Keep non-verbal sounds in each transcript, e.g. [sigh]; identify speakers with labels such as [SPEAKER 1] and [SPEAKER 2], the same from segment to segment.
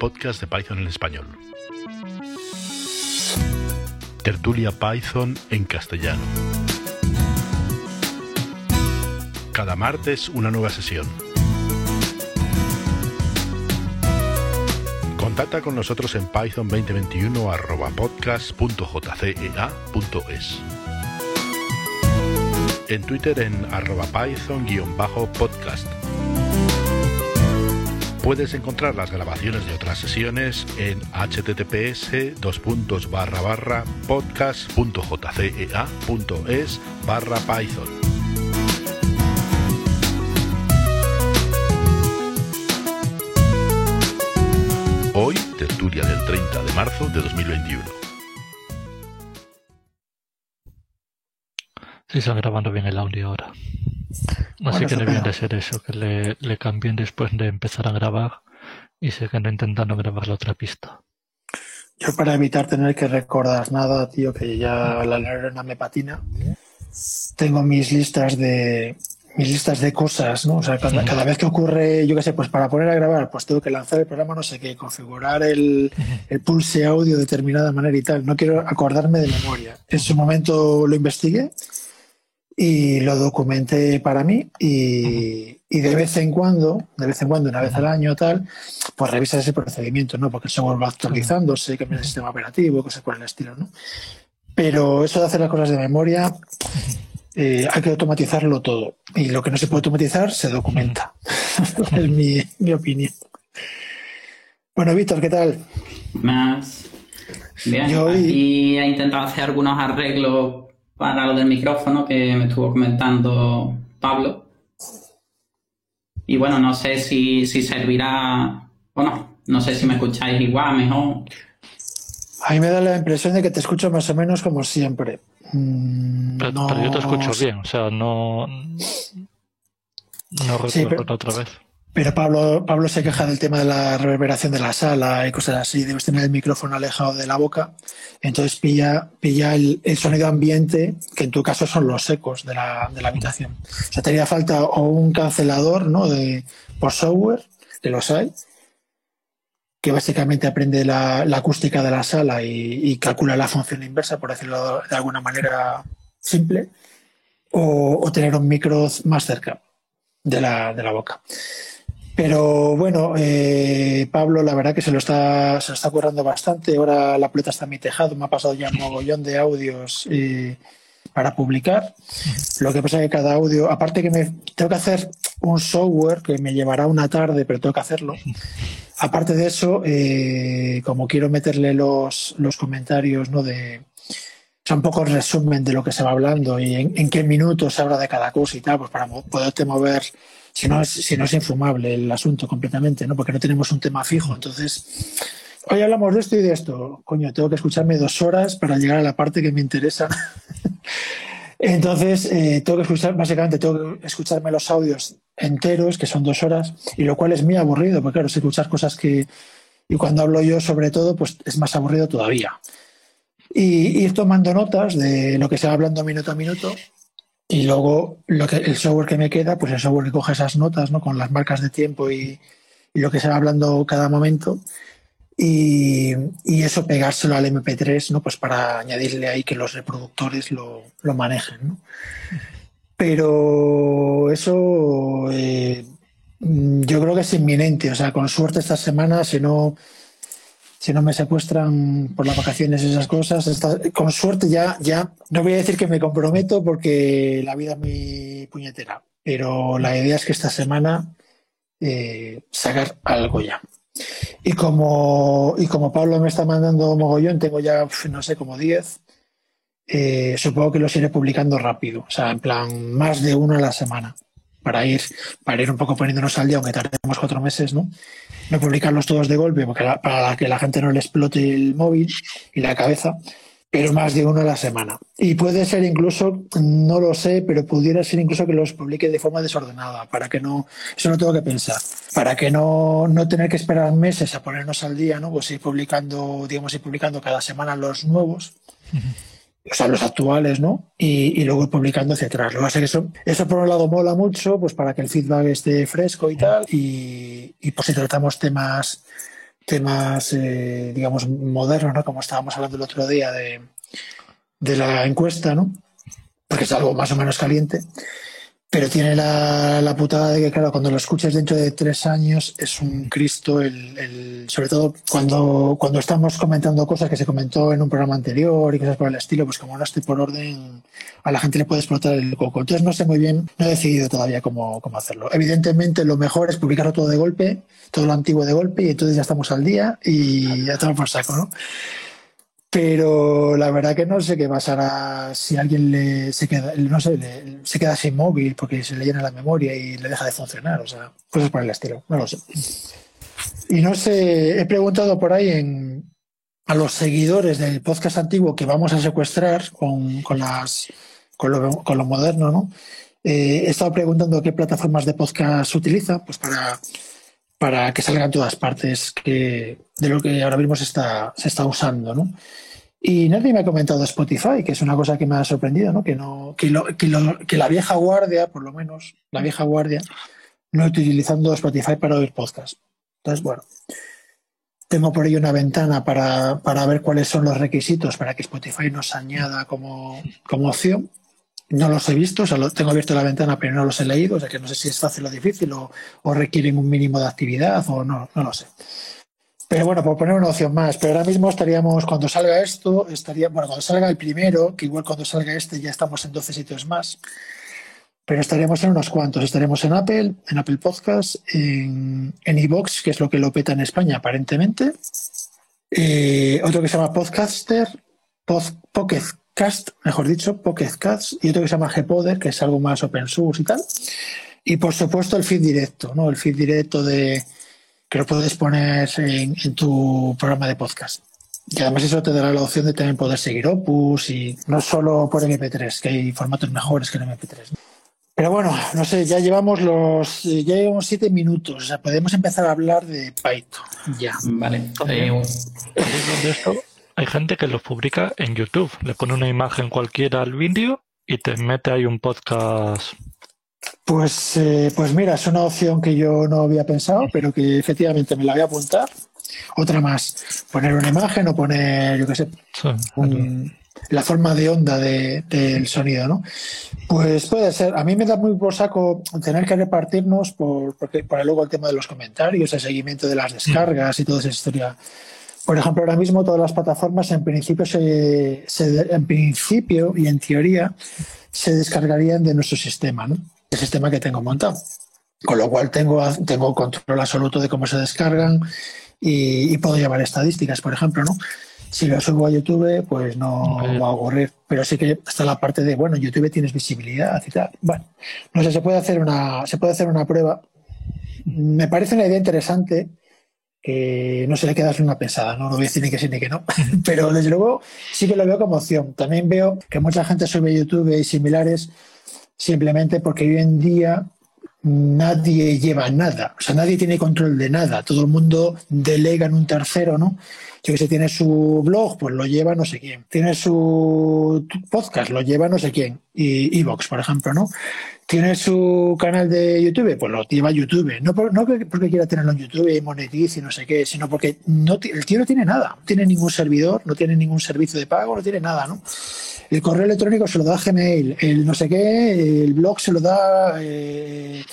[SPEAKER 1] podcast de Python en español. Tertulia Python en castellano. Cada martes una nueva sesión. Contacta con nosotros en python 2021 podcast.jcea.es. En Twitter en arroba python-podcast Puedes encontrar las grabaciones de otras sesiones en https podcast.jcea.es barra python. Hoy, tertulia del 30 de marzo de 2021.
[SPEAKER 2] Sí, están grabando bien el audio ahora. Así que debía de ser eso, que le, le cambien después de empezar a grabar y siguen intentando grabar la otra pista.
[SPEAKER 3] Yo para evitar tener que recordar nada, tío, que ya la neurona me patina, tengo mis listas de mis listas de cosas, ¿no? O sea, cada, cada vez que ocurre, yo qué sé, pues para poner a grabar, pues tengo que lanzar el programa, no sé qué, configurar el, el pulse audio de determinada manera y tal. No quiero acordarme de memoria. En su momento lo investigué y lo documenté para mí y, y, de vez en cuando, de vez en cuando, una vez al año tal, pues revisas ese procedimiento, ¿no? Porque el software va actualizándose, cambia el sistema operativo, cosas por el estilo, ¿no? Pero eso de hacer las cosas de memoria, eh, hay que automatizarlo todo. Y lo que no se puede automatizar se documenta. [laughs] es mi, mi opinión. Bueno, Víctor, ¿qué tal?
[SPEAKER 4] Más. Bien, Yo aquí he intentado hacer algunos arreglos para lo del micrófono que me estuvo comentando Pablo. Y bueno, no sé si, si servirá o no. No sé si me escucháis igual, mejor.
[SPEAKER 3] A mí me da la impresión de que te escucho más o menos como siempre.
[SPEAKER 2] Mm, pero, no... pero, yo te escucho bien, o sea, no. No recuerdo sí, pero... otra vez.
[SPEAKER 3] Pero Pablo, Pablo se queja del tema de la reverberación de la sala y cosas así. Debes tener el micrófono alejado de la boca. Entonces pilla, pilla el, sonido ambiente, que en tu caso son los ecos de la, de la habitación. O sea, te haría falta o un cancelador ¿no? de, por software, que los hay, que básicamente aprende la, la acústica de la sala y, calcula la función inversa, por decirlo de alguna manera simple, o, o tener un micro más cerca de la, de la boca. Pero bueno, eh, Pablo, la verdad que se lo está, se lo está currando bastante. Ahora la pelota está en mi tejado, me ha pasado ya un mogollón de audios eh, para publicar. Lo que pasa es que cada audio, aparte que me tengo que hacer un software que me llevará una tarde, pero tengo que hacerlo. Aparte de eso, eh, como quiero meterle los, los comentarios, ¿no? De, un poco el resumen de lo que se va hablando y en, en qué minutos se habla de cada cosa y tal, pues para poderte mover si no, es, si no es infumable el asunto completamente, ¿no? Porque no tenemos un tema fijo. Entonces, hoy hablamos de esto y de esto. Coño, tengo que escucharme dos horas para llegar a la parte que me interesa. [laughs] Entonces, eh, tengo que escuchar, básicamente, tengo que escucharme los audios enteros, que son dos horas, y lo cual es muy aburrido, porque claro, es escuchar cosas que, y cuando hablo yo sobre todo, pues es más aburrido todavía. Y ir tomando notas de lo que se va hablando minuto a minuto y luego lo que, el software que me queda, pues el software que coge esas notas, ¿no? Con las marcas de tiempo y, lo que se va hablando cada momento. Y, y, eso pegárselo al MP3, ¿no? Pues para añadirle ahí que los reproductores lo, lo manejen, ¿no? Pero eso eh, yo creo que es inminente. O sea, con suerte esta semana, si no, si no me secuestran por las vacaciones esas cosas, con suerte ya, ya, no voy a decir que me comprometo porque la vida es muy puñetera, pero la idea es que esta semana eh, sacar algo ya. Y como, y como Pablo me está mandando mogollón, tengo ya, no sé, como 10, eh, supongo que los iré publicando rápido, o sea, en plan, más de uno a la semana, para ir, para ir un poco poniéndonos al día, aunque tardemos cuatro meses, ¿no? No publicarlos todos de golpe para que la gente no le explote el móvil y la cabeza, pero más de uno a la semana. Y puede ser incluso, no lo sé, pero pudiera ser incluso que los publique de forma desordenada, para que no, eso no tengo que pensar, para que no, no tener que esperar meses a ponernos al día, ¿no? Pues ir publicando, digamos, ir publicando cada semana los nuevos. O sea, los actuales, ¿no? Y, y luego publicando hacia atrás. Lo que pasa es que eso, eso por un lado mola mucho, pues para que el feedback esté fresco y tal, y, y pues si tratamos temas temas, eh, digamos, modernos, ¿no? Como estábamos hablando el otro día de, de la encuesta, ¿no? Porque es algo más o menos caliente. Pero tiene la, la, putada de que, claro, cuando lo escuches dentro de tres años es un Cristo, el, el, sobre todo cuando, cuando estamos comentando cosas que se comentó en un programa anterior y cosas por el estilo, pues como no estoy por orden, a la gente le puede explotar el coco. Entonces no sé muy bien, no he decidido todavía cómo, cómo hacerlo. Evidentemente lo mejor es publicarlo todo de golpe, todo lo antiguo de golpe, y entonces ya estamos al día y ya estamos por saco, ¿no? Pero la verdad que no sé qué pasará si alguien le, se queda, no sé, se queda sin móvil porque se le llena la memoria y le deja de funcionar, o sea, cosas por el estilo, no lo sé. Y no sé, he preguntado por ahí a los seguidores del podcast antiguo que vamos a secuestrar con, con las, con lo, con lo moderno, ¿no? Eh, he estado preguntando qué plataformas de podcast utiliza, pues para para que salgan todas partes que, de lo que ahora mismo se está, se está usando, ¿no? Y nadie me ha comentado Spotify, que es una cosa que me ha sorprendido, ¿no? Que, no, que, lo, que, lo, que la vieja guardia, por lo menos, la vieja guardia, no estoy utilizando Spotify para oír podcast. Entonces, bueno, tengo por ahí una ventana para, para ver cuáles son los requisitos para que Spotify nos añada como, como opción no los he visto, o sea, tengo abierto la ventana, pero no los he leído, o sea que no sé si es fácil o difícil o, requieren un mínimo de actividad o no, no lo sé. Pero bueno, por poner una opción más, pero ahora mismo estaríamos, cuando salga esto, estaría, bueno, cuando salga el primero, que igual cuando salga este ya estamos en 12 sitios más, pero estaríamos en unos cuantos. Estaremos en Apple, en Apple Podcast, en iVoox, que es lo que lo peta en España aparentemente. Eh, otro que se llama Podcaster, Pocket Cast, mejor dicho, Pocket Cast, y otro que se llama Gpoder, que es algo más open source y tal. Y por supuesto el feed directo, ¿no? El feed directo de que lo puedes poner en, tu programa de podcast. Y además eso te dará la opción de también poder seguir Opus y no solo por MP3, que hay formatos mejores que en MP3. Pero bueno, no sé, ya llevamos los ya llevamos siete minutos, o sea, podemos empezar a hablar de Python. Ya.
[SPEAKER 4] Vale.
[SPEAKER 2] Eh, hay gente que los publica en YouTube. Le pone una imagen cualquiera al vídeo y te mete ahí un podcast.
[SPEAKER 3] Pues, eh, pues mira, es una opción que yo no había pensado, pero que efectivamente me la voy a apuntar. Otra más, poner una imagen o poner, yo qué sé, la forma de onda del sonido, ¿no? Pues puede ser. A mí me da muy por saco tener que repartirnos por, porque, por luego el tema de los comentarios, el seguimiento de las descargas y toda esa historia por ejemplo, ahora mismo todas las plataformas en principio, se, en principio y en teoría se descargarían de nuestro sistema, ¿no? el sistema que tengo montado. Con lo cual tengo, tengo control absoluto de cómo se descargan y, puedo llevar estadísticas, por ejemplo, ¿no? Si lo subo a YouTube, pues no va a ocurrir. Pero sí que está la parte de, bueno, YouTube tienes visibilidad y tal. Bueno, no sé, se puede hacer una, se puede hacer una prueba. Me parece una idea interesante que no se le queda una pesada, no lo voy a decir ni que sí ni que no, [laughs] pero desde luego sí que lo veo como opción. También veo que mucha gente sube YouTube y similares simplemente porque hoy en día nadie lleva nada, o sea, nadie tiene control de nada, todo el mundo delega en un tercero, ¿no? Yo que sé, tiene su blog, pues lo lleva no sé quién. Tiene su podcast, lo lleva no sé quién. Y Evox, por ejemplo, ¿no? tiene su canal de YouTube, pues lo lleva YouTube. No, no porque quiera tenerlo en YouTube y monetice y no sé qué, sino porque no, el tío no tiene nada. No tiene ningún servidor, no tiene ningún servicio de pago, no tiene nada, ¿no? El correo electrónico se lo da Gmail, el no sé qué, el blog se lo da, eh,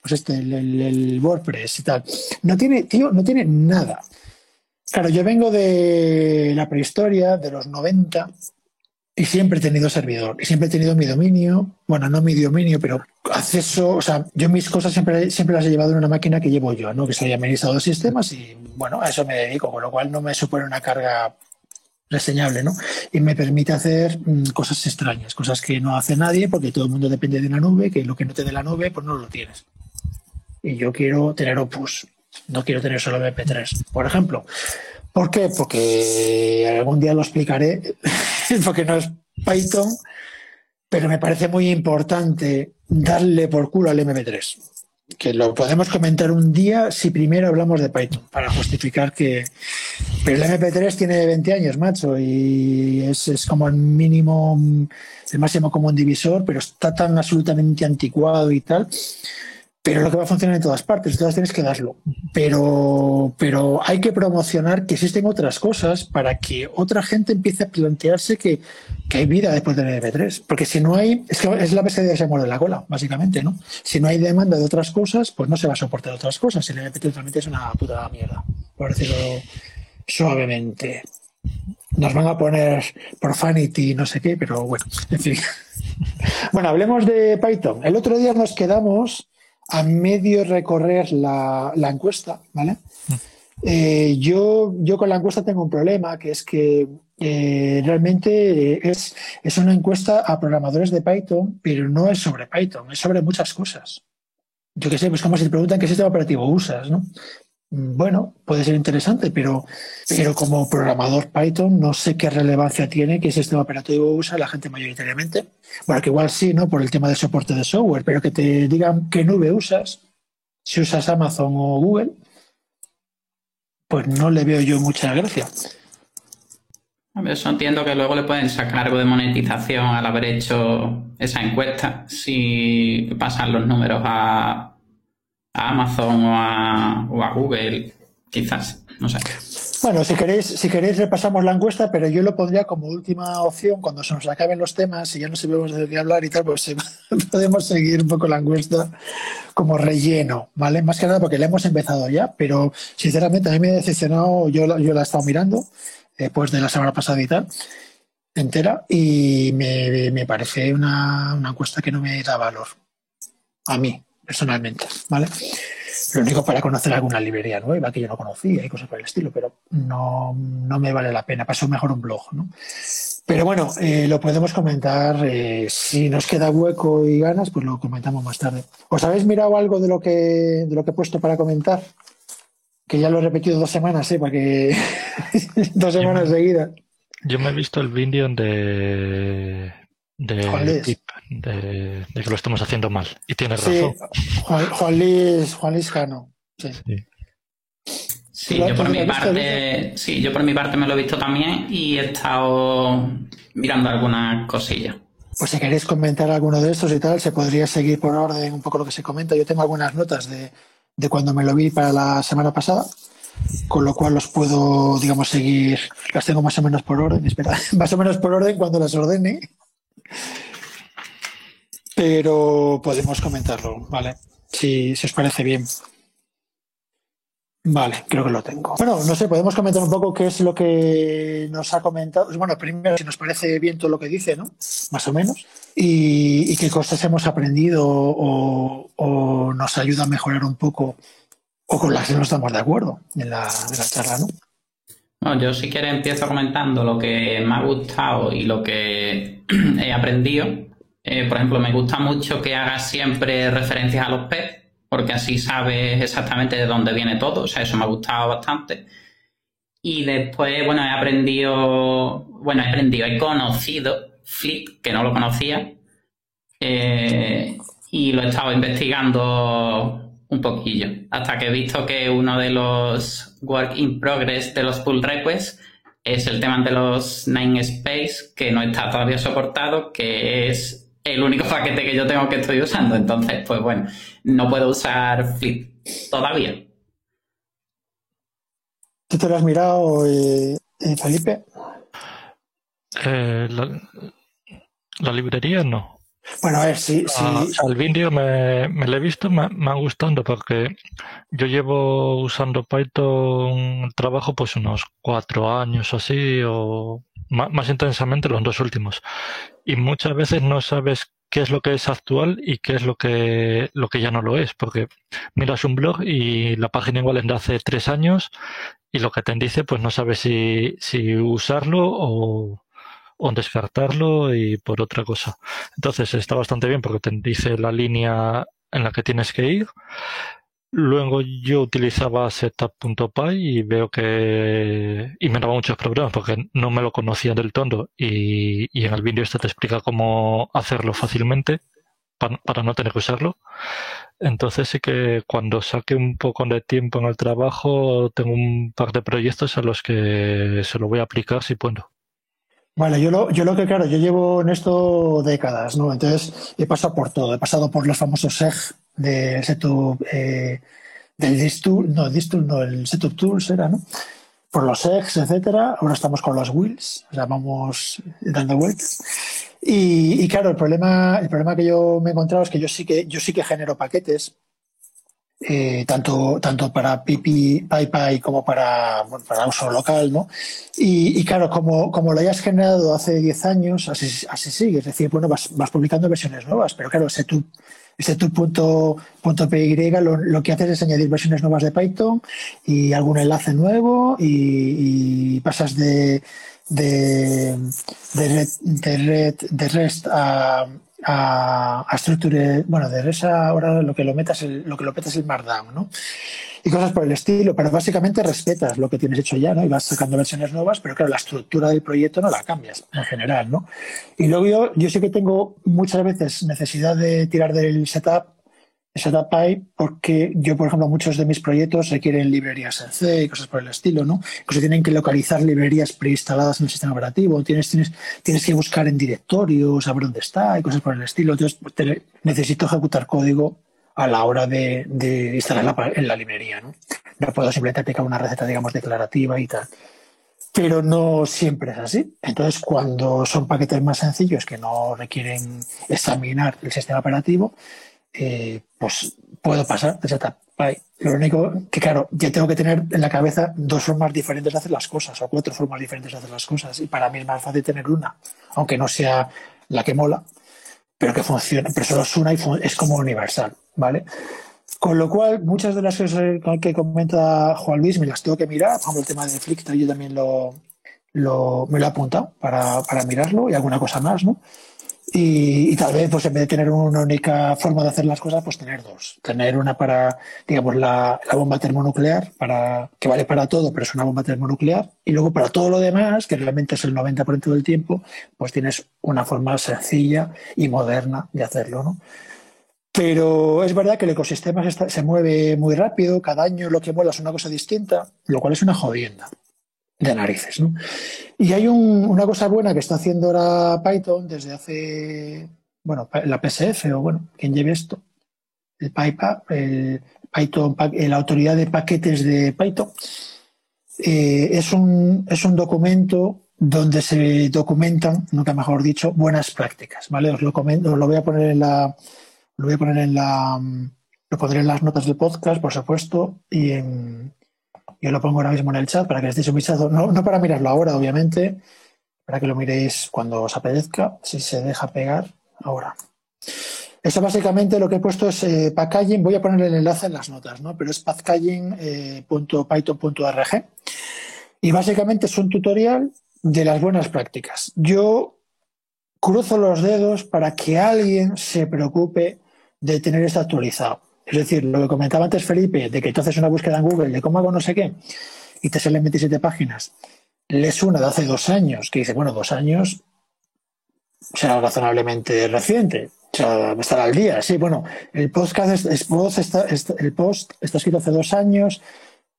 [SPEAKER 3] pues este, el, WordPress y tal. No tiene, tío, no tiene nada. Claro, yo vengo de la prehistoria, de los 90, y siempre he tenido servidor, y siempre he tenido mi dominio, bueno, no mi dominio, pero acceso, o sea, yo mis cosas siempre, siempre las he llevado en una máquina que llevo yo, ¿no? Que soy administrador de sistemas y, bueno, a eso me dedico, con lo cual no me supone una carga reseñable, ¿no? Y me permite hacer mm, cosas extrañas, cosas que no hace nadie, porque todo el mundo depende de una nube, que lo que no te dé la nube, pues no lo tienes. Y yo quiero tener Opus, no quiero tener solo MP3, por ejemplo. ¿Por qué? Porque algún día lo explicaré, [laughs] porque no es Python, pero me parece muy importante darle por culo al MP3. Que lo podemos comentar un día si primero hablamos de Python, para justificar que. Pero el MP3 tiene 20 años, macho, y es, es como el mínimo, el máximo común divisor, pero está tan absolutamente anticuado y tal pero lo que va a funcionar en todas partes, entonces tienes que darlo. Pero, pero hay que promocionar que existen otras cosas para que otra gente empiece a plantearse que, que hay vida después del MP3. Porque si no hay, es que es la pescadilla que se muerde la cola, básicamente, ¿no? Si no hay demanda de otras cosas, pues no se va a soportar otras cosas. El MP3 realmente es una puta mierda, por decirlo suavemente. Nos van a poner Profanity, no sé qué, pero bueno, en fin. [laughs] Bueno, hablemos de Python. El otro día nos quedamos a medio recorrer la, encuesta, ¿vale? Mm. Eh, yo, yo con la encuesta tengo un problema, que es que eh, realmente es, es una encuesta a programadores de Python, pero no es sobre Python, es sobre muchas cosas. Yo qué sé, pues como si te preguntan qué sistema operativo usas, ¿no? Bueno, puede ser interesante, pero, pero como programador Python no sé qué relevancia tiene que sistema operativo usa la gente mayoritariamente. Bueno, que igual sí, ¿no? Por el tema de soporte de software, pero que te digan qué nube usas, si usas Amazon o Google, pues no le veo yo mucha gracia.
[SPEAKER 4] Eso entiendo que luego le pueden sacar algo de monetización al haber hecho esa encuesta, si pasan los números a a Amazon o a, Google, quizás, no sé.
[SPEAKER 3] Bueno, si queréis, si queréis repasamos la encuesta, pero yo lo pondría como última opción cuando se nos acaben los temas y ya no sabemos de qué hablar y tal, pues [laughs] podemos seguir un poco la encuesta como relleno, ¿vale? Más que nada porque la hemos empezado ya, pero sinceramente a mí me ha decepcionado, yo, la he estado mirando después de la semana pasada y tal, entera, y me, parece una, una encuesta que no me da valor. A mí, personalmente, ¿vale? Lo único para conocer alguna librería nueva que yo no conocía y cosas por el estilo, pero no, me vale la pena. Paso mejor un blog, ¿no? Pero bueno, eh, lo podemos comentar. Eh, si nos queda hueco y ganas, pues lo comentamos más tarde. ¿Os habéis mirado algo de lo que, de lo que he puesto para comentar? Que ya lo he repetido dos semanas, ¿eh? Para que [laughs] dos semanas seguidas.
[SPEAKER 2] Yo me he visto el vídeo de de, de, que lo estamos haciendo mal. Y tienes razón.
[SPEAKER 3] Juan, Juan, Luis, Juan Luis Cano.
[SPEAKER 4] Sí. sí. yo por mi parte, sí, yo por mi parte me lo he visto también y he estado mirando algunas cosillas.
[SPEAKER 3] Pues si queréis comentar alguno de estos y tal, se podría seguir por orden un poco lo que se comenta. Yo tengo algunas notas de, de cuando me lo vi para la semana pasada, con lo cual los puedo, digamos, seguir, las tengo más o menos por orden, espera, [laughs] más o menos por orden cuando las ordene. Pero podemos comentarlo, ¿vale? Si, os parece bien. Vale, creo que lo tengo. Bueno, no sé, podemos comentar un poco qué es lo que nos ha comentado. Bueno, primero, si nos parece bien todo lo que dice, ¿no? Más o menos. Y, qué cosas hemos aprendido o, nos ayuda a mejorar un poco o con las que no estamos de acuerdo en la, en la charla, ¿no?
[SPEAKER 4] No, yo si quieres empiezo comentando lo que me ha gustado y lo que [clears throat] he aprendido. Eh, por ejemplo, me gusta mucho que hagas siempre referencias a los PEP, porque así sabes exactamente de dónde viene todo. O sea, eso me ha gustado bastante. Y después, bueno, he aprendido, bueno, he aprendido, he conocido Flip, que no lo conocía, eh, y lo he estado investigando un poquillo, hasta que he visto que uno de los work in progress de los pull requests es el tema de los nine space que no está todavía soportado, que es el único paquete que yo tengo que estoy usando. Entonces, pues bueno, no puedo usar Flip todavía.
[SPEAKER 3] ¿Tú te lo has mirado, eh, eh Felipe?
[SPEAKER 2] Eh, la librería no.
[SPEAKER 3] Bueno, a ver, si... Ah,
[SPEAKER 2] el vídeo me, me, lo he visto, me, me, ha gustado porque yo llevo usando Python trabajo pues unos cuatro años así, o más, intensamente los dos últimos. Y muchas veces no sabes qué es lo que es actual y qué es lo que, lo que ya no lo es, porque miras un blog y la página igual es de hace tres años y lo que te dice pues no sabes si, si usarlo o o descartarlo y por otra cosa. Entonces está bastante bien porque te dice la línea en la que tienes que ir. Luego yo utilizaba setup.py y veo que y me daba muchos problemas porque no me lo conocía del todo y, en el vídeo este te explica cómo hacerlo fácilmente para, no tener que usarlo. Entonces sí que cuando saque un poco de tiempo en el trabajo tengo un par de proyectos a los que se lo voy a aplicar si puedo.
[SPEAKER 3] Vale, yo lo, yo lo que, claro, yo llevo en esto décadas, ¿no? Entonces he pasado por todo. He pasado por los famosos SEG de setup, eh, del Distool, no, Distool no, el Setup Tools era, ¿no? Por los SEGs, etcétera. Ahora estamos con los Wheels, o sea, vamos dando vueltas. Y, y, claro, el problema, el problema que yo me he encontrado es que yo sí que, yo sí que genero paquetes eh, tanto, tanto para Pipi, PyPy como para, para uso local, ¿no? Y, claro, como, como lo hayas generado hace 10 años, así, así sigue, es decir, bueno, vas, vas publicando versiones nuevas, pero claro, ese tu, ese tu punto, punto PY lo, lo, que haces es añadir versiones nuevas de Python y algún enlace nuevo y, pasas de, de, de, de, red, de REST a, a, a Structure, bueno, de esa ahora lo que lo metas lo que lo metas es el Markdown, ¿no? Y cosas por el estilo, pero básicamente respetas lo que tienes hecho ya, ¿no? Y vas sacando versiones nuevas, pero claro, la estructura del proyecto no la cambias en general, ¿no? Y luego yo, yo sí que tengo muchas veces necesidad de tirar del setup Setup porque yo, por ejemplo, muchos de mis proyectos requieren librerías en C y cosas por el estilo, ¿no? Incluso tienen que localizar librerías preinstaladas en el sistema operativo, tienes, tienes, tienes que buscar en directorios, saber dónde está y cosas por el estilo. Entonces, necesito ejecutar código a la hora de, de instalarla en la librería, ¿no? No puedo simplemente aplicar una receta, digamos, declarativa y tal. Pero no siempre es así. Entonces, cuando son paquetes más sencillos que no requieren examinar el sistema operativo, eh, pues puedo pasar de setup Lo único que, claro, ya tengo que tener en la cabeza dos formas diferentes de hacer las cosas o cuatro formas diferentes de hacer las cosas. Y para mí es más fácil tener una, aunque no sea la que mola, pero que funcione. Pero solo es una y es como universal, ¿vale? Con lo cual, muchas de las cosas que comenta Juan Luis me las tengo que mirar. Por ejemplo, el tema de Flickr yo también lo, lo, me lo he apuntado para, para mirarlo y alguna cosa más, ¿no? Y, tal vez, pues en vez de tener una única forma de hacer las cosas, pues tener dos. Tener una para, digamos, la, bomba termonuclear, para, que vale para todo, pero es una bomba termonuclear. Y luego para todo lo demás, que realmente es el 90% del tiempo, pues tienes una forma sencilla y moderna de hacerlo, ¿no? Pero es verdad que el ecosistema se, mueve muy rápido, cada año lo que mueve es una cosa distinta, lo cual es una jodienda de narices. ¿no? Y hay una cosa buena que está haciendo ahora Python desde hace, bueno, la PSF o bueno, quien lleve esto, el PyPap, el Python, la autoridad de paquetes de Python, eh, es, un, es un documento donde se documentan, nunca mejor dicho, buenas prácticas, ¿vale? Os lo, comento, os lo voy a poner en la, lo voy a poner en la, lo pondré en las notas del podcast, por supuesto, y en, yo lo pongo ahora mismo en el chat para que les deis un vistazo. No, no para mirarlo ahora, obviamente, para que lo miréis cuando os apetezca, si se deja pegar ahora. Eso básicamente lo que he puesto es eh, packaging, voy a poner el enlace en las notas, ¿no? Pero es packaging.python.org eh, y básicamente es un tutorial de las buenas prácticas. Yo cruzo los dedos para que alguien se preocupe de tener esto actualizado. Es decir, lo que comentaba antes Felipe, de que tú haces una búsqueda en Google de cómo hago no sé qué y te salen 27 páginas, lees una de hace dos años que dice, bueno, dos años será razonablemente reciente, o sea, estar al día. Sí, bueno, el podcast está, el post está escrito hace dos años,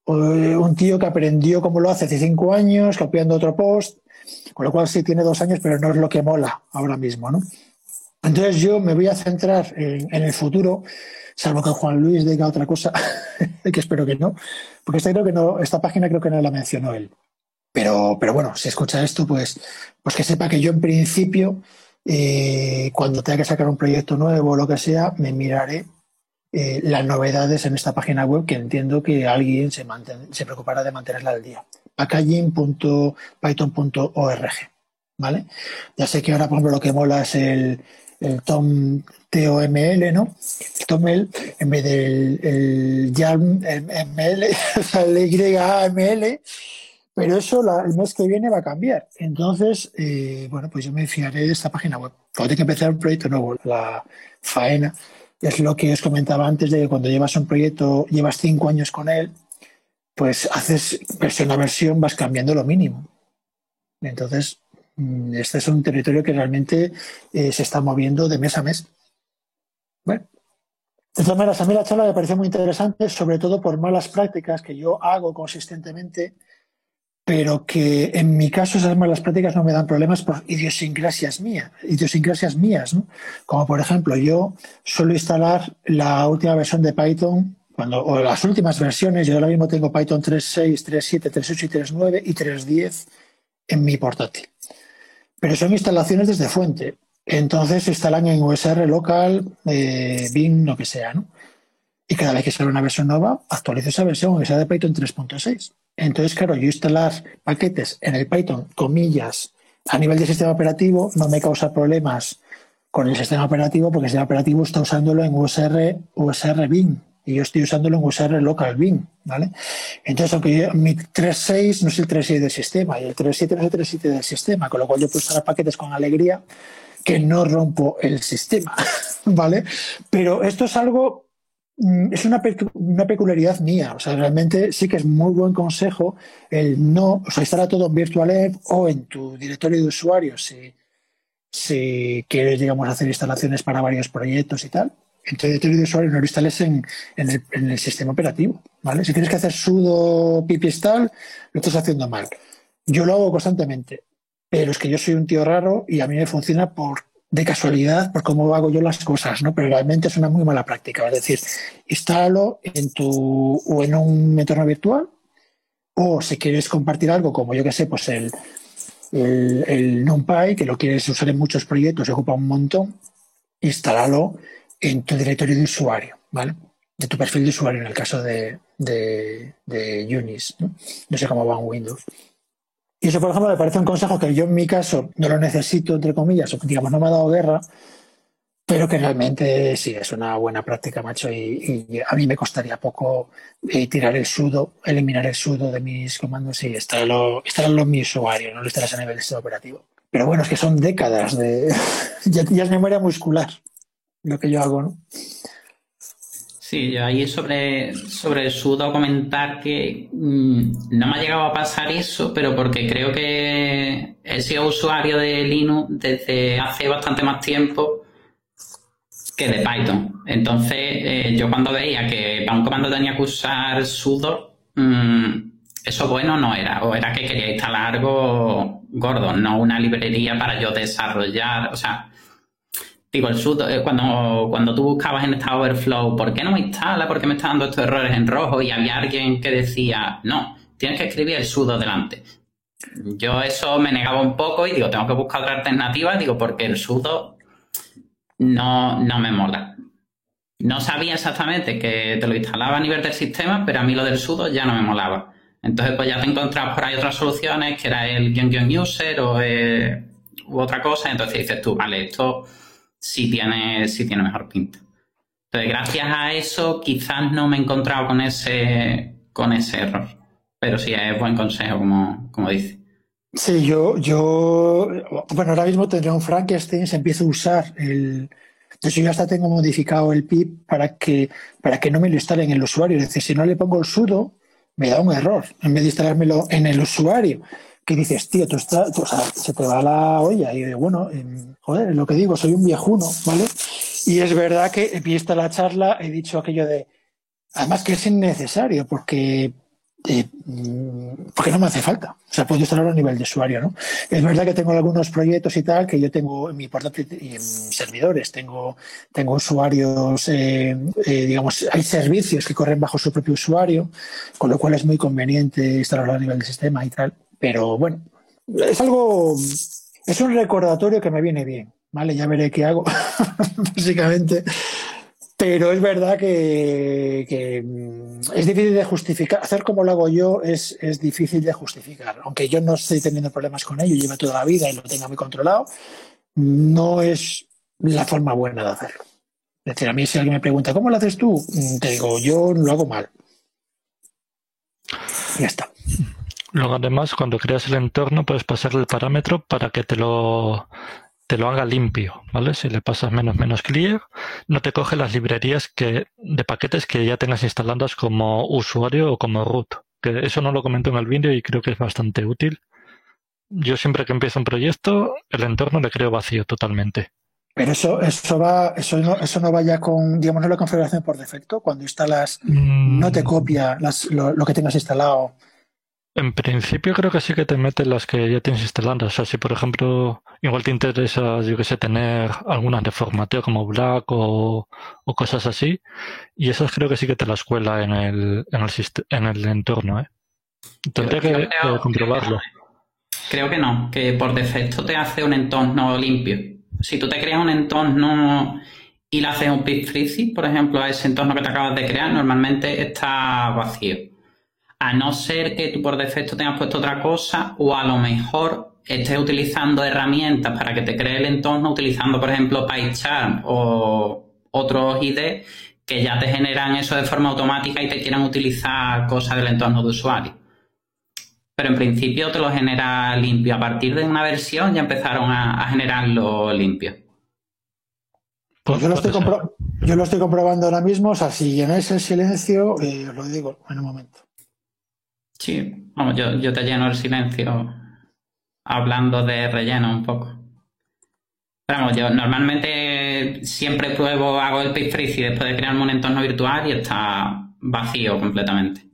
[SPEAKER 3] un tío que aprendió cómo lo hace hace cinco años, copiando otro post, con lo cual sí tiene dos años, pero no es lo que mola ahora mismo, ¿no? Entonces yo me voy a centrar en el futuro salvo que Juan Luis diga otra cosa, [laughs] que espero que no, porque esta, que no, esta página creo que no la mencionó él. Pero, pero bueno, si escucha esto, pues, pues que sepa que yo en principio, eh, cuando tenga que sacar un proyecto nuevo o lo que sea, me miraré eh, las novedades en esta página web que entiendo que alguien se, preocupará de mantenerla al día. packaging.python.org. ¿Vale? Ya sé que ahora, por ejemplo, lo que mola es el Tom TOML, ¿no? TOML en vez del el YAML, ML, o sea, el YAML, pero eso el mes que viene va a cambiar. Entonces, eh, bueno, pues yo me fiaré de esta página web. Cuando que empezar un proyecto nuevo, la faena, es lo que os comentaba antes de que cuando llevas un proyecto, llevas cinco años con él, pues haces versión a versión, vas cambiando lo mínimo. Entonces, Mm, este es un territorio que realmente eh, se está moviendo de mes a mes. Bueno, de todas maneras, a mí la charla me pareció muy interesante, sobre todo por malas prácticas que yo hago consistentemente pero que en mi caso esas malas prácticas no me dan problemas por idiosincrasias mías, idiosincrasias mías, ¿no? Como por ejemplo, yo suelo instalar la última versión de Python cuando, o las últimas versiones, yo ahora mismo tengo Python 3.6, 3.7, 3.8 y 3.9 y 3.10 en mi portátil. Pero son instalaciones desde fuente. Entonces se instalan en USR local, eh, bin, lo que sea, ¿no? Y cada vez que sale una versión nueva, actualizo esa versión, aunque sea de Python 3.6. Entonces, claro, yo instalar paquetes en el Python, comillas, a nivel de sistema operativo, no me causa problemas con el sistema operativo porque el sistema operativo está usándolo en USR, USR bin y yo estoy usándolo en USR local bin, ¿vale? Entonces, aunque mi 3.6 no es el 3.6 del sistema y el 3.7 no es el 3.7 del sistema, con lo cual yo puedo instalar paquetes con alegría que no rompo el sistema, [laughs] ¿vale? Pero esto es algo Mm, es una, peculiaridad mía. O sea, realmente sí que es muy buen consejo el no, o sea, instalar todo en VirtualEnv o en tu directorio de usuarios si, si quieres, digamos, hacer instalaciones para varios proyectos y tal. En tu directorio de usuarios no lo instales en, el, en el sistema operativo, ¿vale? Si tienes que hacer sudo pip install, lo estás haciendo mal. Yo lo hago constantemente, pero es que yo soy un tío raro y a mí me funciona por de casualidad por cómo hago yo las cosas, ¿no? Pero realmente es una muy mala práctica. Es decir, instálalo en tu o en un entorno virtual, o si quieres compartir algo, como yo que sé, pues el, el, NumPy, que lo quieres usar en muchos proyectos y ocupa un montón, instálalo en tu directorio de usuario, ¿vale? De tu perfil de usuario en el caso de, de, de Unis, ¿no? No sé cómo va en Windows. Y eso, por ejemplo, me parece un consejo que yo en mi caso no lo necesito, entre comillas, o digamos, no me ha dado guerra, pero que realmente sí es una buena práctica, macho, y, a mí me costaría poco eh, tirar el sudo, eliminar el sudo de mis comandos y instalarlo, instalarlo en mi usuario, no lo instalas a nivel de sistema operativo. Pero bueno, es que son décadas de... [laughs] ya, ya es memoria muscular lo que yo hago, ¿no?
[SPEAKER 4] Sí, yo ahí sobre, sobre sudo comentar que mm, no me ha llegado a pasar eso, pero porque creo que he sido usuario de Linux desde hace bastante más tiempo que de Python. Entonces, eh, yo cuando veía que para un comando tenía que usar sudo, mm, eso bueno no era, o era que quería instalar algo gordo, no una librería para yo desarrollar, o sea, Digo, el sudo, eh, cuando, cuando tú buscabas en esta Overflow, ¿por qué no me instala? ¿Por qué me está dando estos errores en rojo? Y había alguien que decía, no, tienes que escribir el sudo delante. Yo eso me negaba un poco y digo, tengo que buscar otra alternativa, digo, porque el sudo no, no me mola. No sabía exactamente que te lo instalaba a nivel del sistema, pero a mí lo del sudo ya no me molaba. Entonces, pues ya te encontrabas por ahí otras soluciones, que era el guion user o eh, otra cosa. Entonces dices tú, vale, esto sí tiene, tiene mejor pinta. Entonces, gracias a eso, quizás no me he encontrado con ese, con ese error. Pero sí es buen consejo, como, como dice.
[SPEAKER 3] Sí, yo, yo, bueno, ahora mismo tendré un Frankenstein, se empieza a usar el. Entonces yo hasta tengo modificado el pip para que, para que no me lo instale en el usuario. Es decir, si no le pongo el sudo, me da un error en vez de instalármelo en el usuario que dices, tío, tú estás, o sea, se te va la olla. Y bueno, em, joder, lo que digo, soy un viejuno, ¿vale? Y es verdad que vista la charla, he dicho aquello de, además que es innecesario, porque, eh, mm, porque no me hace falta. O sea, puedo instalarlo a nivel de usuario, ¿no? Es verdad que tengo algunos proyectos y tal que yo tengo en mi portátil y en servidores, tengo, tengo usuarios, eh, eh, digamos, hay servicios que corren bajo su propio usuario, con lo cual es muy conveniente instalarlo a nivel de sistema y tal. Pero bueno, es algo, es un recordatorio que me viene bien, ¿vale? Ya veré qué hago, [laughs] básicamente. Pero es verdad que, mm, es difícil de justificar. Hacer como lo hago yo es, es, difícil de justificar. Aunque yo no estoy teniendo problemas con ello, llevo toda la vida y lo tenga muy controlado, no es la forma buena de hacerlo. Es decir, a mí si alguien me pregunta, ¿cómo lo haces tú? Mm, te digo, yo lo hago mal. Ya está.
[SPEAKER 2] Luego además cuando creas el entorno puedes pasarle el parámetro para que te lo te lo haga limpio, ¿vale? Si le pasas menos menos clear, no te coge las librerías que de paquetes que ya tengas instaladas como usuario o como root. Que eso no lo comento en el vídeo y creo que es bastante útil. Yo siempre que empiezo un proyecto, el entorno le creo vacío totalmente.
[SPEAKER 3] Pero eso, eso va, eso no, eso no vaya con, digamos, no la configuración por defecto. Cuando instalas, no te mm. copia lo, lo, que tengas instalado
[SPEAKER 2] En principio creo que sí que te meten las que ya tienes instaladas. O sea, si por ejemplo igual te interesa, yo que sé, tener algunas de formateo como Black o, cosas así, y esas creo que sí que te las cuela en el, en el, en el entorno, ¿eh? Tendría que, comprobarlo.
[SPEAKER 4] Creo que no, que por defecto te hace un entorno limpio. Si tú te creas un entorno y le haces un pip por ejemplo, a ese entorno que te acabas de crear, normalmente está vacío a no ser que tú por defecto tengas puesto otra cosa o a lo mejor estés utilizando herramientas para que te cree el entorno, utilizando por ejemplo PyCharm o otros ID que ya te generan eso de forma automática y te quieran utilizar cosas del entorno de usuario. Pero en principio te lo genera limpio. A partir de una versión ya empezaron a, generarlo limpio.
[SPEAKER 3] Pues yo lo, estoy yo lo estoy comprobando ahora mismo. O sea, si llenáis el silencio, eh, os lo digo en un momento.
[SPEAKER 4] Sí, vamos, yo, yo te lleno el silencio hablando de relleno un poco. Vamos, yo normalmente siempre pruebo, hago el page freeze y después de crearme un entorno virtual y está vacío completamente.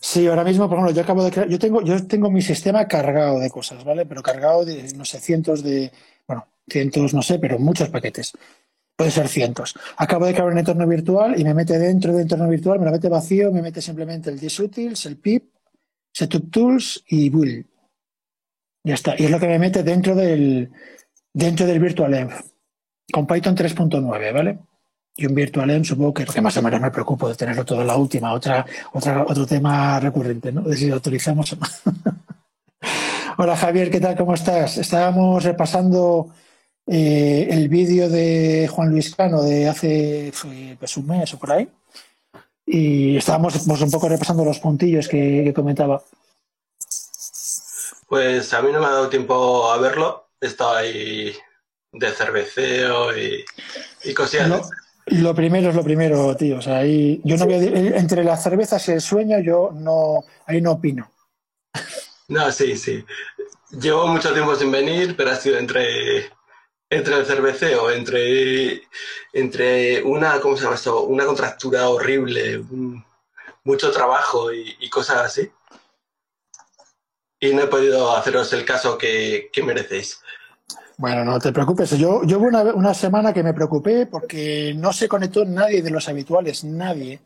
[SPEAKER 3] Sí, ahora mismo, por ejemplo, yo acabo de crear, yo tengo, yo tengo mi sistema cargado de cosas, ¿vale? Pero cargado de, no sé, cientos de, bueno, cientos, no sé, pero muchos paquetes puede ser cientos. Acabo de crear un entorno virtual y me mete dentro del entorno virtual, me lo mete vacío, me mete simplemente el disutils, el pip, setup tools y build. Ya está. Y es lo que me mete dentro del, dentro del virtualenv con Python 3.9, ¿vale? Y un virtualenv supongo que, que más o menos me preocupo de tenerlo todo en la última, otra, otra, otro tema recurrente, ¿no? De si lo autorizamos. [laughs] Hola Javier, ¿qué tal? ¿Cómo estás? Estábamos repasando eh, el vídeo de Juan Luis Cano de hace pues, un mes o por ahí. Y estábamos pues, un poco repasando los puntillos que, comentaba.
[SPEAKER 5] Pues a mí no me ha dado tiempo a verlo. He estado ahí de cerveceo y, y cosillas.
[SPEAKER 3] Lo, primero es lo primero, tío. O sea, ahí, yo no voy entre las cervezas y el sueño, yo no, ahí no opino.
[SPEAKER 5] No, sí, sí. Llevo mucho tiempo sin venir, pero ha sido entre entre el cerveceo, entre, entre una, ¿cómo se llama esto? Una contractura horrible, mucho trabajo y, cosas así. Y no he podido haceros el caso que, merecéis.
[SPEAKER 3] Bueno, no te preocupes. Yo, yo hubo una, una, semana que me preocupé porque no se conectó nadie de los habituales, nadie.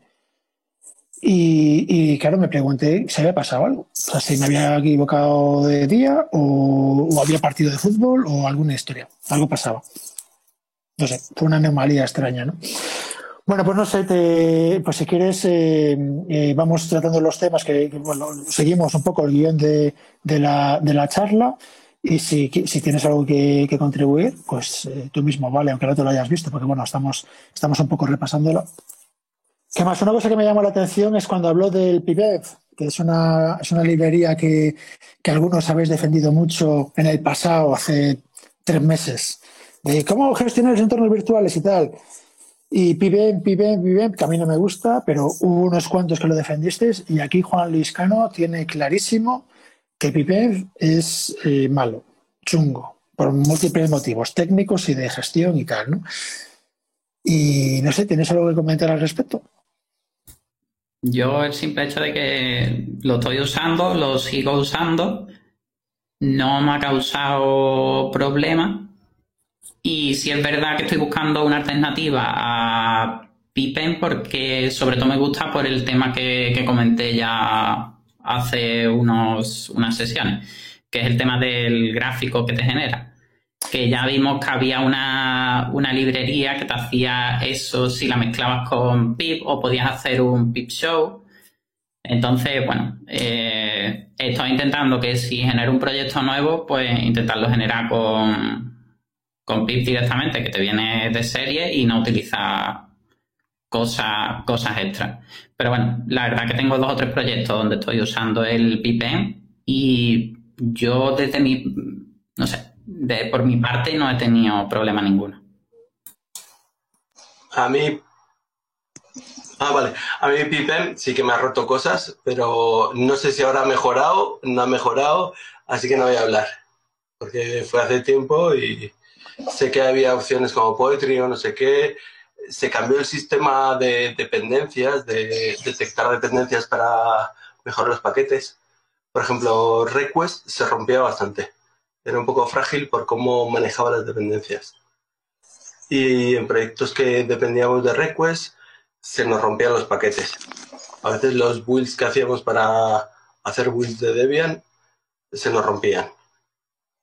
[SPEAKER 3] Y, claro, me pregunté si había pasado algo. O sea, si me había equivocado de día o, había partido de fútbol o alguna historia. Algo pasaba. No sé, fue una anomalía extraña, ¿no? Bueno, pues no sé, te, pues si quieres, eh, eh, vamos tratando los temas que, bueno, seguimos un poco el guion de, de, la, de la charla y si, si tienes algo que, contribuir, pues eh, tú mismo, vale, aunque no te lo hayas visto, porque bueno, estamos, estamos un poco repasándolo. Que más una cosa que me llamó la atención es cuando habló del PIBEV, que es una, es una librería que, algunos habéis defendido mucho en el pasado, hace tres meses, de cómo gestionar los entornos virtuales y tal. Y PIBEM, PIBEM, PIBEM, que a mí no me gusta, pero hubo unos cuantos que lo defendisteis y aquí Juan Luis Cano tiene clarísimo que PIBEM es eh, malo, chungo, por múltiples motivos técnicos y de gestión y tal, ¿no? Y no sé, ¿tienes algo que comentar al respecto?
[SPEAKER 4] Yo el simple hecho de que lo estoy usando, lo sigo usando, no me ha causado problema. Y si es verdad que estoy buscando una alternativa a Pipen porque sobre todo me gusta por el tema que, comenté ya hace unos, unas sesiones, que es el tema del gráfico que te genera que ya vimos que había una, librería que te hacía eso si la mezclabas con pip o podías hacer un pip show. Entonces, bueno, eh, estoy intentando que si genero un proyecto nuevo, pues intentarlo generar con, con pip directamente, que te viene de serie y no utilizar cosas, cosas extras. Pero bueno, la verdad que tengo dos o tres proyectos donde estoy usando el pipen y yo desde mi, no sé, de, por mi parte no he tenido problema ninguno.
[SPEAKER 5] A mí. Ah, vale. A mí Pipen sí que me ha roto cosas, pero no sé si ahora ha mejorado, no ha mejorado, así que no voy a hablar. Porque fue hace tiempo y sé que había opciones como Poetry o no sé qué. se cambió el sistema de dependencias, de detectar dependencias para mejorar los paquetes. Por ejemplo, request se rompía bastante. Era un poco frágil por cómo manejaba las dependencias. Y en proyectos que dependíamos de request, se nos rompían los paquetes. A veces los builds que hacíamos para hacer builds de Debian se nos rompían.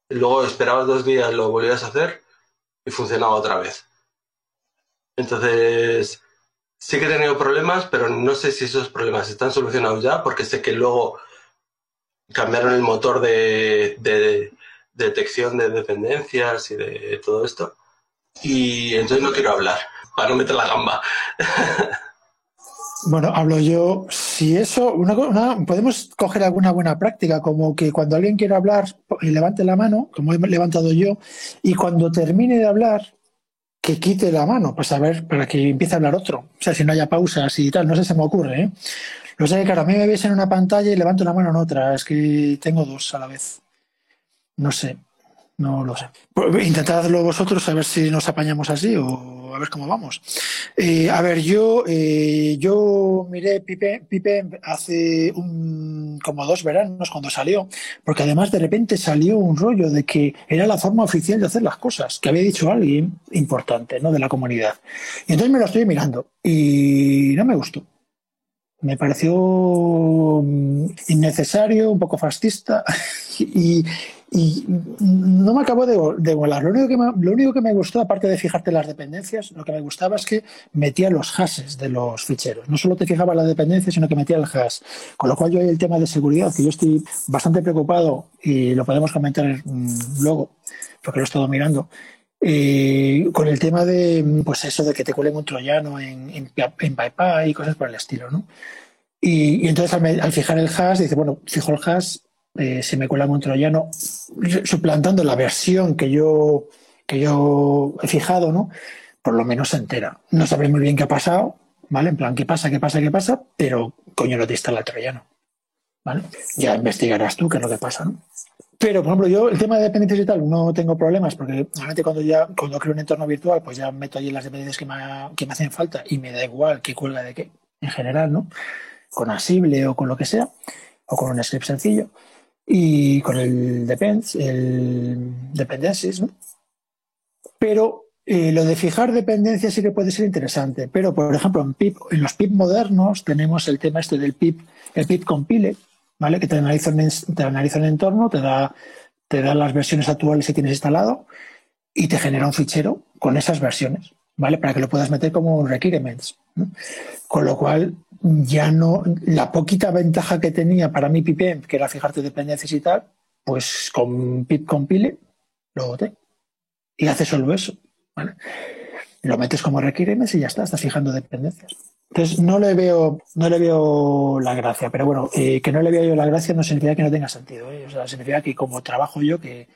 [SPEAKER 5] Luego esperabas dos días, lo volvías a hacer y funcionaba otra vez. Entonces, sí que he tenido problemas, pero no sé si esos problemas están solucionados ya, porque sé que luego cambiaron el motor de, de detección de dependencias y de todo esto. Y entonces no quiero hablar, para no meter la gamba. [laughs]
[SPEAKER 3] Bueno, hablo yo. Si eso, una, podemos coger alguna buena práctica, como que cuando alguien quiera hablar, levante la mano, como he levantado yo, y cuando termine de hablar, que quite la mano, pues a ver, para que empiece a hablar otro. O sea, si no haya pausas y tal, no sé se me ocurre, ¿eh? Lo sé claro, a mí me ves en una pantalla y levanto la mano en otra, es que tengo dos a la vez. No sé, no lo sé. Pues intentadlo vosotros a ver si nos apañamos así o a ver cómo vamos. Eh, a ver, yo, eh, yo miré Pipe, Pipe hace un, como dos veranos cuando salió, porque además de repente salió un rollo de que era la forma oficial de hacer las cosas, que había dicho alguien importante, ¿no? De la comunidad. Y entonces me lo estoy mirando y no me gustó. Me pareció mm, innecesario, un poco fascista [laughs] y, y no me acabo de, de volar. Lo único, que me, lo único que me gustó, aparte de fijarte las dependencias, lo que me gustaba es que metía los hashes de los ficheros. No solo te fijaba la dependencia, sino que metía el hash. Con lo cual yo el tema de seguridad, que yo estoy bastante preocupado y lo podemos comentar mm, luego, porque lo he estado mirando. Eh, con el tema de pues eso de que te cuelen un troyano en, en, en y cosas por el estilo, ¿no? Y, entonces al, al, fijar el hash, dice, bueno, fijo el hash eh, se me cuela un troyano, suplantando la versión que yo, que yo he fijado, ¿no? Por lo menos se entera. No sabré muy bien qué ha pasado, ¿vale? En plan, ¿qué pasa, qué pasa, qué pasa? Pero coño, no te instala el troyano. ¿Vale? Ya investigarás tú qué es lo que pasa, ¿no? Pero, por ejemplo, yo el tema de dependencias y tal no tengo problemas porque normalmente cuando ya cuando creo un entorno virtual, pues ya meto allí las dependencias que me, que me hacen falta y me da igual qué cuelga de qué, en general, ¿no? Con Asible o con lo que sea, o con un script sencillo y con el depends, el dependencies, ¿no? Pero eh, lo de fijar dependencias sí que puede ser interesante, pero por ejemplo en pip, en los pip modernos tenemos el tema este del pip, el pip compile, ¿vale? Que te analiza, te analiza el entorno, te da, te da las versiones actuales que tienes instalado y te genera un fichero con esas versiones, ¿vale? Para que lo puedas meter como requirements. Con lo cual, ya no, la poquita ventaja que tenía para mi pipem, que era fijarte dependencias y tal, pues con pip compile lo boté. Y hace solo eso. Lo metes como requirements y ya está, estás fijando dependencias. Entonces no le veo, no le veo la gracia, pero bueno, eh, que no le vea yo la gracia no significa que no tenga sentido. ¿eh? O sea, significa que como trabajo yo, que,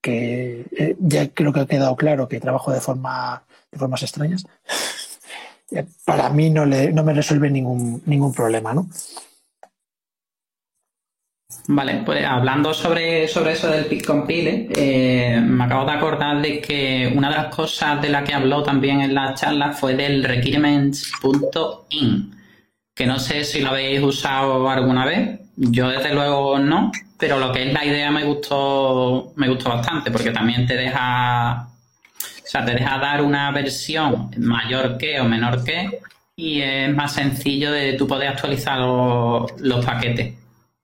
[SPEAKER 3] que eh, ya creo que ha quedado claro que trabajo de forma de formas extrañas, para mí no, le, no me resuelve ningún, ningún problema, ¿no?
[SPEAKER 4] Vale, pues hablando sobre, sobre eso del pick compile, eh, me acabo de acordar de que una de las cosas de la que habló también en la charla fue del requirements.in, que no sé si lo habéis usado alguna vez, yo desde luego no, pero lo que es la idea me gustó, me gustó bastante, porque también te deja sea, te deja dar una versión mayor que o menor que y es más sencillo de tú poder actualizar los, paquetes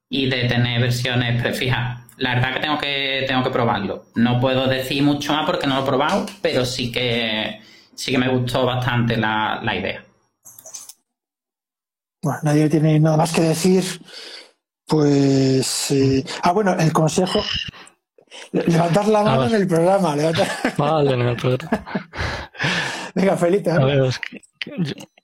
[SPEAKER 4] y de tener versiones prefijas. La verdad que tengo que tengo que probarlo. No puedo decir mucho más porque no lo he probado, pero sí que sí que me gustó bastante la, idea.
[SPEAKER 3] Bueno, nadie tiene nada más que decir. Pues. Eh, ah, bueno, el consejo. Levantar la mano en el programa.
[SPEAKER 2] Vale, en el programa. [laughs]
[SPEAKER 3] Venga, Felipe.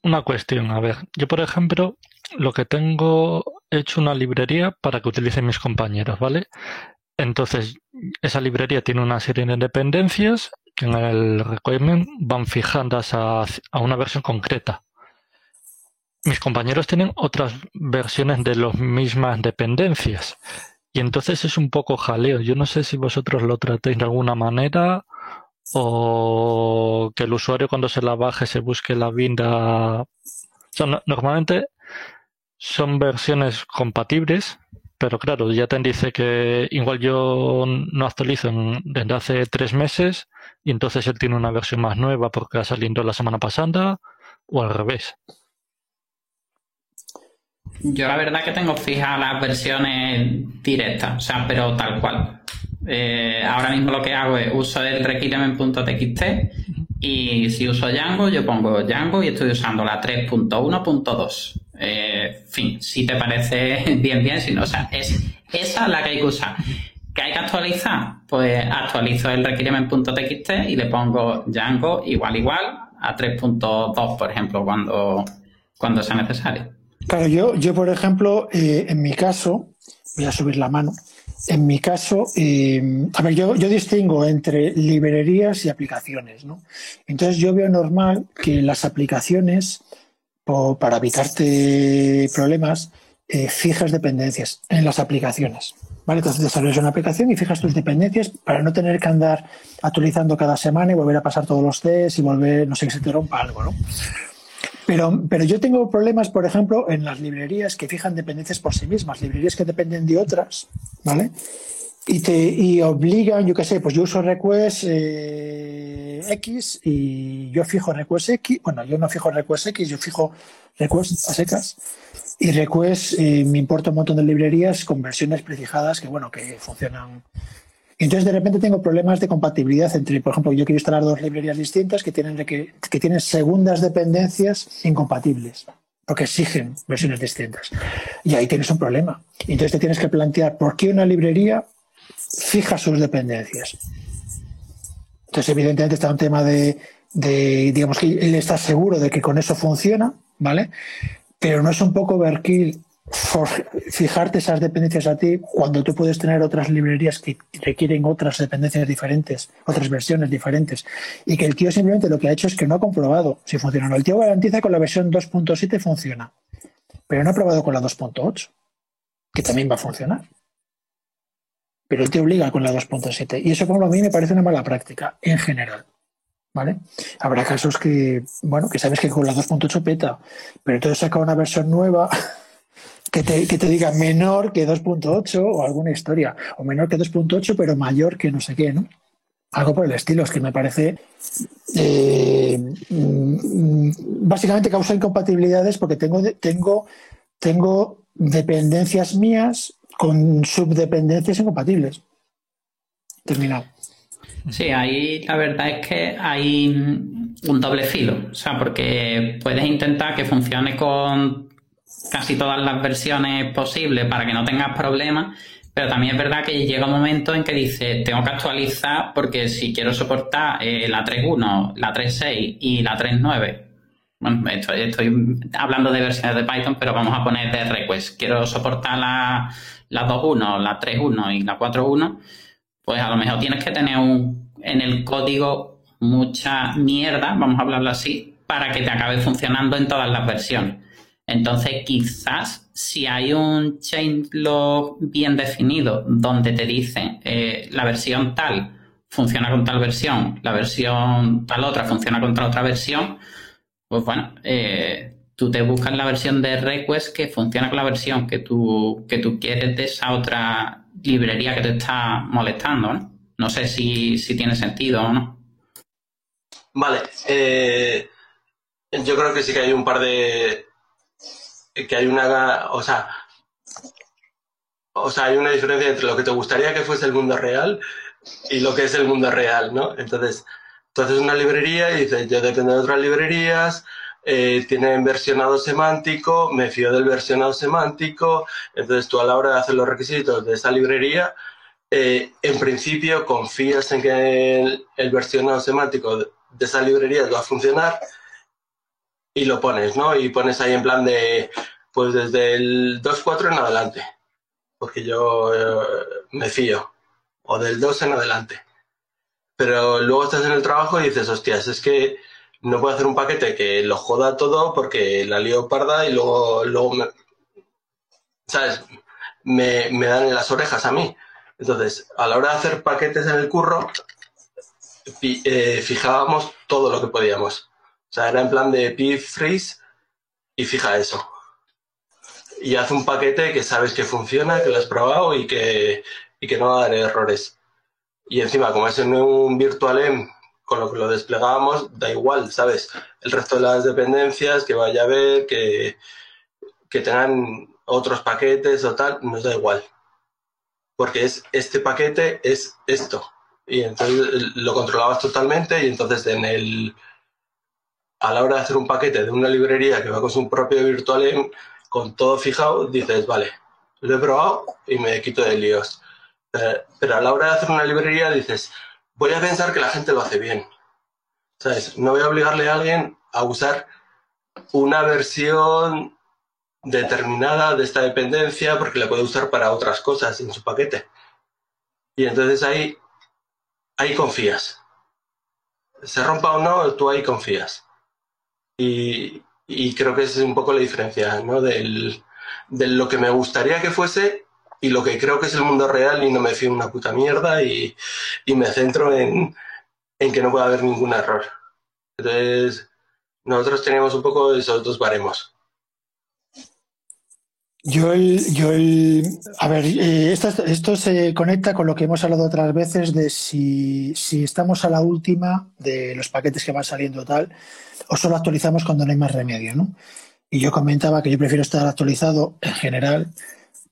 [SPEAKER 2] una cuestión, a ver. Yo, por ejemplo, lo que tengo hecho una librería para que utilicen mis compañeros, ¿vale? Entonces, esa librería tiene una serie de dependencias que en el requirement van fijando a, a una versión concreta. Mis compañeros tienen otras versiones de las mismas dependencias. Y entonces es un poco jaleo. Yo no sé si vosotros lo tratéis de alguna manera o que el usuario cuando se la baje se busque la binda. normalmente son versiones compatibles, pero claro, ya te dice que igual yo no actualizo desde hace tres meses y entonces él tiene una versión más nueva porque ha salido la semana pasada o al revés.
[SPEAKER 4] Yo la verdad que tengo fijas las versiones directas, o sea, pero tal cual. Eh, ahora mismo lo que hago es uso el requirement.txt y si uso Django, yo pongo Django y estoy usando la 3.1.2. Eh, fin, si te parece [laughs] bien, bien, si no, o sea, es esa la que hay que usar. ¿Qué hay que actualizar? Pues actualizo el requirement.txt y le pongo Django igual igual a 3.2, por ejemplo, cuando, cuando sea necesario.
[SPEAKER 3] Claro, yo, yo por ejemplo, eh, en mi caso, voy a subir la mano. En mi caso, eh, a ver, yo, yo, distingo entre librerías y aplicaciones, ¿no? Entonces yo veo normal que las aplicaciones, para evitarte problemas, eh, fijas dependencias en las aplicaciones. ¿Vale? Entonces desarrollas una aplicación y fijas tus dependencias para no tener que andar actualizando cada semana y volver a pasar todos los tests y volver, no sé, que se te rompa algo, ¿no? Pero, pero yo tengo problemas, por ejemplo, en las librerías que fijan dependencias por sí mismas, librerías que dependen de otras, ¿vale? Y te y obligan, yo qué sé, pues yo uso request eh, X y yo fijo request X, bueno, yo no fijo request X, yo fijo request a secas y request eh, me importa un montón de librerías con versiones prefijadas que, bueno, que funcionan entonces, de repente tengo problemas de compatibilidad entre, por ejemplo, yo quiero instalar dos librerías distintas que tienen, que, tienen segundas dependencias incompatibles, porque exigen versiones distintas. Y ahí tienes un problema. Entonces te tienes que plantear por qué una librería fija sus dependencias. Entonces, evidentemente está un tema de, de digamos que él está seguro de que con eso funciona, ¿vale? Pero no es un poco overkill fijarte esas dependencias a ti cuando tú puedes tener otras librerías que requieren otras dependencias diferentes, otras versiones diferentes. Y que el tío simplemente lo que ha hecho es que no ha comprobado si funciona o no. El tío garantiza que la versión 2.7 funciona, pero no ha probado con la 2.8, que también va a funcionar. Pero él te obliga con la 2.7. Y eso, como a mí, me parece una mala práctica en general. ¿Vale? Habrá casos que, bueno, que sabes que con la 2.8 peta, pero entonces saca una versión nueva [laughs] que te, que te diga menor que 2.8 o alguna historia, o menor que 2.8 pero mayor que no sé qué, ¿no? Algo por el estilo, es que me parece eh, mm, básicamente causa incompatibilidades porque tengo, tengo, tengo dependencias mías con subdependencias incompatibles. Terminado.
[SPEAKER 4] Sí, ahí la verdad es que hay un doble filo, o sea, porque puedes intentar que funcione con casi todas las versiones posibles para que no tengas problemas, pero también es verdad que llega un momento en que dice tengo que actualizar porque si quiero soportar eh, la 3.1, la 3.6 y la 3.9, bueno, estoy, hablando de versiones de Python, pero vamos a poner de request. Quiero soportar la, la 2.1, la 3.1 y la 4.1, pues a lo mejor tienes que tener un, en el código mucha mierda, vamos a hablarlo así, para que te acabe funcionando en todas las versiones. Entonces, quizás si hay un changelog bien definido donde te dice eh, la versión tal funciona con tal versión, la versión tal otra funciona con tal otra versión, pues bueno, eh, tú te buscas la versión de request que funciona con la versión que tú, que tú quieres de esa otra librería que te está molestando, ¿no? No sé si, tiene sentido o no.
[SPEAKER 5] Vale, eh, yo creo que sí que hay un par de, que hay una, o sea, o sea, hay una diferencia entre lo que te gustaría que fuese el mundo real y lo que es el mundo real, ¿no? Entonces, tú haces una librería y dices, yo dependo de otras librerías, eh, tienen versionado semántico, me fío del versionado semántico, entonces tú a la hora de hacer los requisitos de esa librería, eh, en principio confías en que el, el versionado semántico de esa librería va a funcionar y lo pones, ¿no? Y pones ahí en plan de, pues desde el 2.4 en adelante, porque yo eh, me fío, o del 2 en adelante. Pero luego estás en el trabajo y dices, hostias, es que no puedo hacer un paquete que lo joda todo porque la lío parda y luego, luego me, ¿sabes? Me, me dan en las orejas a mí. Entonces, a la hora de hacer paquetes en el curro, eh, fijábamos todo lo que podíamos. Sea, era en plan de pip freeze y fija eso. Y haz un paquete que sabes que funciona, que lo has probado y que, y que no va a dar errores. Y encima, como es en un virtual con lo que lo desplegábamos, da igual, ¿sabes? El resto de las dependencias que vaya a ver, que, que tengan otros paquetes o tal, nos da igual. Porque es este paquete es esto. Y entonces lo controlabas totalmente y entonces en el a la hora de hacer un paquete de una librería que va con su propio virtual con todo fijado, dices, vale, lo he probado y me quito de líos. Pero, a la hora de hacer una librería dices, voy a pensar que la gente lo hace bien. ¿Sabes? No voy a obligarle a alguien a usar una versión determinada de esta dependencia porque la puede usar para otras cosas en su paquete. Y entonces ahí, ahí confías. Se rompa o no, tú ahí confías. Y, creo que esa es un poco la diferencia, ¿no? Del, de lo que me gustaría que fuese y lo que creo que es el mundo real y no me fío una puta mierda y, me centro en, en que no pueda haber ningún error. Entonces, nosotros teníamos un poco esos dos baremos.
[SPEAKER 3] Yo, el, yo el, a ver, eh, esto, esto, se conecta con lo que hemos hablado otras veces de si, si, estamos a la última de los paquetes que van saliendo tal, o solo actualizamos cuando no hay más remedio, ¿no? Y yo comentaba que yo prefiero estar actualizado en general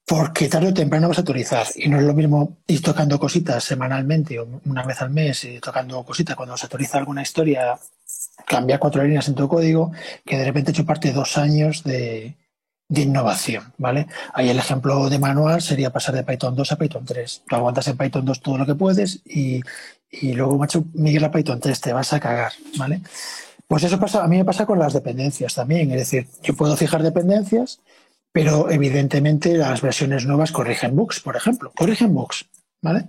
[SPEAKER 3] porque tarde o temprano vas a actualizar y no es lo mismo ir tocando cositas semanalmente o una vez al mes y tocando cositas cuando se actualiza alguna historia, cambiar cuatro líneas en tu código, que de repente he hecho parte dos años de, de innovación, ¿vale? Ahí el ejemplo de manual sería pasar de Python 2 a Python 3. Tú aguantas en Python 2 todo lo que puedes y, y luego, macho, migrar a Python 3, te vas a cagar, ¿vale? Pues eso pasa, a mí me pasa con las dependencias también. Es decir, yo puedo fijar dependencias, pero evidentemente las versiones nuevas corrigen bugs, por ejemplo. Corrigen bugs, ¿vale?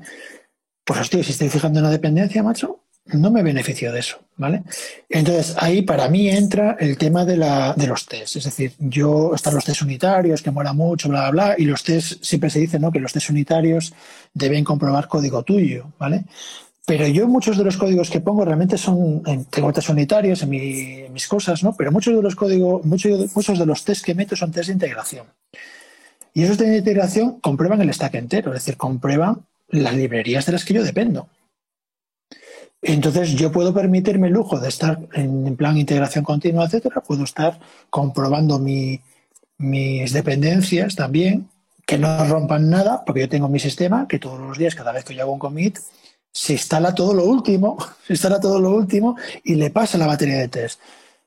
[SPEAKER 3] Pues hostia, si estoy fijando una dependencia, macho, no me beneficio de eso, ¿vale? Entonces, ahí para mí entra el tema de, la, de los tests. Es decir, yo, están los test unitarios, que mola mucho, bla, bla, bla, y los test, siempre se dice, ¿no? Que los test unitarios deben comprobar código tuyo, ¿vale? Pero yo muchos de los códigos que pongo realmente son, tengo test unitarios en, mis cosas, ¿no? Pero muchos de los códigos, muchos, muchos de los tests que meto son test de integración. Y esos test de integración comprueban el stack entero, es decir, comprueban las librerías de las que yo dependo. Entonces yo puedo permitirme el lujo de estar en, plan integración continua, etcétera. Puedo estar comprobando mis dependencias también, que no rompan nada, porque yo tengo mi sistema que todos los días, cada vez que yo hago un commit, se instala todo lo último, [laughs] se instala todo lo último y le pasa la batería de test.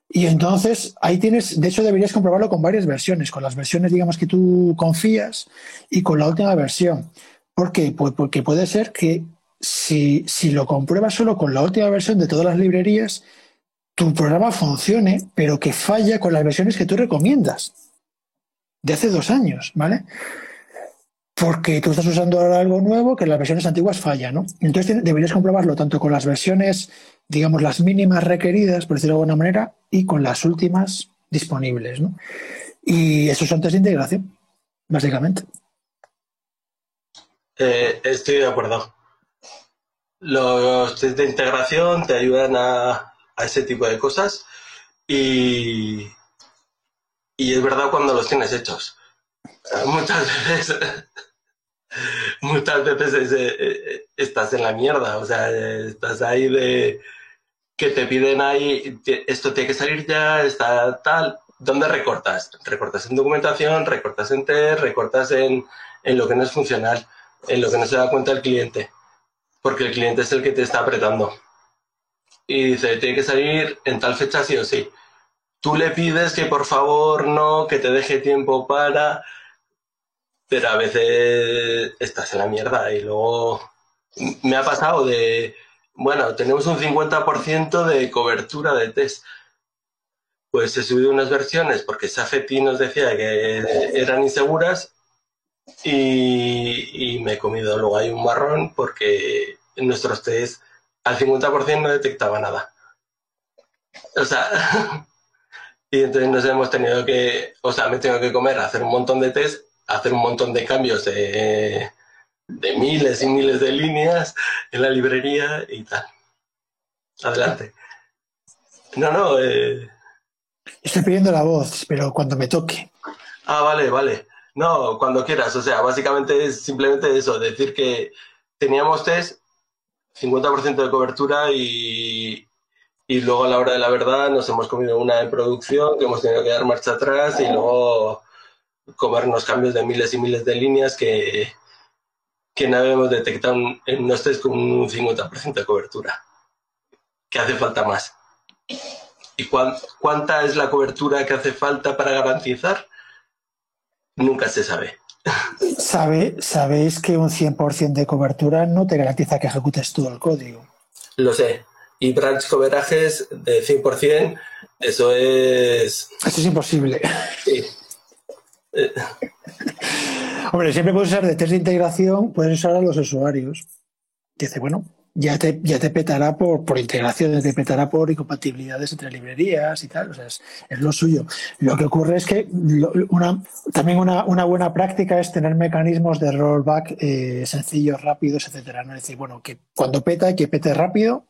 [SPEAKER 3] Y entonces ahí tienes, de hecho deberías comprobarlo con varias versiones, con las versiones digamos que tú confías y con la última versión. ¿Por qué? Pues porque puede ser que si, lo compruebas solo con la última versión de todas las librerías, tu programa funcione, pero que falla con las versiones que tú recomiendas de hace dos años, ¿vale? Porque tú estás usando ahora algo nuevo que las versiones antiguas fallan, ¿no? Entonces deberías comprobarlo tanto con las versiones, digamos, las mínimas requeridas, por decirlo de alguna manera, y con las últimas disponibles, ¿no? Y esos son test de integración, básicamente.
[SPEAKER 5] Eh, estoy de acuerdo. Los test de integración te ayudan a, ese tipo de cosas y, y es verdad cuando los tienes hechos. Muchas [laughs] veces, muchas veces eh, eh, estás en la mierda, o sea, estás ahí de que te piden ahí, esto tiene que salir ya, está tal. ¿Dónde recortas? Recortas en documentación, recortas en test, recortas en, en lo que no es funcional, en lo que no se da cuenta el cliente porque el cliente es el que te está apretando. Y dice, tiene que salir en tal fecha sí o sí. Tú le pides que por favor no, que te deje tiempo para... Pero a veces estás en la mierda y luego me ha pasado de, bueno, tenemos un 50% de cobertura de test. Pues he subido unas versiones porque Safety nos decía que eran inseguras y, me he comido luego ahí un marrón porque en nuestros test al 50% no detectaba nada. O sea, [laughs] y entonces nos hemos tenido que, o sea, me tengo que comer, hacer un montón de test, hacer un montón de cambios de, de miles y miles de líneas en la librería y tal. Adelante. No, no. Eh...
[SPEAKER 3] Estoy pidiendo la voz, pero cuando me toque.
[SPEAKER 5] Ah, vale, vale. No, cuando quieras. O sea, básicamente es simplemente eso, decir que teníamos test, 50% de cobertura y, y luego a la hora de la verdad nos hemos comido una en producción que hemos tenido que dar marcha atrás y luego comernos cambios de miles y miles de líneas que, que no habíamos detectado en unos test con un 50% de cobertura. Que hace falta más. ¿Y cuánta es la cobertura que hace falta para garantizar? Nunca se sabe.
[SPEAKER 3] Sabe, sabéis que un 100% de cobertura no te garantiza que ejecutes todo el código.
[SPEAKER 5] Lo sé, y branch coverages de 100%, eso es...
[SPEAKER 3] Eso es imposible. Sí. Hombre, siempre puedes usar de test de integración, puedes usar a los usuarios. Dice, bueno, ya te, ya te petará por, por integración, te petará por incompatibilidades entre librerías y tal. O sea, es, lo suyo. Lo que ocurre es que una, también una, una, buena práctica es tener mecanismos de rollback eh, sencillos, rápidos, etcétera. ¿no? Es decir, bueno, que cuando peta, que pete rápido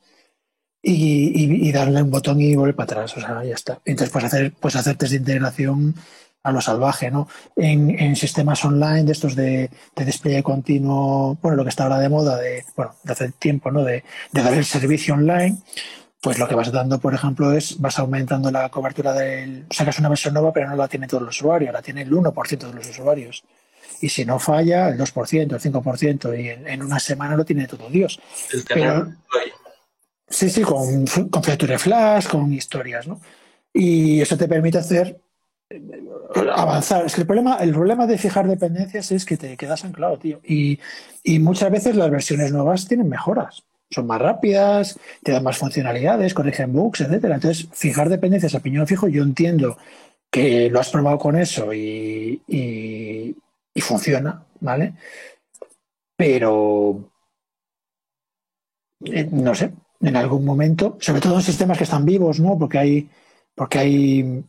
[SPEAKER 3] y, darle un botón y volver para atrás. O sea, ya está. Entonces, pues hacer, pues hacer test de integración a lo salvaje, ¿no? En, sistemas online de estos de, despliegue continuo, bueno, lo que está ahora de moda, de, bueno, de hace tiempo, ¿no? De, dar el servicio online, pues lo que vas dando, por ejemplo, es vas aumentando la cobertura del. Sacas una versión nueva, pero no la tiene todo el usuario, la tiene el 1% de los usuarios. Y si no falla, el 2%, el 5%, y en, una semana lo tiene todo Dios. Pero, Sí, sí, con, con Flash, con historias, ¿no? Y eso te permite hacer avanzar. Es que el problema, el problema de fijar dependencias es que te quedas anclado, tío. Y, y muchas veces las versiones nuevas tienen mejoras. Son más rápidas, te dan más funcionalidades, corrigen bugs, etcétera. Entonces, fijar dependencias a piñón fijo, yo entiendo que lo has probado con eso y, y, funciona, ¿vale? Pero eh, no sé, en algún momento, sobre todo en sistemas que están vivos, ¿no? Porque hay, porque hay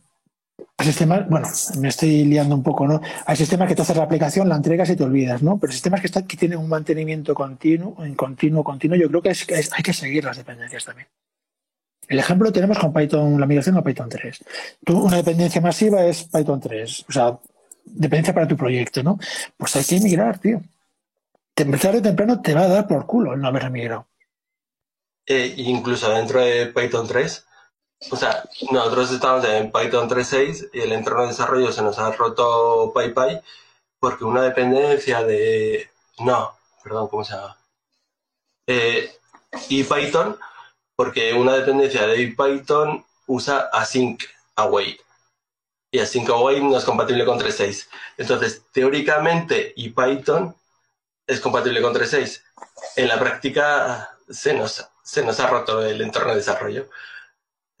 [SPEAKER 3] sistemas, bueno, me estoy liando un poco, ¿no? Hay sistemas que tú haces la aplicación, la entregas y te olvidas, ¿no? Pero sistemas que, están, que tienen un mantenimiento continuo, en continuo, continuo, yo creo que, es, hay que seguir las dependencias también. El ejemplo lo tenemos con Python, la migración a Python 3. Tú, una dependencia masiva es Python 3, o sea, dependencia para tu proyecto, ¿no? Pues hay que migrar, tío. Tarde o temprano te va a dar por culo el no haber migrado.
[SPEAKER 5] Eh, incluso dentro de Python 3. O sea, nosotros estamos en Python 3.6 y el entorno de desarrollo se nos ha roto PyPy porque una dependencia de... No, perdón, ¿cómo se llama? Eh, porque una dependencia de Python usa async await. Y async await no es compatible con 3.6. Entonces, teóricamente, y Python es compatible con 3.6. En la práctica se nos se nos ha roto el entorno de desarrollo.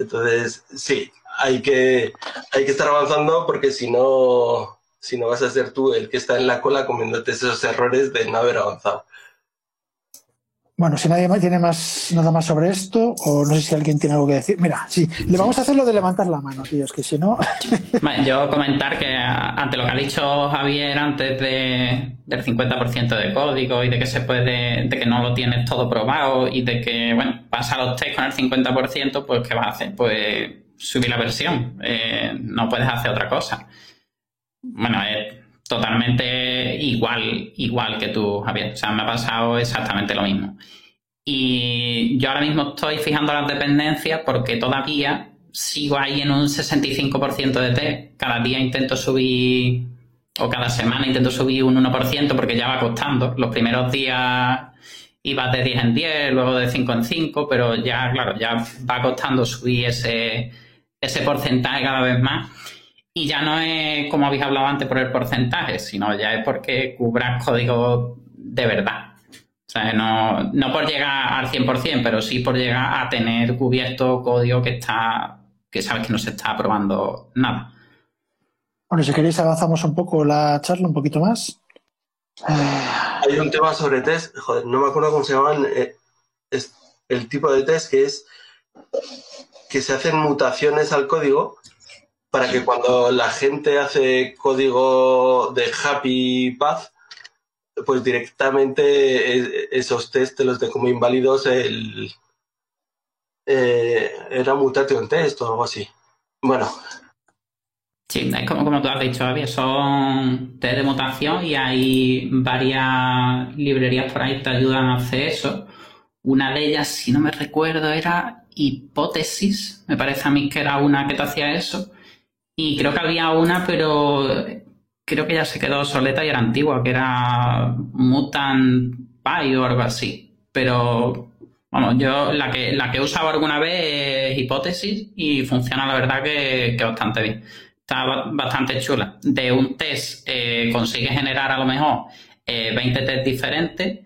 [SPEAKER 5] Entonces, sí, hay que, hay que estar avanzando porque si no, si no vas a ser tú el que está en la cola comiéndote esos errores de no haber avanzado.
[SPEAKER 3] Bueno, si nadie más tiene más, nada más sobre esto, o no sé si alguien tiene algo que decir. Mira, sí, le vamos a hacer lo de levantar la mano, tío, es que si no. [laughs]
[SPEAKER 4] yo comentar que ante lo que ha dicho Javier antes de, del 50% de código y de que se puede, de que no lo tienes todo probado y de que, bueno, pasa los test con el 50%, pues ¿qué vas a hacer? Pues subir la versión. Eh, no puedes hacer otra cosa. Bueno, es totalmente igual, igual que tú, Javier. O sea, me ha pasado exactamente lo mismo. Y yo ahora mismo estoy fijando las dependencias porque todavía sigo ahí en un 65% de test. Cada día intento subir, o cada semana intento subir un 1% porque ya va costando. Los primeros días iba de 10 en 10, luego de 5 en 5, pero ya, claro, ya va costando subir ese, ese porcentaje cada vez más. Y ya no es como habéis hablado antes por el porcentaje, sino ya es porque cubras código de verdad. O sea, no, no por llegar al 100%, pero sí por llegar a tener cubierto código que está, que sabes que no se está aprobando nada.
[SPEAKER 3] Bueno, si queréis avanzamos un poco la charla, un poquito más.
[SPEAKER 5] Hay un tema sobre test, joder, no me acuerdo cómo se llaman, eh, es el tipo de test que es que se hacen mutaciones al código para que cuando la gente hace código de Happy Path, pues directamente esos test te los de como inválidos el, eh, era mutation test o algo así. Bueno.
[SPEAKER 4] Sí, es como, como tú has dicho, Javier, son test de mutación y hay varias librerías por ahí que te ayudan a hacer eso. Una de ellas, si no me recuerdo, era Hipótesis. Me parece a mí que era una que te hacía eso. Y creo que había una, pero creo que ya se quedó soleta y era antigua, que era Mutant Pie o algo así. Pero, vamos, yo la que, la que he usado alguna vez es Hipótesis y funciona la verdad que, bastante bien. Está bastante chula. De un test eh, consigue generar a lo mejor 20 eh, test diferentes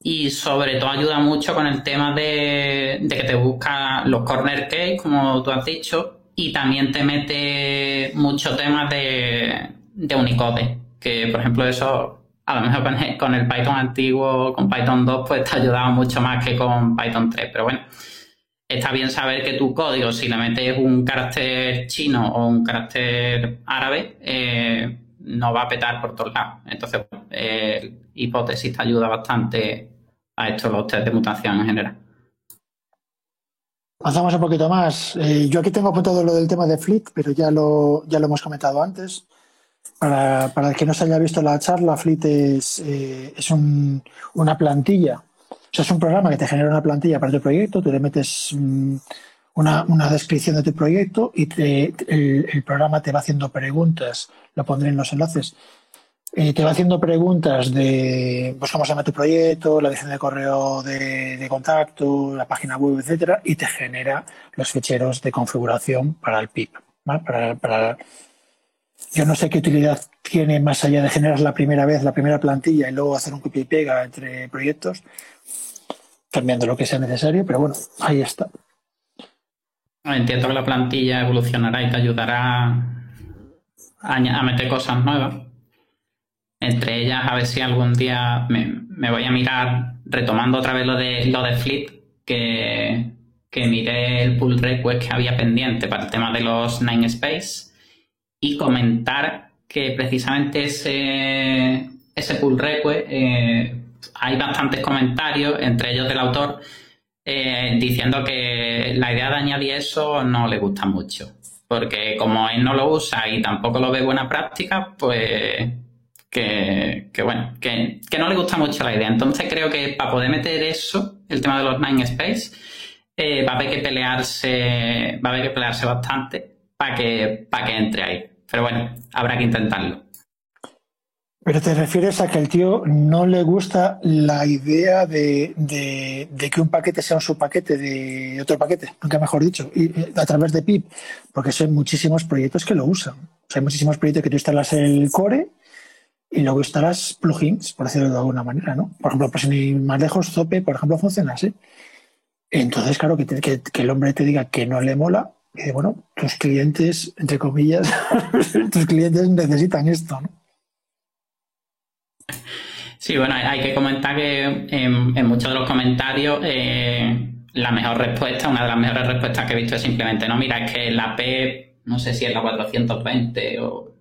[SPEAKER 4] y sobre todo ayuda mucho con el tema de, que te busca los corner case, como tú has dicho, y también te mete mucho temas de, de Unicode, que por ejemplo eso a lo mejor con el, Python antiguo, con Python 2, pues te ha ayudado mucho más que con Python 3, pero bueno, está bien saber que tu código, si le metes un carácter chino o un carácter árabe, eh, no va a petar por todos lados. Entonces, eh, hipótesis te ayuda bastante a esto, los test de mutación en general.
[SPEAKER 3] Avanzamos un poquito más. Eh, yo aquí tengo apuntado lo del tema de Fleet, pero ya lo, ya lo hemos comentado antes. Para, el que no se haya visto la charla, Fleet es, eh, es una plantilla. O sea, es un programa que te genera una plantilla para tu proyecto, tú le metes mm, una, descripción de tu proyecto y el, programa te va haciendo preguntas, lo pondré en los enlaces, eh, te va haciendo preguntas de pues, cómo se llama tu proyecto, la dirección de correo de, contacto, la página web, etcétera, y te genera los ficheros de configuración para el PIP. Para, yo no sé qué utilidad tiene más allá de generar la primera vez la primera plantilla y luego hacer un copy y pega entre proyectos, cambiando lo que sea necesario, pero bueno, ahí está.
[SPEAKER 4] Entiendo que la plantilla evolucionará y te ayudará a meter cosas nuevas entre ellas, a ver si algún día me, voy a mirar, retomando otra vez lo de, lo de Flip, que, que miré el pull request que había pendiente para el tema de los Nine Space y comentar que precisamente ese, ese pull request eh, hay bastantes comentarios, entre ellos del autor, eh, diciendo que la idea de añadir eso no le gusta mucho. Porque como él no lo usa y tampoco lo ve buena práctica, pues que, bueno, que, no le gusta mucho la idea. Entonces creo que para poder meter eso, el tema de los Nine Space, eh, va a haber que pelearse, va a haber que pelearse bastante para que, para que entre ahí. Pero bueno, habrá que intentarlo.
[SPEAKER 3] Pero te refieres a que el tío no le gusta la idea de, que un paquete sea un subpaquete de otro paquete, nunca mejor dicho, y, a través de PIP, porque son muchísimos proyectos que lo usan. O sea, hay muchísimos proyectos que tú instalas el core y luego estarás plugins, por decirlo de alguna manera, ¿no? Por ejemplo, pues sin más lejos, Zope, por ejemplo, funciona así. Entonces, claro, que, el hombre te diga que no le mola, y bueno, tus clientes, entre comillas, [laughs] tus clientes necesitan esto, ¿no?
[SPEAKER 4] Sí, bueno, hay que comentar que en, muchos de los comentarios eh, la mejor respuesta, una de las mejores respuestas que he visto es simplemente, no, mira, es que la P, no sé si es la 420 o...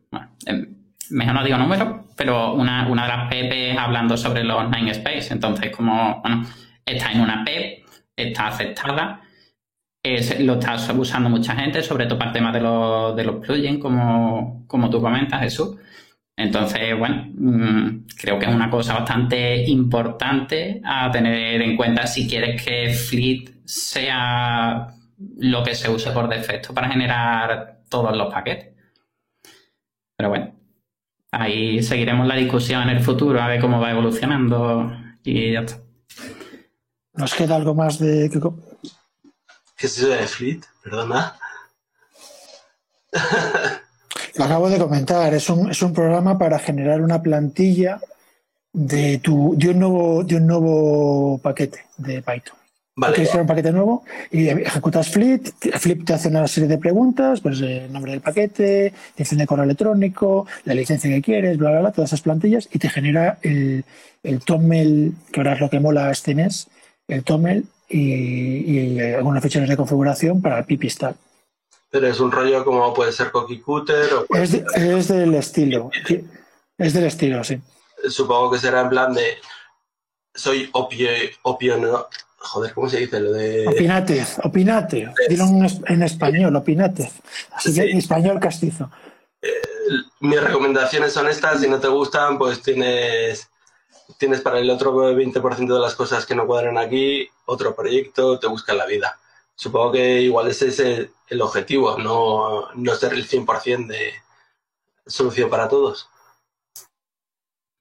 [SPEAKER 4] mejor no digo número, pero una, de las PP hablando sobre los Nine Space. Entonces, como, bueno, está en una PEP, está aceptada, lo está usando mucha gente, sobre todo para el tema de los, de los plugins, como, como tú comentas, Jesús. Entonces, bueno, mm, creo que es una cosa bastante importante a tener en cuenta si quieres que Fleet sea lo que se use por defecto para generar todos los paquetes. Pero bueno, ahí seguiremos la discusión en el futuro a ver cómo va evolucionando y ya está.
[SPEAKER 3] ¿Nos queda algo más de
[SPEAKER 5] ¿Qué es eso de Fleet? Perdona.
[SPEAKER 3] Lo acabo de comentar, es un, es un programa para generar una plantilla de, tu, de, un nuevo, de un nuevo paquete de Python. Vale. Quieres crear un paquete nuevo y ejecutas Flip. Flip te hace una serie de preguntas, pues el nombre del paquete, dirección de correo electrónico, la licencia que quieres, bla, bla, bla, todas esas plantillas y te genera el, el TOML, que ahora es lo que mola este mes, el TOML y, algunas ficheras de configuración para el pipistal.
[SPEAKER 5] Pero es un rollo como puede ser Cookie Cutter o...
[SPEAKER 3] Es, es del estilo, es del estilo, sí.
[SPEAKER 5] Supongo que será en plan de soy opio, opio joder, ¿cómo se dice lo de...?
[SPEAKER 3] Opinate, opinate. Dilo en español, opinate. Así que español castizo.
[SPEAKER 5] Eh, mis recomendaciones son estas, si no te gustan, pues tienes, tienes para el otro 20% de las cosas que no cuadran aquí, otro proyecto, te busca la vida. Supongo que igual ese es el, objetivo, no, no ser el 100% de solución para todos.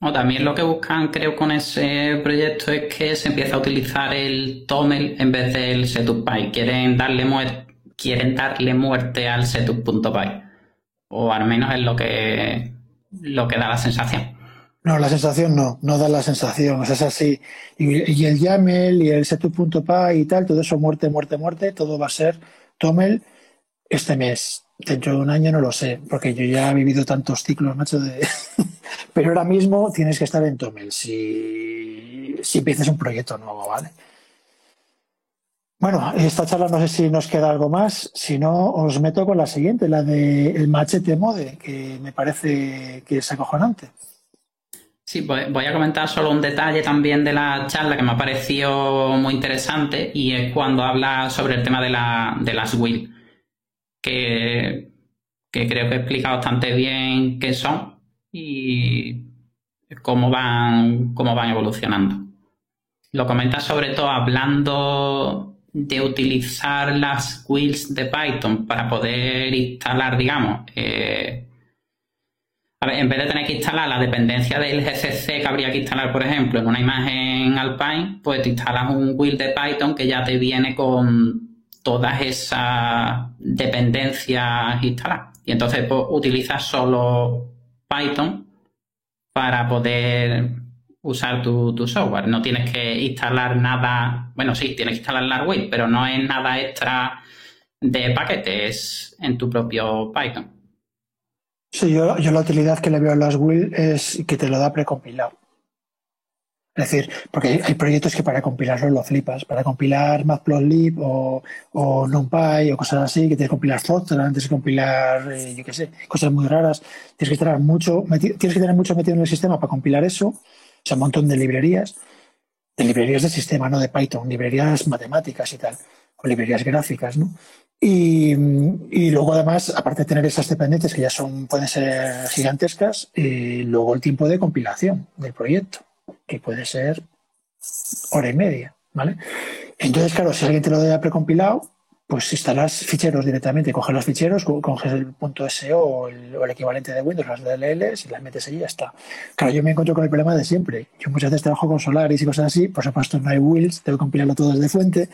[SPEAKER 4] O también lo que buscan, creo, con ese proyecto es que se empiece a utilizar el Toml en vez del setup.py. Quieren darle, quieren darle muerte al setup.py. O al menos es lo que, lo que da la sensación.
[SPEAKER 3] No, la sensación no, no da la sensación, es así. Y, el YAML y el setup.py y tal, todo eso muerte, muerte, muerte, todo va a ser Toml este mes. Dentro de un año no lo sé, porque yo ya he vivido tantos ciclos, macho, de... [laughs] Pero ahora mismo tienes que estar en Tomel si, si empiezas un proyecto nuevo, ¿vale? Bueno, esta charla no sé si nos queda algo más, si no os meto con la siguiente, la del el machete mode, que me parece que es acojonante.
[SPEAKER 4] Sí, voy a comentar solo un detalle también de la charla que me ha parecido muy interesante y es cuando habla sobre el tema de, la, de las will, que, creo que explica bastante bien qué son y cómo van, cómo van evolucionando. Lo comenta sobre todo hablando de utilizar las wheels de Python para poder instalar, digamos, eh, en vez de tener que instalar la dependencia del GCC que habría que instalar, por ejemplo, en una imagen Alpine, pues te instalas un wheel de Python que ya te viene con todas esas dependencias instaladas. Y entonces pues, utilizas solo Python para poder usar tu, software. No tienes que instalar nada, bueno, sí, tienes que instalar la web, pero no es nada extra de paquetes en tu propio Python.
[SPEAKER 3] Sí, yo, yo la utilidad que le veo a las es que te lo da precompilado. Es decir, porque hay proyectos que para compilarlo lo flipas. Para compilar Matplotlib o, NumPy o cosas así, que tienes que compilar Fortran antes de compilar, eh, yo qué sé, cosas muy raras. Tienes que tener mucho, tienes que tener mucho metido en el sistema para compilar eso. O sea, un montón de librerías. De librerías de sistema, no de Python, librerías matemáticas y tal, o librerías gráficas, ¿no? Y, luego además, aparte de tener esas dependencias que ya son, pueden ser gigantescas, y luego el tiempo de compilación del proyecto que puede ser hora y media, ¿vale? Entonces, claro, si alguien te lo da precompilado, pues instalas ficheros directamente, coges los ficheros, coges el punto .so o el, equivalente de Windows, las DLLs, y las metes ahí y ya está. Claro, yo me encuentro con el problema de siempre. Yo muchas veces trabajo con Solaris y cosas así, por supuesto no hay wheels, tengo que compilarlo todo desde fuente,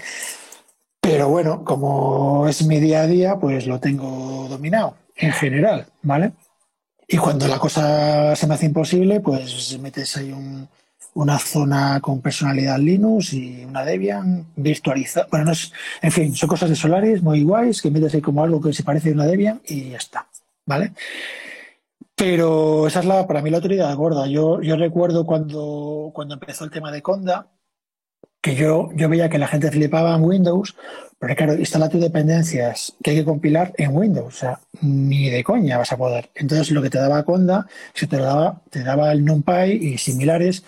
[SPEAKER 3] pero bueno, como es mi día a día, pues lo tengo dominado en general, ¿vale? Y cuando la cosa se me hace imposible, pues metes ahí una zona con personalidad Linux y una Debian virtualizada. Bueno, no es, en fin, son cosas de Solaris muy guays que metes ahí como algo que se parece a una Debian y ya está, ¿vale? Pero esa es la, para mí la autoridad gorda. Yo, yo recuerdo cuando, cuando empezó el tema de Conda, que yo, yo veía que la gente flipaba en Windows, pero claro, instala tus dependencias que hay que compilar en Windows, o sea, ni de coña vas a poder. Entonces lo que te daba Conda, se te daba, te daba el NumPy y similares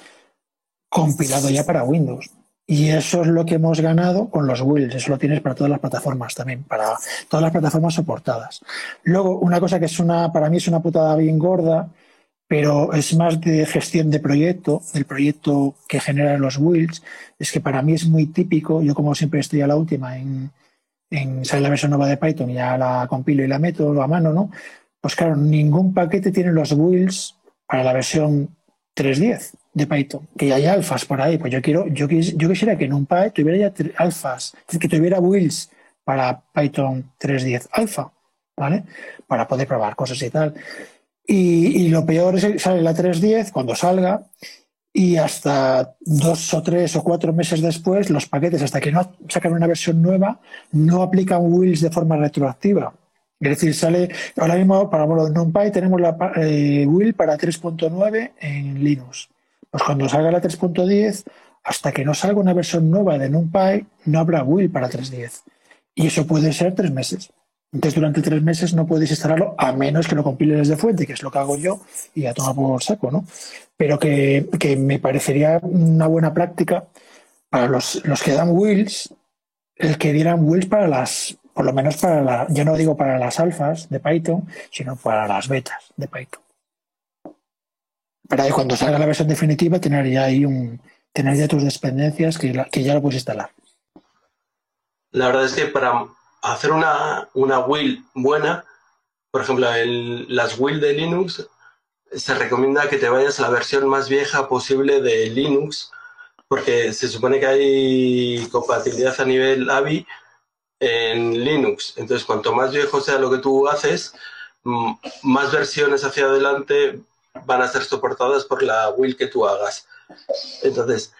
[SPEAKER 3] compilado ya para Windows. Y eso es lo que hemos ganado con los wheels. Eso lo tienes para todas las plataformas también, para todas las plataformas soportadas. Luego, una cosa que es una, para mí es una putada bien gorda, pero es más de gestión de proyecto, del proyecto que genera los wheels. Es que para mí es muy típico, yo como siempre estoy a la última en, en sale la versión nueva de Python y ya la compilo y la meto a mano, ¿no? Pues claro, ningún paquete tiene los wheels para la versión 3.10 de Python, que ya hay alfas por ahí. Pues yo quiero, yo, yo quisiera que en un Python tuviera ya alfas, que tuviera wheels para Python 3.10 alfa, ¿vale? Para poder probar cosas y tal. Y, lo peor es que sale la 3.10 cuando salga y hasta dos o tres o cuatro meses después los paquetes, hasta que no sacan una versión nueva, no aplican wheels de forma retroactiva. Es decir, sale ahora mismo para NumPy tenemos la eh, wheel para 3.9 en Linux. Pues cuando salga la 3.10, hasta que no salga una versión nueva de NumPy, no habrá wheel para 3.10. Y eso puede ser tres meses. Entonces, durante tres meses no podéis instalarlo a menos que lo compiles desde fuente, que es lo que hago yo, y a tomar por saco, ¿no? Pero que, me parecería una buena práctica para los, los que dan wheels, el que dieran wheels para las, por lo menos para la, yo no digo para las alfas de Python, sino para las betas de Python. Para cuando salga la versión definitiva tener ya ahí un, tener tus dependencias que, que ya lo puedes instalar.
[SPEAKER 5] La verdad es que para hacer una, una wheel buena, por ejemplo, las wheel de Linux, se recomienda que te vayas a la versión más vieja posible de Linux, porque se supone que hay compatibilidad a nivel AVI en Linux. Entonces, cuanto más viejo sea lo que tú haces, más versiones hacia adelante van a ser soportadas por la will que tú hagas. Entonces,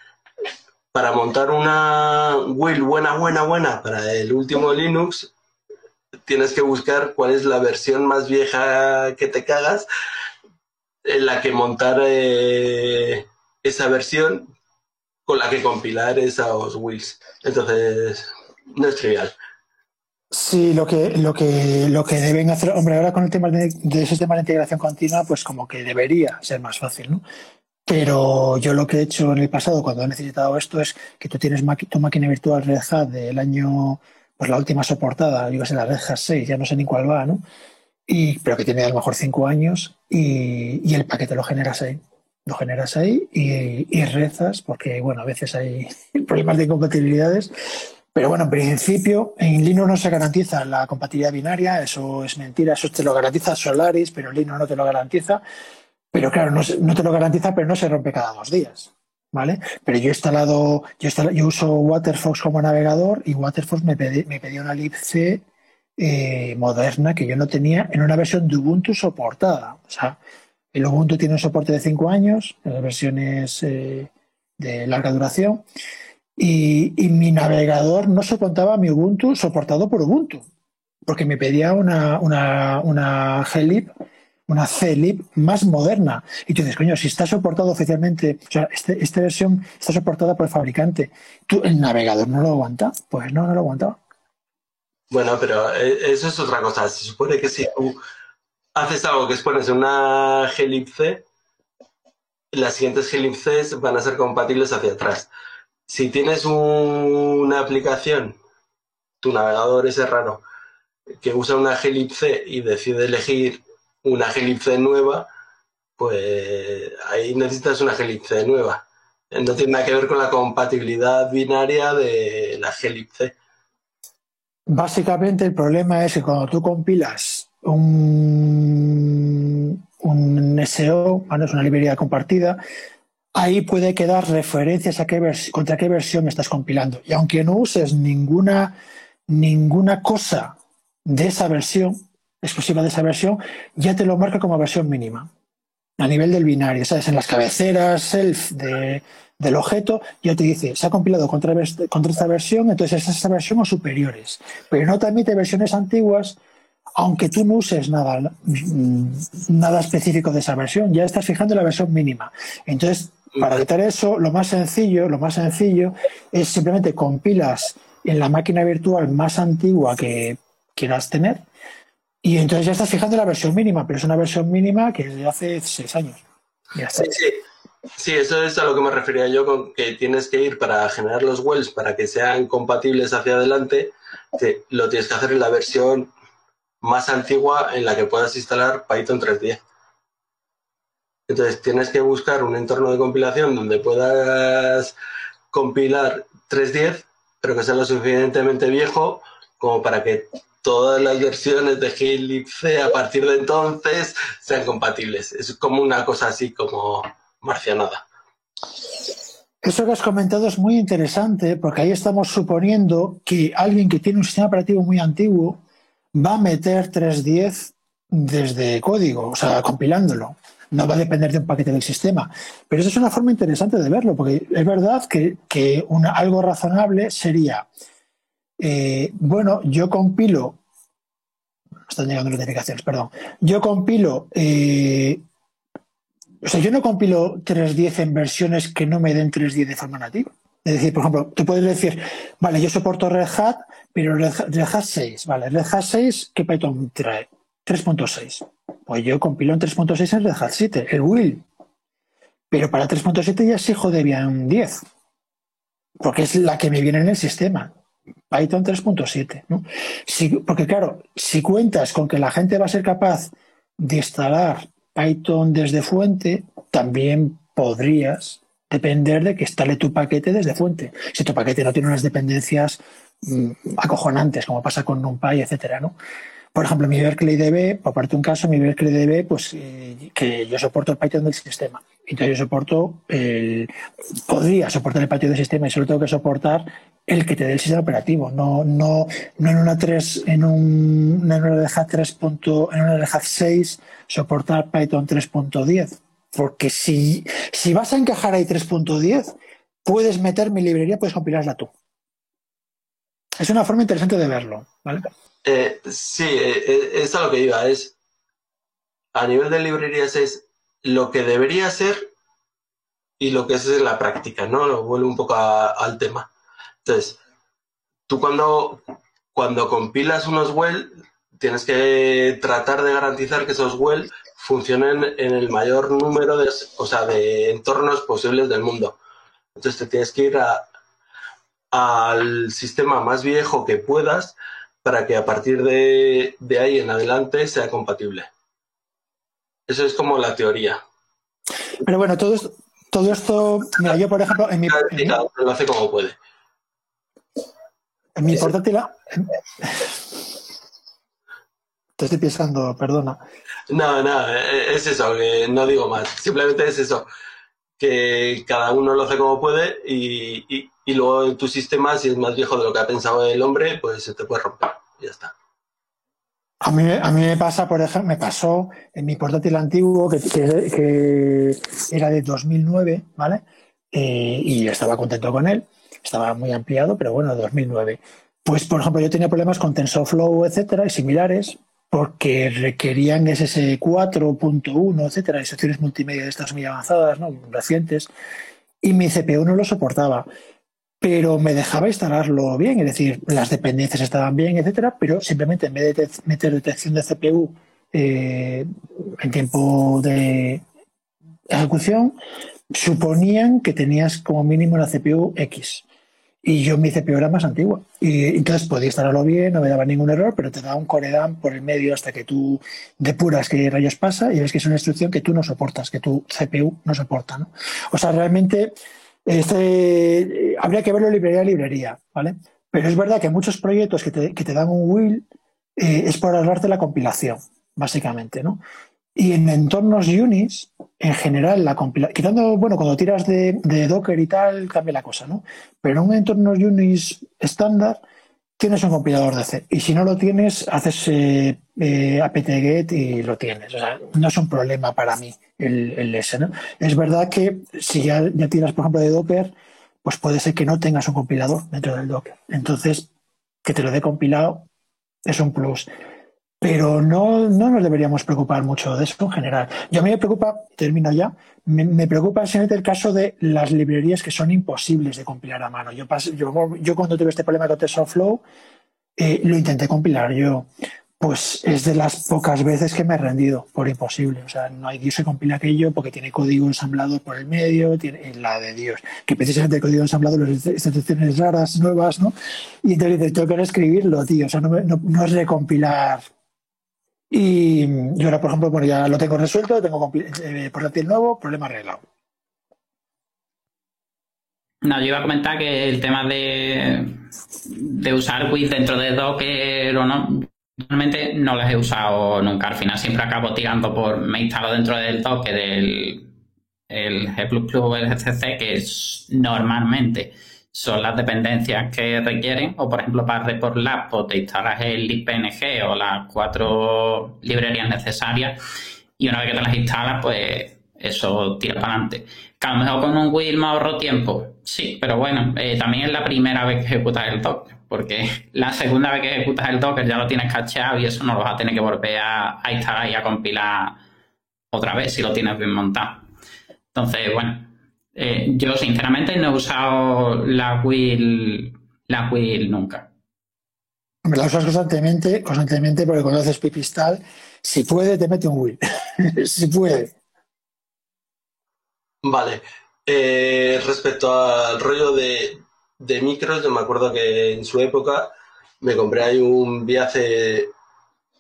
[SPEAKER 5] para montar una will buena, buena, buena para el último Linux, tienes que buscar cuál es la versión más vieja que te cagas en la que montar eh, esa versión con la que compilar esos wills. Entonces, no es trivial.
[SPEAKER 3] Sí, lo que, lo que, lo que deben hacer, hombre, ahora con el tema de, de sistema de integración continua, pues como que debería ser más fácil, ¿no? Pero yo lo que he hecho en el pasado cuando he necesitado esto es que tú tienes tu máquina virtual Red Hat del año, pues la última soportada, yo que sé, la Red Hat 6, ya no sé ni cuál va, ¿no? Y, pero que tiene a lo mejor cinco años y, y el paquete lo generas ahí. Lo generas ahí y, y rezas, porque bueno, a veces hay [laughs] problemas de incompatibilidades pero bueno, en principio, en Linux no se garantiza la compatibilidad binaria, eso es mentira, eso te lo garantiza Solaris, pero Linux no te lo garantiza. Pero claro, no, te lo garantiza, pero no se rompe cada dos días. ¿Vale? Pero yo he instalado, yo, yo uso Waterfox como navegador y Waterfox me, me pedía una libc eh, moderna que yo no tenía en una versión de Ubuntu soportada. O sea, el Ubuntu tiene un soporte de cinco años, en las versiones eh, de larga duración. Y, mi navegador no soportaba mi Ubuntu soportado por Ubuntu, porque me pedía una, una, una glib, una CLIB más moderna. Y tú dices, coño, si está soportado oficialmente, o sea, este, esta versión está soportada por el fabricante, ¿tú, ¿el navegador no lo aguanta? Pues no, no lo aguantaba.
[SPEAKER 5] Bueno, pero eh, eso es otra cosa. Se supone que si tú haces algo que es pones una glibc, las siguientes glibcs van a ser compatibles hacia atrás si tienes una aplicación, tu navegador ese raro, que usa una glibc y decide elegir una glibc nueva, pues ahí necesitas una glibc nueva. No tiene nada que ver con la compatibilidad binaria de la glibc.
[SPEAKER 3] Básicamente el problema es que cuando tú compilas un, un SEO, es una librería compartida, ahí puede quedar referencias contra qué versión estás compilando. Y aunque no uses ninguna, ninguna cosa de esa versión, exclusiva de esa versión, ya te lo marca como versión mínima. A nivel del binario, ¿sabes? En las cabeceras self del objeto, ya te dice, se ha compilado contra, contra esta versión, entonces es esa versión o superiores. Pero no te admite versiones antiguas, aunque tú no uses nada, mm, nada específico de esa versión, ya estás fijando la versión mínima. Entonces, para evitar eso, lo más sencillo, lo más sencillo es simplemente compilas en la máquina virtual más antigua que quieras tener y entonces ya estás fijando la versión mínima, pero es una versión mínima que es de hace seis años.
[SPEAKER 5] Sí, sí. sí, eso es a lo que me refería yo con que tienes que ir para generar los wells para que sean compatibles hacia adelante, lo tienes que hacer en la versión más antigua en la que puedas instalar Python 3.10. Entonces tienes que buscar un entorno de compilación donde puedas compilar 3.10, pero que sea lo suficientemente viejo como para que todas las versiones de glibc a partir de entonces sean compatibles. Es como una cosa así como marcianada.
[SPEAKER 3] Eso que has comentado es muy interesante porque ahí estamos suponiendo que alguien que tiene un sistema operativo muy antiguo va a meter 3.10 desde código, o sea, compilándolo no va a depender de un paquete del sistema. Pero eso es una forma interesante de verlo, porque es verdad que, algo razonable sería, eh, bueno, yo compilo, están llegando notificaciones, perdón, yo compilo, eh, o sea, yo no compilo 3.10 en versiones que no me den 3.10 de forma nativa. Es decir, por ejemplo, tú puedes decir, vale, yo soporto Red Hat, pero Red Hat 6, vale, Red Hat 6, ¿qué Python trae? 3.6. Pues yo compilo en 3.6 en Red Hat 7, el will. Pero para 3.7 ya exijo Debian 10. porque es la que me viene en el sistema. Python 3.7. ¿no? porque claro, si cuentas con que la gente va a ser capaz de instalar Python desde fuente, también podrías depender de que instale tu paquete desde fuente. Si tu paquete no tiene unas dependencias mm, acojonantes, como pasa con NumPy, etcétera, ¿no? Por ejemplo, mi Berkeley DB, por parte de un caso, mi Berkeley DB, pues eh, que yo soporto el Python del sistema. Entonces yo soporto el, podría soportar el Python del sistema y solo tengo que soportar el que te dé el sistema operativo, no, no, no en una 3, en un, en una Red 3. en una Red 6 soportar Python 3.10. Porque si, si vas a encajar ahí 3.10, puedes meter mi librería, puedes compilarla tú. Es una forma interesante de verlo, ¿vale?
[SPEAKER 5] Eh, sí, eh, eh, es a lo que iba. Es a nivel de librerías es lo que debería ser y lo que es en la práctica, ¿no? Lo vuelve un poco al tema. Entonces, tú cuando, cuando compilas unos well, tienes que tratar de garantizar que esos well funcionen en el mayor número de, o sea, de entornos posibles del mundo. Entonces te tienes que ir al sistema más viejo que puedas para que a partir de, ahí en adelante sea compatible. Eso es como la teoría.
[SPEAKER 3] Pero bueno, todo esto, todo esto mira, yo por ejemplo, en mi...
[SPEAKER 5] lo hace como puede.
[SPEAKER 3] En mi portátil... Te estoy pisando, perdona.
[SPEAKER 5] No, no, es eso, no digo más. Simplemente es eso, que cada uno lo hace como puede y, y luego en tu sistema, si es más viejo de lo que ha pensado el hombre, pues se te puede romper. Ya está.
[SPEAKER 3] A mí, a mí me pasa, por ejemplo, me pasó en mi portátil antiguo, que, que, era de 2009, ¿vale? Eh, y estaba contento con él. Estaba muy ampliado, pero bueno, 2009. Pues, por ejemplo, yo tenía problemas con TensorFlow, etcétera, y similares, porque requerían SS 4.1, etcétera, instrucciones multimedia de estas muy avanzadas, ¿no? recientes, y mi CPU no lo soportaba pero me dejaba instalarlo bien, es decir, las dependencias estaban bien, etcétera, pero simplemente en vez de meter detección de CPU eh, en tiempo de ejecución, suponían que tenías como mínimo una CPU X. Y yo mi CPU era más antigua. Y entonces podía instalarlo bien, no me daba ningún error, pero te da un coredam por el medio hasta que tú depuras qué rayos pasa y ves que es una instrucción que tú no soportas, que tu CPU no soporta. ¿no? O sea, realmente este, habría que verlo librería a librería, ¿vale? Pero es verdad que muchos proyectos que te, dan un will eh, es por ahorrarte la compilación, básicamente, ¿no? Y en entornos Unis, en general, la compilación, quitando, bueno, cuando tiras de, Docker y tal, cambia la cosa, ¿no? Pero en un entorno Unis estándar, tienes un compilador de C. Y si no lo tienes, haces eh, eh, apt-get y lo tienes. O sea, no es un problema para mí el, el S. ¿no? Es verdad que si ya, ya tiras, por ejemplo, de Docker, pues puede ser que no tengas un compilador dentro del Docker. Entonces, que te lo dé compilado es un plus. Pero no, no nos deberíamos preocupar mucho de eso en general. Yo a mí me preocupa, termino ya, me, preocupa simplemente el caso de las librerías que son imposibles de compilar a mano. Yo, yo, cuando tuve este problema con TensorFlow, eh, lo intenté compilar yo. Pues es de las pocas veces que me he rendido por imposible. O sea, no hay Dios que compile aquello porque tiene código ensamblado por el medio, tiene la de Dios. Que precisamente el código ensamblado, las instrucciones raras, nuevas, ¿no? Y entonces dices, tengo que reescribirlo, tío. O sea, no, no, no es recompilar y yo ahora, por ejemplo, bueno, ya lo tengo resuelto, tengo eh, portátil nuevo, problema arreglado.
[SPEAKER 4] No, yo iba a comentar que el tema de, de usar WIT dentro de Docker o no, realmente no los he usado nunca. Al final siempre acabo tirando por, me instalo dentro del Docker el, el G++ o el GCC, que es normalmente son las dependencias que requieren, o por ejemplo para Report Lab, pues te instalas el libpng o las cuatro librerías necesarias y una vez que te las instalas, pues eso tira para adelante. Que a lo mejor con un will me ahorro tiempo, sí, pero bueno, eh, también es la primera vez que ejecutas el Docker, porque [laughs] la segunda vez que ejecutas el Docker ya lo tienes cacheado y eso no lo vas a tener que volver a instalar y a compilar otra vez si lo tienes bien montado. Entonces, bueno, eh, yo sinceramente no he usado la Will, la Will nunca.
[SPEAKER 3] Me la usas constantemente, constantemente porque cuando haces pipistal, si puede, te mete un Will. [laughs] si puede.
[SPEAKER 5] Vale. Eh, respecto al rollo de, de micros, yo me acuerdo que en su época me compré ahí un Viace,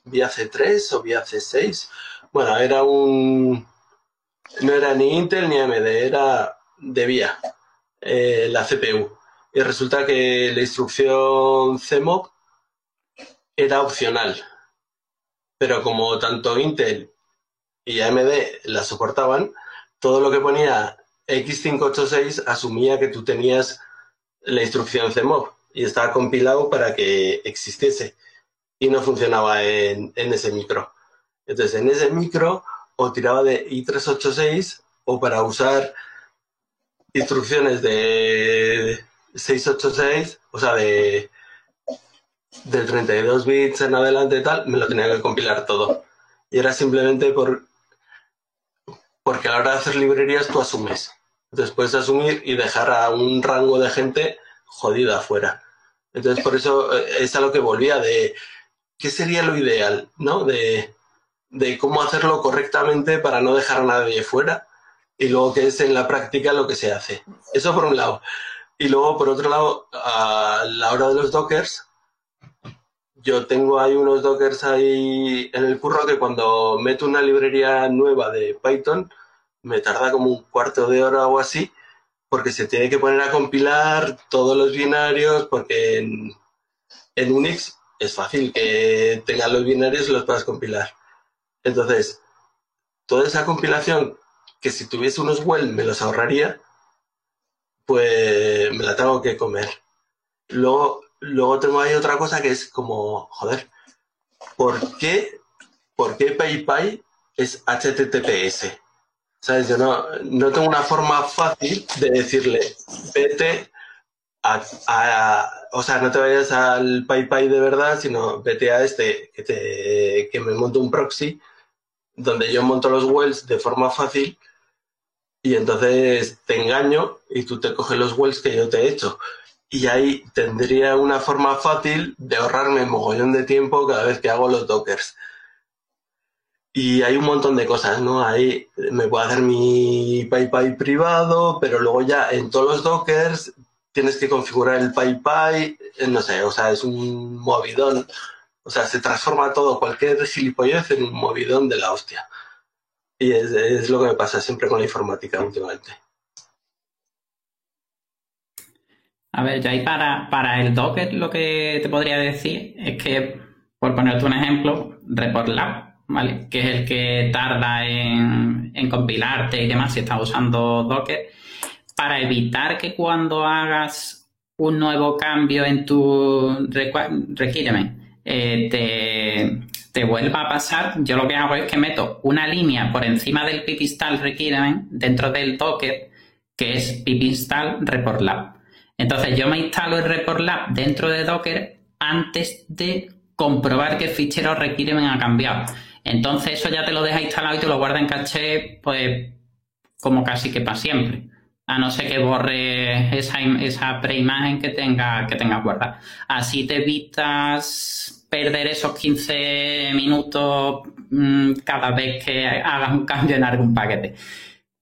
[SPEAKER 5] Viace 3 o Viace 6. Bueno, era un... No era ni Intel ni AMD, era de VIA, eh, la CPU. Y resulta que la instrucción CMOP era opcional. Pero como tanto Intel y AMD la soportaban, todo lo que ponía X586 asumía que tú tenías la instrucción CMOV y estaba compilado para que existiese y no funcionaba en, ese micro. Entonces, en ese micro o tiraba de i386 o para usar instrucciones de 686, o sea, de, de 32 bits en adelante y tal, me lo tenía que compilar todo. Y era simplemente por porque a la hora de hacer librerías tú asumes. Puedes asumir y dejar a un rango de gente jodida afuera. Entonces por eso eh, es a lo que volvía de qué sería lo ideal, ¿no? De, de cómo hacerlo correctamente para no dejar a nadie fuera y luego qué es en la práctica lo que se hace. Eso por un lado. Y luego, por otro lado, a la hora de los dockers, yo tengo ahí unos dockers ahí en el curro que cuando meto una librería nueva de Python me tarda como un cuarto de hora o así porque se tiene que poner a compilar todos los binarios porque en, en Unix es fácil que tengas los binarios y los puedas compilar. Entonces, toda esa compilación que si tuviese unos well me los ahorraría, pues me la tengo que comer. Luego, luego tengo ahí otra cosa que es como, joder, ¿por qué, por qué PayPay es HTTPS? ¿Sabes? Yo no, no tengo una forma fácil de decirle, vete a, o sea, no te vayas al PayPay de verdad, sino vete a este que, te, que me monto un proxy donde yo monto los wells de forma fácil y entonces te engaño y tú te coges los wells que yo te he hecho y ahí tendría una forma fácil de ahorrarme mogollón de tiempo cada vez que hago los dockers. Y hay un montón de cosas, ¿no? Ahí me puedo hacer mi PyPy privado, pero luego ya en todos los dockers tienes que configurar el PyPy, eh, no sé, o sea, es un movidón. O sea, se transforma todo, cualquier gilipollez en un movidón de la hostia. Y es, lo que me pasa siempre con la informática últimamente.
[SPEAKER 4] A ver, yo ahí para, para el Docker lo que te podría decir es que, por ponerte un ejemplo, ReportLab, ¿vale? Que es el que tarda en, compilarte y demás si estás usando Docker, para evitar que cuando hagas un nuevo cambio en tu requirement eh, te, te, vuelva a pasar, yo lo que hago es que meto una línea por encima del pip install requirement dentro del Docker, que es pip install report entonces yo me instalo el report lab dentro de Docker antes de comprobar que el fichero requirement ha cambiado. Entonces eso ya te lo deja instalado y te lo guarda en caché, pues como casi que para siempre. A no ser que borre esa, esa preimagen que tenga, que tengas guardada. Así te evitas perder esos 15 minutos mm, cada vez que hagas un cambio en algún paquete.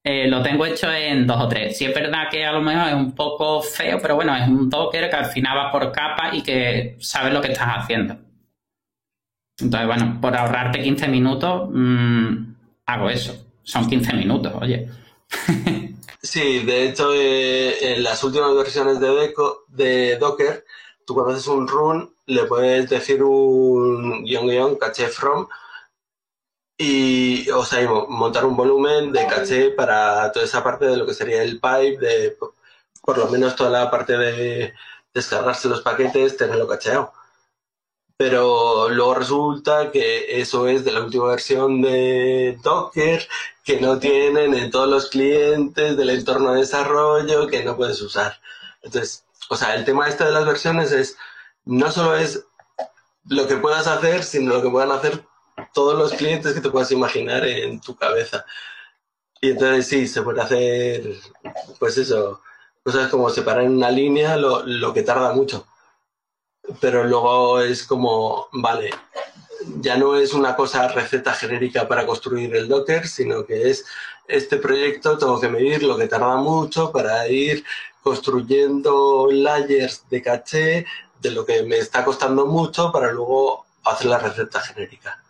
[SPEAKER 4] Eh, lo tengo hecho en dos o tres. Si es verdad que a lo mejor es un poco feo, pero bueno, es un Docker que al final va por capa y que sabes lo que estás haciendo. Entonces, bueno, por ahorrarte 15 minutos, mm, hago eso. Son 15 minutos, oye. [laughs]
[SPEAKER 5] sí, de hecho, eh, en las últimas versiones de, de Docker, tú cuando haces un run, le puedes decir un guion guion caché from y, o sea, montar un volumen de caché para toda esa parte de lo que sería el pipe, de por lo menos toda la parte de descargarse los paquetes, tenerlo cacheado. Pero luego resulta que eso es de la última versión de Docker, que no tienen en todos los clientes del entorno de desarrollo, que no puedes usar. Entonces, o sea, el tema este de las versiones es, no solo es lo que puedas hacer, sino lo que puedan hacer todos los clientes que te puedas imaginar en tu cabeza. Y entonces sí, se puede hacer, pues eso, cosas como separar en una línea, lo, lo que tarda mucho. Pero luego es como, vale, ya no es una cosa receta genérica para construir el Docker, sino que es este proyecto tengo que medir lo que tarda mucho para ir construyendo layers de caché de lo que me está costando mucho para luego hacer la receta genérica.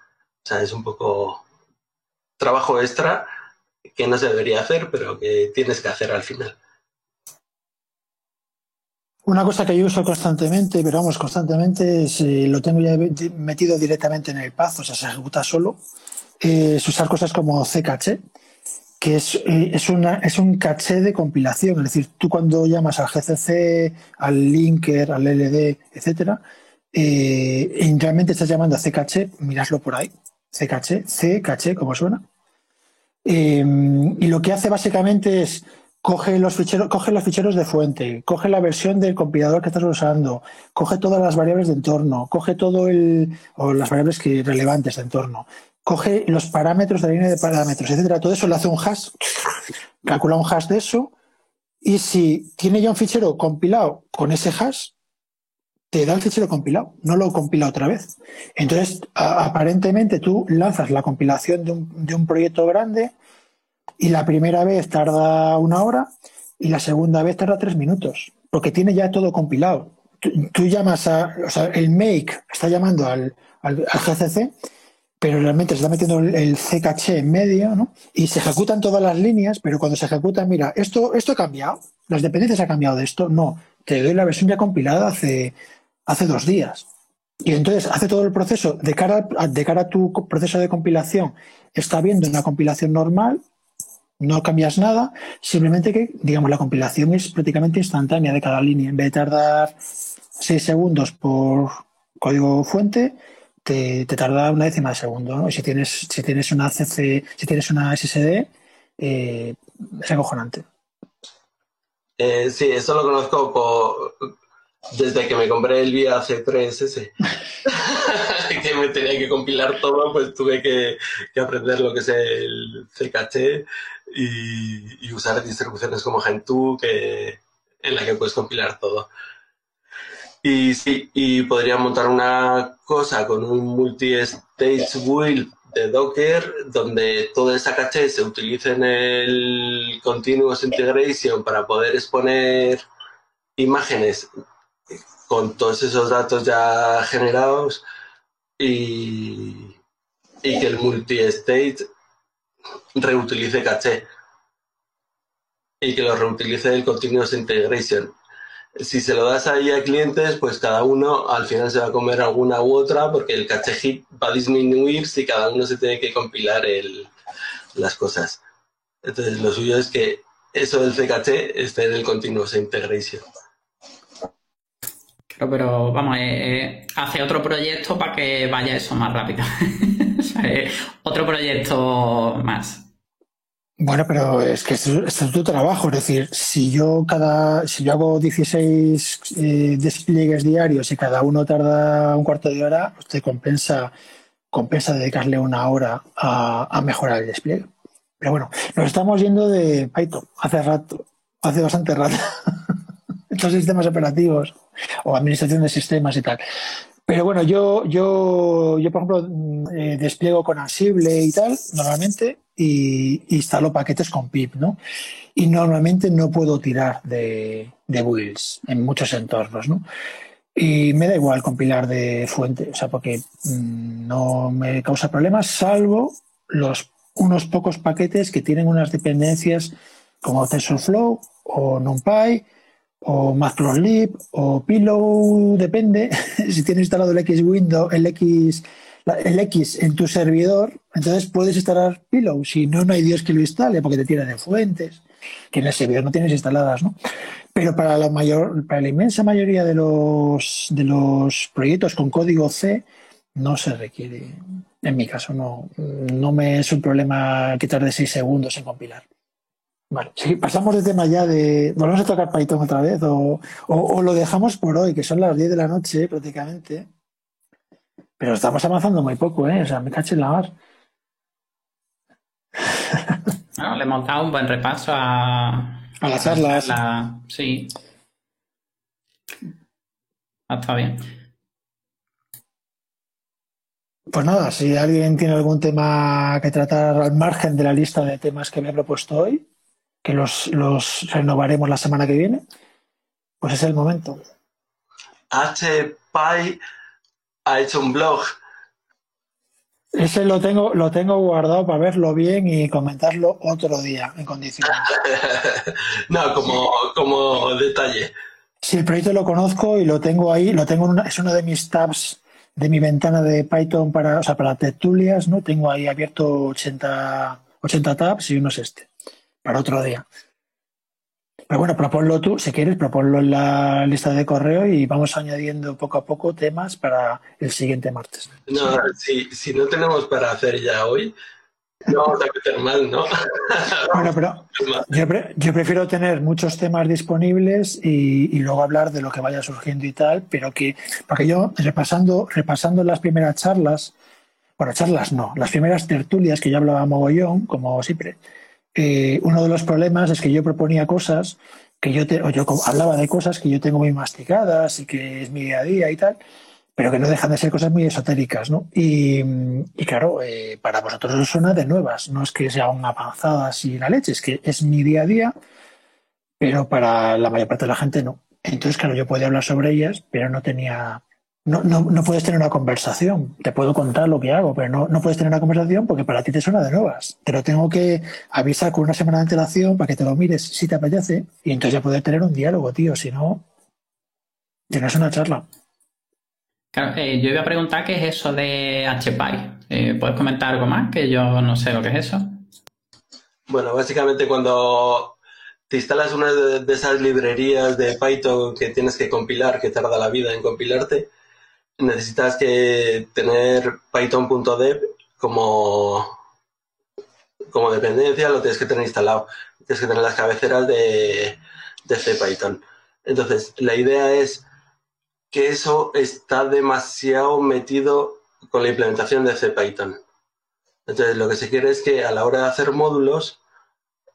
[SPEAKER 5] O sea, es un poco trabajo extra que no se debería hacer, pero que tienes que hacer al final.
[SPEAKER 3] Una cosa que yo uso constantemente, pero vamos, constantemente, eh, lo tengo ya metido directamente en el path, o sea, se ejecuta solo, es usar cosas como ccache, que es, eh, es, una, es un caché de compilación. Es decir, tú cuando llamas al GCC, al linker, al LD, etcétera, eh, realmente estás llamando a ccache, miraslo por ahí, ccache, ccache, como suena. Eh, y lo que hace básicamente es coge los ficheros, coge los ficheros de fuente, coge la versión del compilador que estás usando, coge todas las variables de entorno, coge todo el o las variables que relevantes de entorno, coge los parámetros de la línea de parámetros, etcétera. Todo eso le hace un hash, calcula un hash de eso, y si tiene ya un fichero compilado con ese hash, te da el fichero compilado, no lo compila otra vez. Entonces, aparentemente tú lanzas la compilación de un, de un proyecto grande, y la primera vez tarda una hora y la segunda vez tarda tres minutos, porque tiene ya todo compilado. Tú, llamas a, o sea, el make está llamando al, al, GCC, pero realmente se está metiendo el, CKC en medio, ¿no? Y se ejecutan todas las líneas, pero cuando se ejecutan, mira, esto, esto ha cambiado, las dependencias han cambiado de esto, no, te doy la versión ya compilada hace, hace dos días. Y entonces hace todo el proceso de cara, de cara a tu proceso de compilación, está viendo una compilación normal no cambias nada, simplemente que, digamos, la compilación es prácticamente instantánea de cada línea. En vez de tardar 6 segundos por código fuente, te, tarda una décima de segundo. Y si tienes, si tienes una CC, si tienes una SSD, eh, es acojonante.
[SPEAKER 5] Eh, sí, eso lo conozco desde que me compré el VIA C3S. [laughs] que me tenía que compilar todo, pues tuve que, aprender lo que es el CKT y, usar distribuciones como Gentoo que, en la que puedes compilar todo. Y sí, y podría montar una cosa con un multi-stage build de Docker donde toda esa caché se utilice en el Continuous Integration para poder exponer imágenes con todos esos datos ya generados y, y que el multi-state reutilice caché y que lo reutilice el continuous integration. Si se lo das ahí a clientes, pues cada uno al final se va a comer alguna u otra porque el caché hit va a disminuir si cada uno se tiene que compilar el, las cosas. Entonces lo suyo es que eso del CKT esté en el continuous integration.
[SPEAKER 4] Claro, pero vamos, eh, eh, hace otro proyecto para que vaya eso más rápido. [laughs] otro proyecto más.
[SPEAKER 3] Bueno, pero es que esto, es tu trabajo. Es decir, si yo cada, si yo hago 16 eh, despliegues diarios y cada uno tarda un cuarto de hora, pues te compensa, compensa dedicarle una hora a, a mejorar el despliegue. Pero bueno, nos estamos yendo de Python hace rato, hace bastante rato. [laughs] Estos sistemas operativos o administración de sistemas y tal. Pero bueno, yo, yo, yo por ejemplo, mm, eh, despliego con Ansible y tal, normalmente, y instalo paquetes con pip, ¿no? Y normalmente no puedo tirar de, de builds en muchos entornos, ¿no? Y me da igual compilar de fuente, o sea, porque mm, no me causa problemas, salvo los unos pocos paquetes que tienen unas dependencias como TensorFlow o NumPy o Matplotlib o Pillow, depende. [laughs] si tienes instalado el X window, el X, el X en tu servidor, entonces puedes instalar Pillow. Si no, no hay Dios que lo instale porque te tiene de fuentes que en el servidor no tienes instaladas, ¿no? Pero para la mayor, para la inmensa mayoría de los de los proyectos con código C no se requiere. En mi caso, no, no me es un problema quitar de seis segundos en compilar. Vale, si pasamos de tema ya de. ¿Volvemos a tocar Python otra vez? O, lo dejamos por hoy, que son las 10 de la noche prácticamente. Pero estamos avanzando muy poco, ¿eh? O sea, me caché en la mar.
[SPEAKER 4] Bueno, le hemos dado un buen repaso a.
[SPEAKER 3] A las charlas.
[SPEAKER 4] Sí. Ah, está bien.
[SPEAKER 3] Pues nada, si alguien tiene algún tema que tratar al margen de la lista de temas que me he propuesto hoy, que los, los renovaremos la semana que viene, pues es el momento.
[SPEAKER 5] HPy ha hecho un blog.
[SPEAKER 3] Ese lo tengo, lo tengo guardado para verlo bien y comentarlo otro día en condiciones. [laughs]
[SPEAKER 5] no, como, como detalle.
[SPEAKER 3] Si el proyecto lo conozco y lo tengo ahí, lo tengo es uno de mis tabs de mi ventana de Python para, o sea, para tertulias, ¿no? Tengo ahí abierto 80, 80 tabs y uno es este, para otro día. Pero bueno, proponlo tú, si quieres, proponlo en la lista de correo y vamos añadiendo poco a poco temas para el siguiente martes.
[SPEAKER 5] No, si, si no tenemos para hacer ya hoy, no vamos a meter mal, ¿no? [laughs]
[SPEAKER 3] Bueno, pero yo, prefiero tener muchos temas disponibles y, luego hablar de lo que vaya surgiendo y tal, pero que, porque yo repasando, repasando las primeras charlas, bueno, charlas no, las primeras tertulias que yo hablaba mogollón, como siempre, eh, uno de los problemas es que yo proponía cosas que yo, te, o yo hablaba de cosas que yo tengo muy masticadas y que es mi día a día y tal, pero que no dejan de ser cosas muy esotéricas, ¿no? Y, claro, eh, para vosotros suena de nuevas, no es que sean avanzadas y la leche, es que es mi día a día, pero para la mayor parte de la gente no. Entonces, claro, yo podía hablar sobre ellas, pero no tenía, no, no, no puedes tener una conversación. Te puedo contar lo que hago, pero no, no puedes tener una conversación porque para ti te suena de nuevas. Te lo tengo que avisar con una semana de antelación para que te lo mires si te apetece y entonces ya poder tener un diálogo, tío. Si no, tienes una charla.
[SPEAKER 4] Eh, yo iba a preguntar qué es eso de HPy. Eh, ¿Puedes comentar algo más? Que yo no sé lo que es eso.
[SPEAKER 5] Bueno, básicamente cuando te instalas una de esas librerías de Python que tienes que compilar, que tarda la vida en compilarte, necesitas que tener python.dev como, como dependencia, lo tienes que tener instalado. Tienes que tener las cabeceras de, de CPython. Entonces, la idea es que eso está demasiado metido con la implementación de CPython. Entonces, lo que se quiere es que a la hora de hacer módulos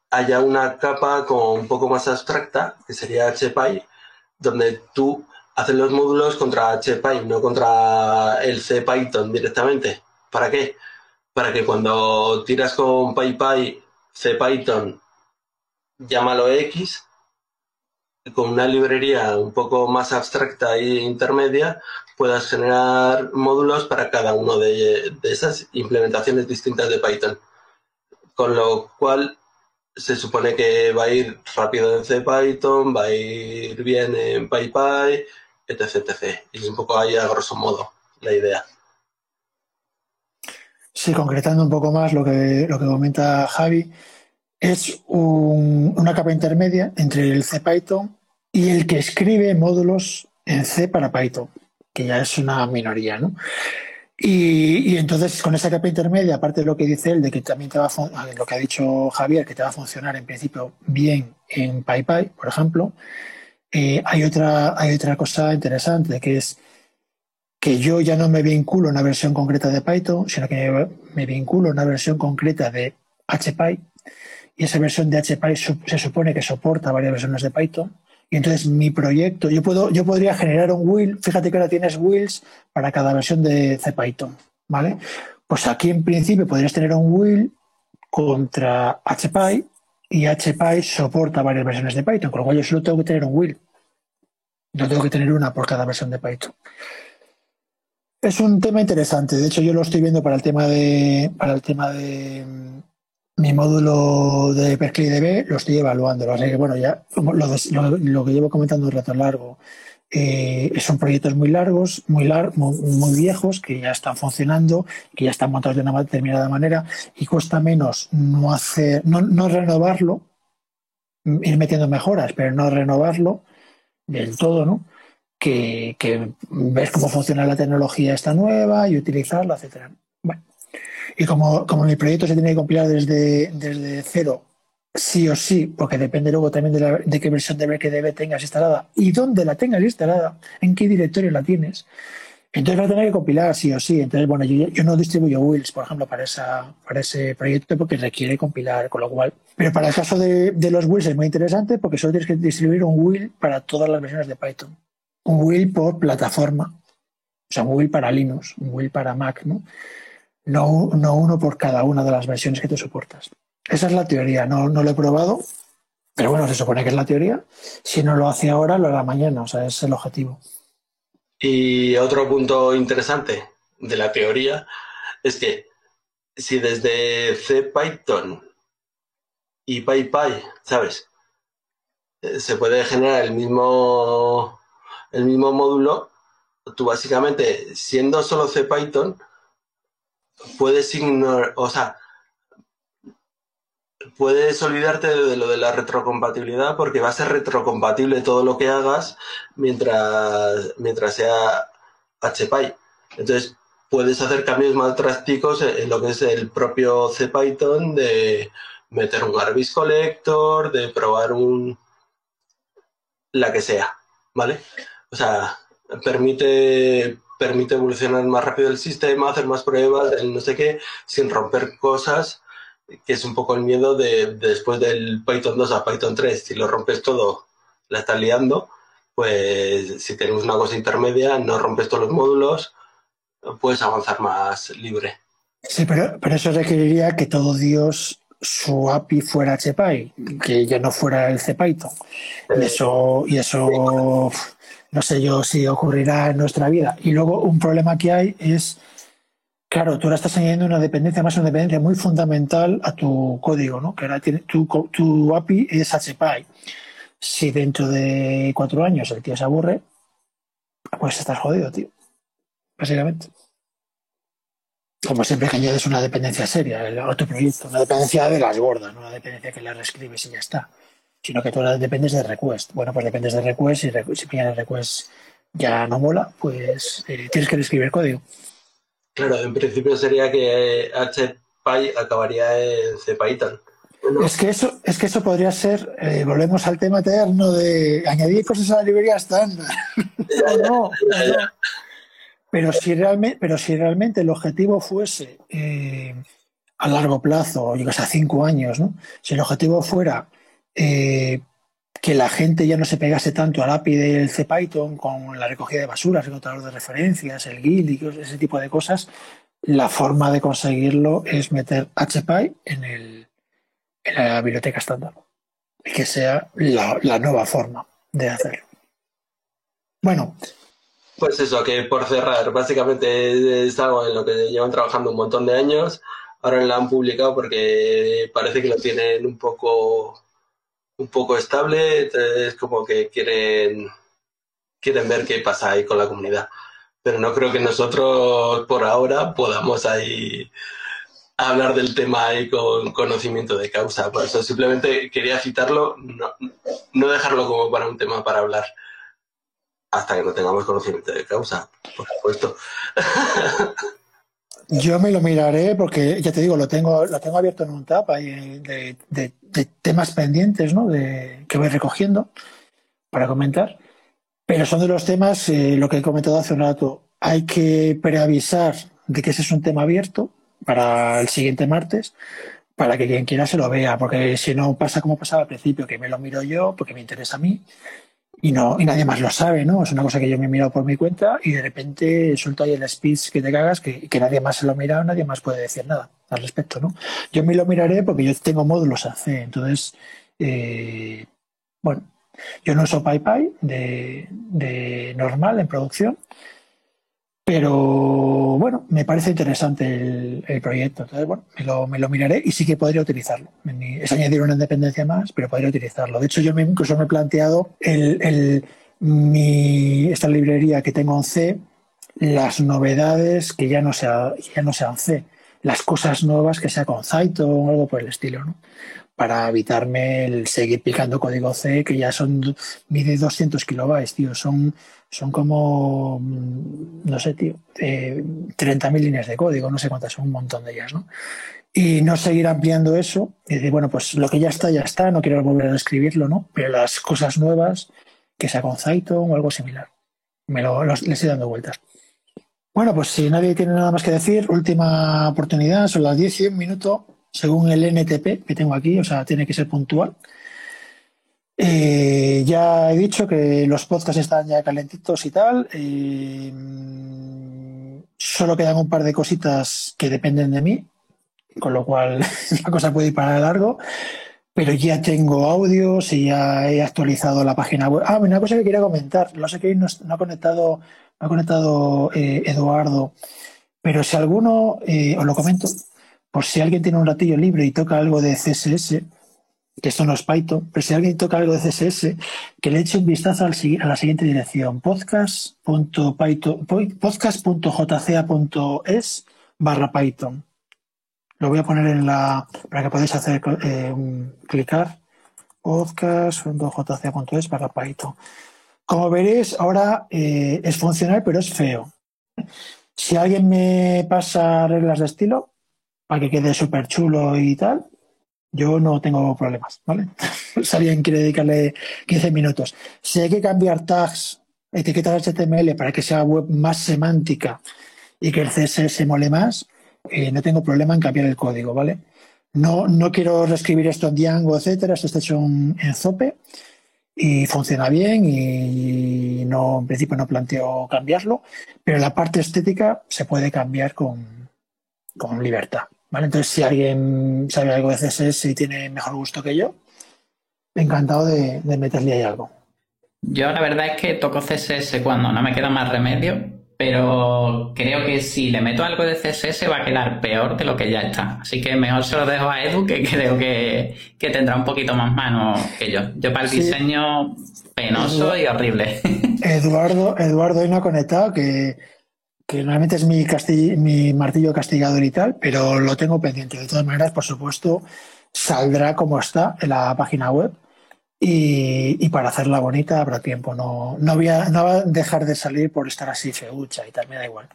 [SPEAKER 5] haya una capa como un poco más abstracta, que sería HPy, donde tú haces los módulos contra HPy, no contra el CPython directamente. ¿Para qué? Para que cuando tiras con PyPy CPython, llámalo X, con una librería un poco más abstracta e intermedia, puedas generar módulos para cada una de, esas implementaciones distintas de Python. Con lo cual se supone que va a ir rápido en CPython, va a ir bien en PyPy, etc, etc. Y es un poco ahí a grosso modo la idea.
[SPEAKER 3] Sí, concretando un poco más lo que, lo que comenta Javi, es una capa intermedia entre el CPython y el que escribe módulos en C para Python, que ya es una minoría, ¿no? Y, entonces con esa capa intermedia, aparte de lo que dice él, de que también te va a lo que ha dicho Javier, que te va a funcionar en principio bien en PyPy, por ejemplo, eh, hay, otra, hay otra cosa interesante que es que yo ya no me vinculo a una versión concreta de Python, sino que me vinculo a una versión concreta de HPy, y esa versión de HPy se supone que soporta varias versiones de Python, y entonces mi proyecto, yo puedo, yo podría generar un wheel, fíjate que ahora tienes wheels para cada versión de CPython, ¿vale? Pues aquí en principio podrías tener un wheel contra HPy y HPy soporta varias versiones de Python, con lo cual yo solo tengo que tener un wheel. No tengo que tener una por cada versión de Python. Es un tema interesante. De hecho, yo lo estoy viendo para el tema de, para el tema de, mi módulo de DB lo estoy evaluando. Así que, bueno, ya lo, que llevo comentando un rato largo, eh, son proyectos muy largos, muy, muy, viejos, que ya están funcionando, que ya están montados de una determinada manera y cuesta menos no hacer, no, no renovarlo, ir metiendo mejoras, pero no renovarlo del todo, ¿no? Que, que ves cómo funciona la tecnología esta nueva y utilizarla, etcétera. Bueno, y como, como mi proyecto se tiene que compilar desde, desde cero, sí o sí, porque depende luego también de, de qué versión de BKDB tengas instalada y dónde la tengas instalada, en qué directorio la tienes. Entonces va a tener que compilar sí o sí. Entonces, bueno, yo, no distribuyo wheels, por ejemplo, para, esa, para ese proyecto porque requiere compilar, con lo cual. Pero para el caso de, los wheels es muy interesante porque solo tienes que distribuir un wheel para todas las versiones de Python. Un wheel por plataforma O sea, un will para Linux, un will para Mac, ¿no? No, no uno por cada una de las versiones que te soportas. Esa es la teoría, no, no lo he probado, pero bueno, se supone que es la teoría. Si no lo hace ahora, lo hará mañana, o sea, es el objetivo.
[SPEAKER 5] Y otro punto interesante de la teoría es que si desde CPython y PyPy, ¿sabes? Eh, se puede generar el mismo, el mismo módulo, tú básicamente, siendo solo CPython, puedes ignorar, o sea, puedes olvidarte de lo de la retrocompatibilidad porque va a ser retrocompatible todo lo que hagas mientras, mientras sea HPy. Entonces, puedes hacer cambios más drásticos en lo que es el propio CPython de meter un garbage collector, de probar un la que sea, ¿vale? O sea, permite permite evolucionar más rápido el sistema, hacer más pruebas, no sé qué, sin romper cosas, que es un poco el miedo de, después del Python 2 a Python 3, si lo rompes todo, la estás liando, pues si tenemos una cosa intermedia, no rompes todos los módulos, puedes avanzar más libre.
[SPEAKER 3] Sí, pero, pero eso requeriría que todo Dios su API fuera HPy, que ya no fuera el CPython. Y eso, y eso no sé yo si ocurrirá en nuestra vida. Y luego un problema que hay es, claro, tú ahora estás añadiendo una dependencia, más una dependencia muy fundamental a tu código, ¿no? Que ahora tiene, tu, tu API es HPy. Si dentro de cuatro años el tío se aburre, pues estás jodido, tío. Básicamente. Como siempre que añades una dependencia seria, el otro proyecto, una dependencia de las gordas, no una dependencia que la reescribes y ya está sino que tú ahora dependes de request. Bueno, pues dependes de request y si el request ya no mola, pues eh, tienes que escribir código.
[SPEAKER 5] Claro, en principio sería que HPy acabaría en CPython.
[SPEAKER 3] Es que eso, es que eso podría ser, eh, volvemos al tema eterno de añadir cosas a la librería estándar. no, Pero si realmente, pero si realmente el objetivo fuese eh, a largo plazo, yo que sé, a cinco años, ¿no? Si el objetivo fuera eh, que la gente ya no se pegase tanto al API del CPython con la recogida de basuras, el contador de referencias, el guild y ese tipo de cosas, la forma de conseguirlo es meter HPy en, el, en la biblioteca estándar y que sea la, nueva forma de hacerlo. Bueno,
[SPEAKER 5] pues eso, que por cerrar, básicamente es algo en lo que llevan trabajando un montón de años. Ahora lo han publicado porque parece que lo tienen un poco un poco estable, es como que quieren, quieren ver qué pasa ahí con la comunidad. Pero no creo que nosotros por ahora podamos ahí hablar del tema ahí con conocimiento de causa. Por eso simplemente quería citarlo, no, no dejarlo como para un tema para hablar hasta que no tengamos conocimiento de causa, por supuesto. [laughs]
[SPEAKER 3] Yo me lo miraré porque, ya te digo, lo tengo, lo tengo abierto en un tab ahí de, temas pendientes ¿no? de, que voy recogiendo para comentar. Pero son de los temas, eh, lo que he comentado hace un rato, hay que preavisar de que ese es un tema abierto para el siguiente martes, para que quien quiera se lo vea, porque si no pasa como pasaba al principio, que me lo miro yo porque me interesa a mí y no y nadie más lo sabe, ¿no? Es una cosa que yo me he mirado por mi cuenta y de repente suelto ahí el speech que te cagas que, que nadie más se lo ha mirado, nadie más puede decir nada al respecto, ¿no? Yo me lo miraré porque yo tengo módulos AC, entonces, eh, bueno, yo no uso PyPy de, de normal en producción, pero bueno, me parece interesante el, proyecto. Entonces, bueno, me lo, miraré y sí que podría utilizarlo. Es añadir una independencia más, pero podría utilizarlo. De hecho, yo incluso me he planteado esta librería que tengo en C, las novedades que ya no, sea, ya no sean C, las cosas nuevas que sea con Zyton o algo por el estilo, ¿no? Para evitarme el seguir picando código C, que ya son, mide 200 kilobytes, tío. Son son como, mm, no sé, tío, eh, 30.000 líneas de código, no sé cuántas, son un montón de ellas, ¿no? Y no seguir ampliando eso y decir, bueno, pues lo que ya está, ya está, no quiero volver a escribirlo, ¿no? Pero las cosas nuevas, que sea con Zyton o algo similar. Me lo, le estoy dando vueltas. Bueno, pues si nadie tiene nada más que decir, última oportunidad, son las 10 y un minuto, según el NTP que tengo aquí, o sea, tiene que ser puntual. Eh, ya he dicho que los podcasts están ya calentitos y tal. Solo quedan un par de cositas que dependen de mí, con lo cual [laughs] la cosa puede ir para largo. Pero ya tengo audios y ya he actualizado la página web. Ah, una cosa que quería comentar. No sé que no, ha conectado, ha conectado eh, Eduardo. Pero si alguno, eh, os lo comento, por si alguien tiene un ratillo libre y toca algo de CSS, que esto no es Python, pero si alguien toca algo de CSS, que le eche un vistazo a la siguiente dirección, podcast.jca.es barra Python. Lo voy a poner en la, para que podáis hacer, eh, clicar, podcast.jca.es barra Python. Como veréis, ahora eh, es funcional, pero es feo. Si alguien me pasa reglas de estilo, para que quede súper chulo y tal, yo no tengo problemas, ¿vale? [laughs] si alguien quiere dedicarle 15 minutos. Si hay que cambiar tags, etiquetas HTML para que sea web más semántica y que el CSS mole más, eh, no tengo problema en cambiar el código, ¿vale? No, no quiero reescribir esto en Django, etcétera, esto está hecho en, Zope y funciona bien y no, en principio no planteo cambiarlo, pero la parte estética se puede cambiar con, con libertad. Entonces, si alguien sabe algo de CSS y tiene mejor gusto que yo, encantado de, meterle ahí algo.
[SPEAKER 4] Yo la verdad es que toco CSS cuando no me queda más remedio, pero creo que si le meto algo de CSS va a quedar peor de lo que ya está. Así que mejor se lo dejo a Edu, que [laughs] creo que, tendrá un poquito más mano que yo. Yo para el diseño penoso y horrible. [laughs]
[SPEAKER 3] Eduardo, Eduardo hoy no ha conectado, que que normalmente es mi, mi martillo castigador y tal, pero lo tengo pendiente. De todas maneras, por supuesto, saldrá como está en la página web y, para hacerla bonita habrá tiempo. No, no, voy a, no va a dejar de salir por estar así feucha y tal, me da igual.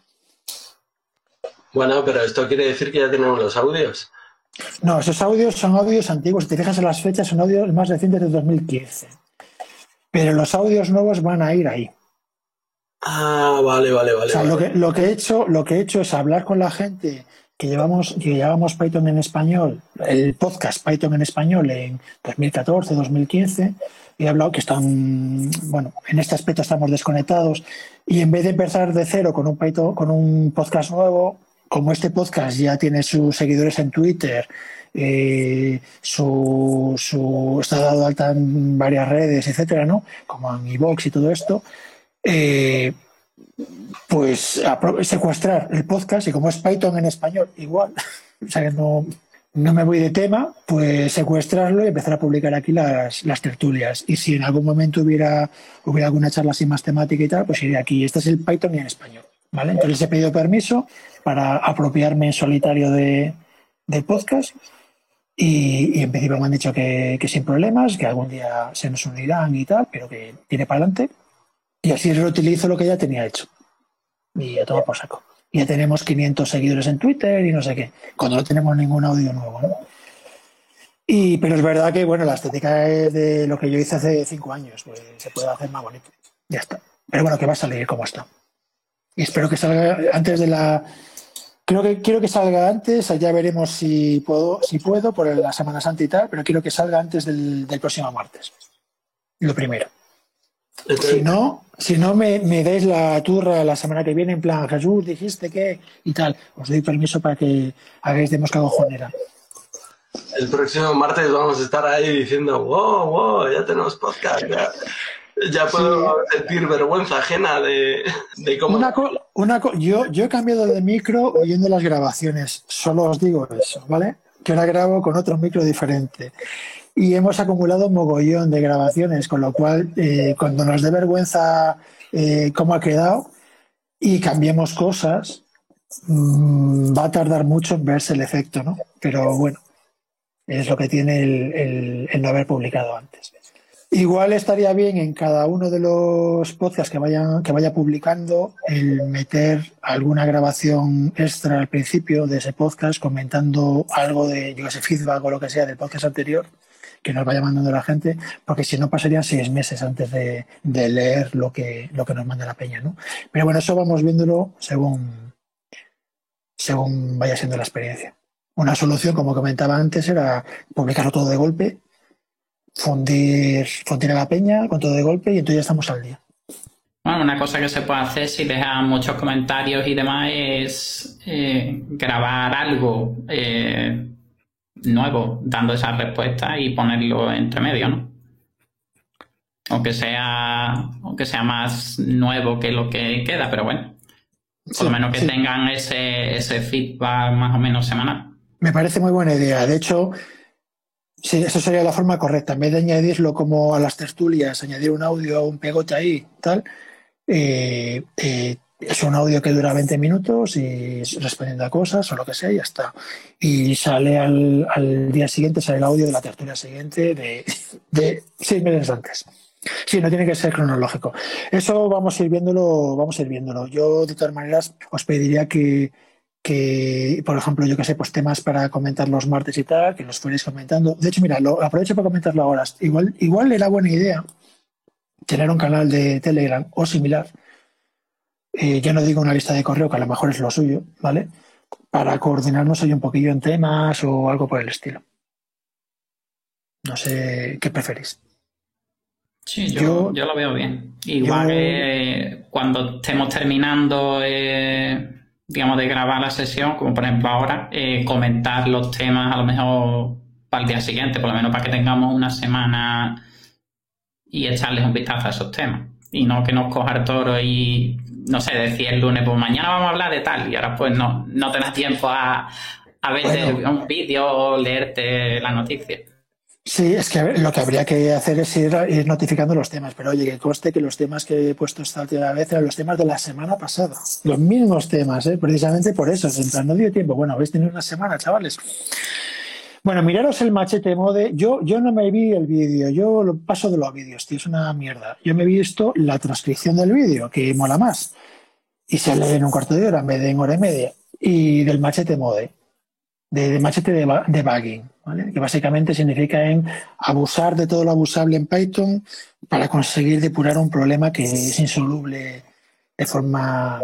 [SPEAKER 5] Bueno, pero esto quiere decir que ya tenemos los audios.
[SPEAKER 3] No, esos audios son audios antiguos. Si te fijas en las fechas, son audios más recientes de 2015. Pero los audios nuevos van a ir ahí.
[SPEAKER 5] Ah, vale, vale, vale.
[SPEAKER 3] O sea, Lo, que, lo, que he hecho, lo que he hecho es hablar con la gente que llevamos, que llevamos Python en español, el podcast Python en español en 2014, 2015, y he hablado que están, bueno, en este aspecto estamos desconectados, y en vez de empezar de cero con un Python, con un podcast nuevo, como este podcast ya tiene sus seguidores en Twitter, eh, su, su, está dado alta en varias redes, etcétera, ¿no? Como en iVoox y todo esto, eh, pues secuestrar el podcast y como es Python en español, igual, [laughs] o sea que no, no me voy de tema, pues secuestrarlo y empezar a publicar aquí las, las tertulias. Y si en algún momento hubiera, hubiera alguna charla así más temática y tal, pues iré aquí. Este es el Python en español. ¿vale? Entonces he pedido permiso para apropiarme en solitario de, del podcast y, en principio me han dicho que, que, sin problemas, que algún día se nos unirán y tal, pero que tiene para adelante. Y así reutilizo lo que ya tenía hecho. Y ya todo por saco. Ya tenemos 500 seguidores en Twitter y no sé qué, cuando no tenemos ningún audio nuevo. ¿no? Y, pero es verdad que bueno, la estética es de lo que yo hice hace cinco años, pues se puede hacer más bonito. Ya está. Pero bueno, que va a salir como está. Y espero que salga antes de la. Creo que quiero que salga antes, ya veremos si puedo, si puedo por la Semana Santa y tal, pero quiero que salga antes del próximo martes. Lo primero. Si no, si no me, me deis la turra la semana que viene, en plan, Jesús, dijiste que y tal, os doy permiso para que hagáis de mosca cojonera.
[SPEAKER 5] El próximo martes vamos a estar ahí diciendo, wow, wow, ya tenemos podcast, ya, puedo sentir vergüenza ajena de, cómo...
[SPEAKER 3] Una una yo, yo he cambiado de micro oyendo las grabaciones, solo os digo eso, ¿vale? Que ahora grabo con otro micro diferente y hemos acumulado un mogollón de grabaciones, con lo cual eh, cuando nos dé vergüenza eh, cómo ha quedado y cambiemos cosas, mm, va a tardar mucho en verse el efecto, ¿no? Pero bueno, es lo que tiene el, el, no haber publicado antes. Igual estaría bien en cada uno de los podcasts que, vayan, que vaya publicando el meter alguna grabación extra al principio de ese podcast comentando algo de, yo ese feedback o lo que sea del podcast anterior que nos vaya mandando la gente, porque si no pasarían seis meses antes de, leer lo que, lo que nos manda la peña, ¿no? Pero bueno, eso vamos viéndolo según, según vaya siendo la experiencia. Una solución, como comentaba antes, era publicarlo todo de golpe, fundir, fundir la peña con todo de golpe y entonces ya estamos al día.
[SPEAKER 4] Bueno, una cosa que se puede hacer si dejan muchos comentarios y demás es eh, grabar algo eh, nuevo dando esa respuesta y ponerlo entre medio, ¿no? Aunque sea, aunque sea más nuevo que lo que queda, pero bueno. Por lo menos que tengan ese, ese feedback más o menos semanal.
[SPEAKER 3] Me parece muy buena idea. De hecho, sí, eso sería la forma correcta. En vez de añadirlo como a las tertulias, añadir un audio, un pegote ahí, tal, eh, eh, es un audio que dura 20 minutos y respondiendo a cosas o lo que sea y ya está. Y sale al, día siguiente, sale el audio de la tertulia siguiente de, de seis meses antes. Sí, no tiene que ser cronológico. Eso vamos a ir viéndolo, vamos a ir viéndolo. Yo, de todas maneras, os pediría que, que por ejemplo, yo que sé, pues temas para comentar los martes y tal, que los fuerais comentando. De hecho, mira, lo aprovecho para comentarlo ahora. Igual, igual era buena idea tener un canal de Telegram o similar. Eh, yo no digo una lista de correo, que a lo mejor es lo suyo, ¿vale? Para coordinarnos ahí un poquillo en temas o algo por el estilo. No sé qué preferís.
[SPEAKER 4] Sí, yo, yo, lo veo bien. Igual que cuando estemos terminando, eh, digamos, de grabar la sesión, como por ejemplo ahora, eh, comentar los temas a lo mejor para el día siguiente, por lo menos para que tengamos una semana y echarles un vistazo a esos temas. Y no que nos coja el toro y, no sé, decir el lunes, pues mañana vamos a hablar de tal, y ahora pues no, no te tiempo a, a ver un vídeo o leerte la noticia.
[SPEAKER 3] Sí, es que lo que habría que hacer es ir, notificando los temas, pero oye, que conste que los temas que he puesto esta última vez eran los temas de la semana pasada. Los mismos temas, ¿eh? precisamente por eso. En plan, no dio tiempo. Bueno, habéis tenido una semana, chavales. Bueno, miraros el machete mode. Yo, yo no me vi el vídeo, yo lo paso de los vídeos, tío, es una mierda. Yo me he visto la transcripción del vídeo, que mola más. Y se lee en un cuarto de hora en vez de en hora y media. Y del machete mode de, machete de debugging, ¿vale? que básicamente significa en abusar de todo lo abusable en Python para conseguir depurar un problema que es insoluble de forma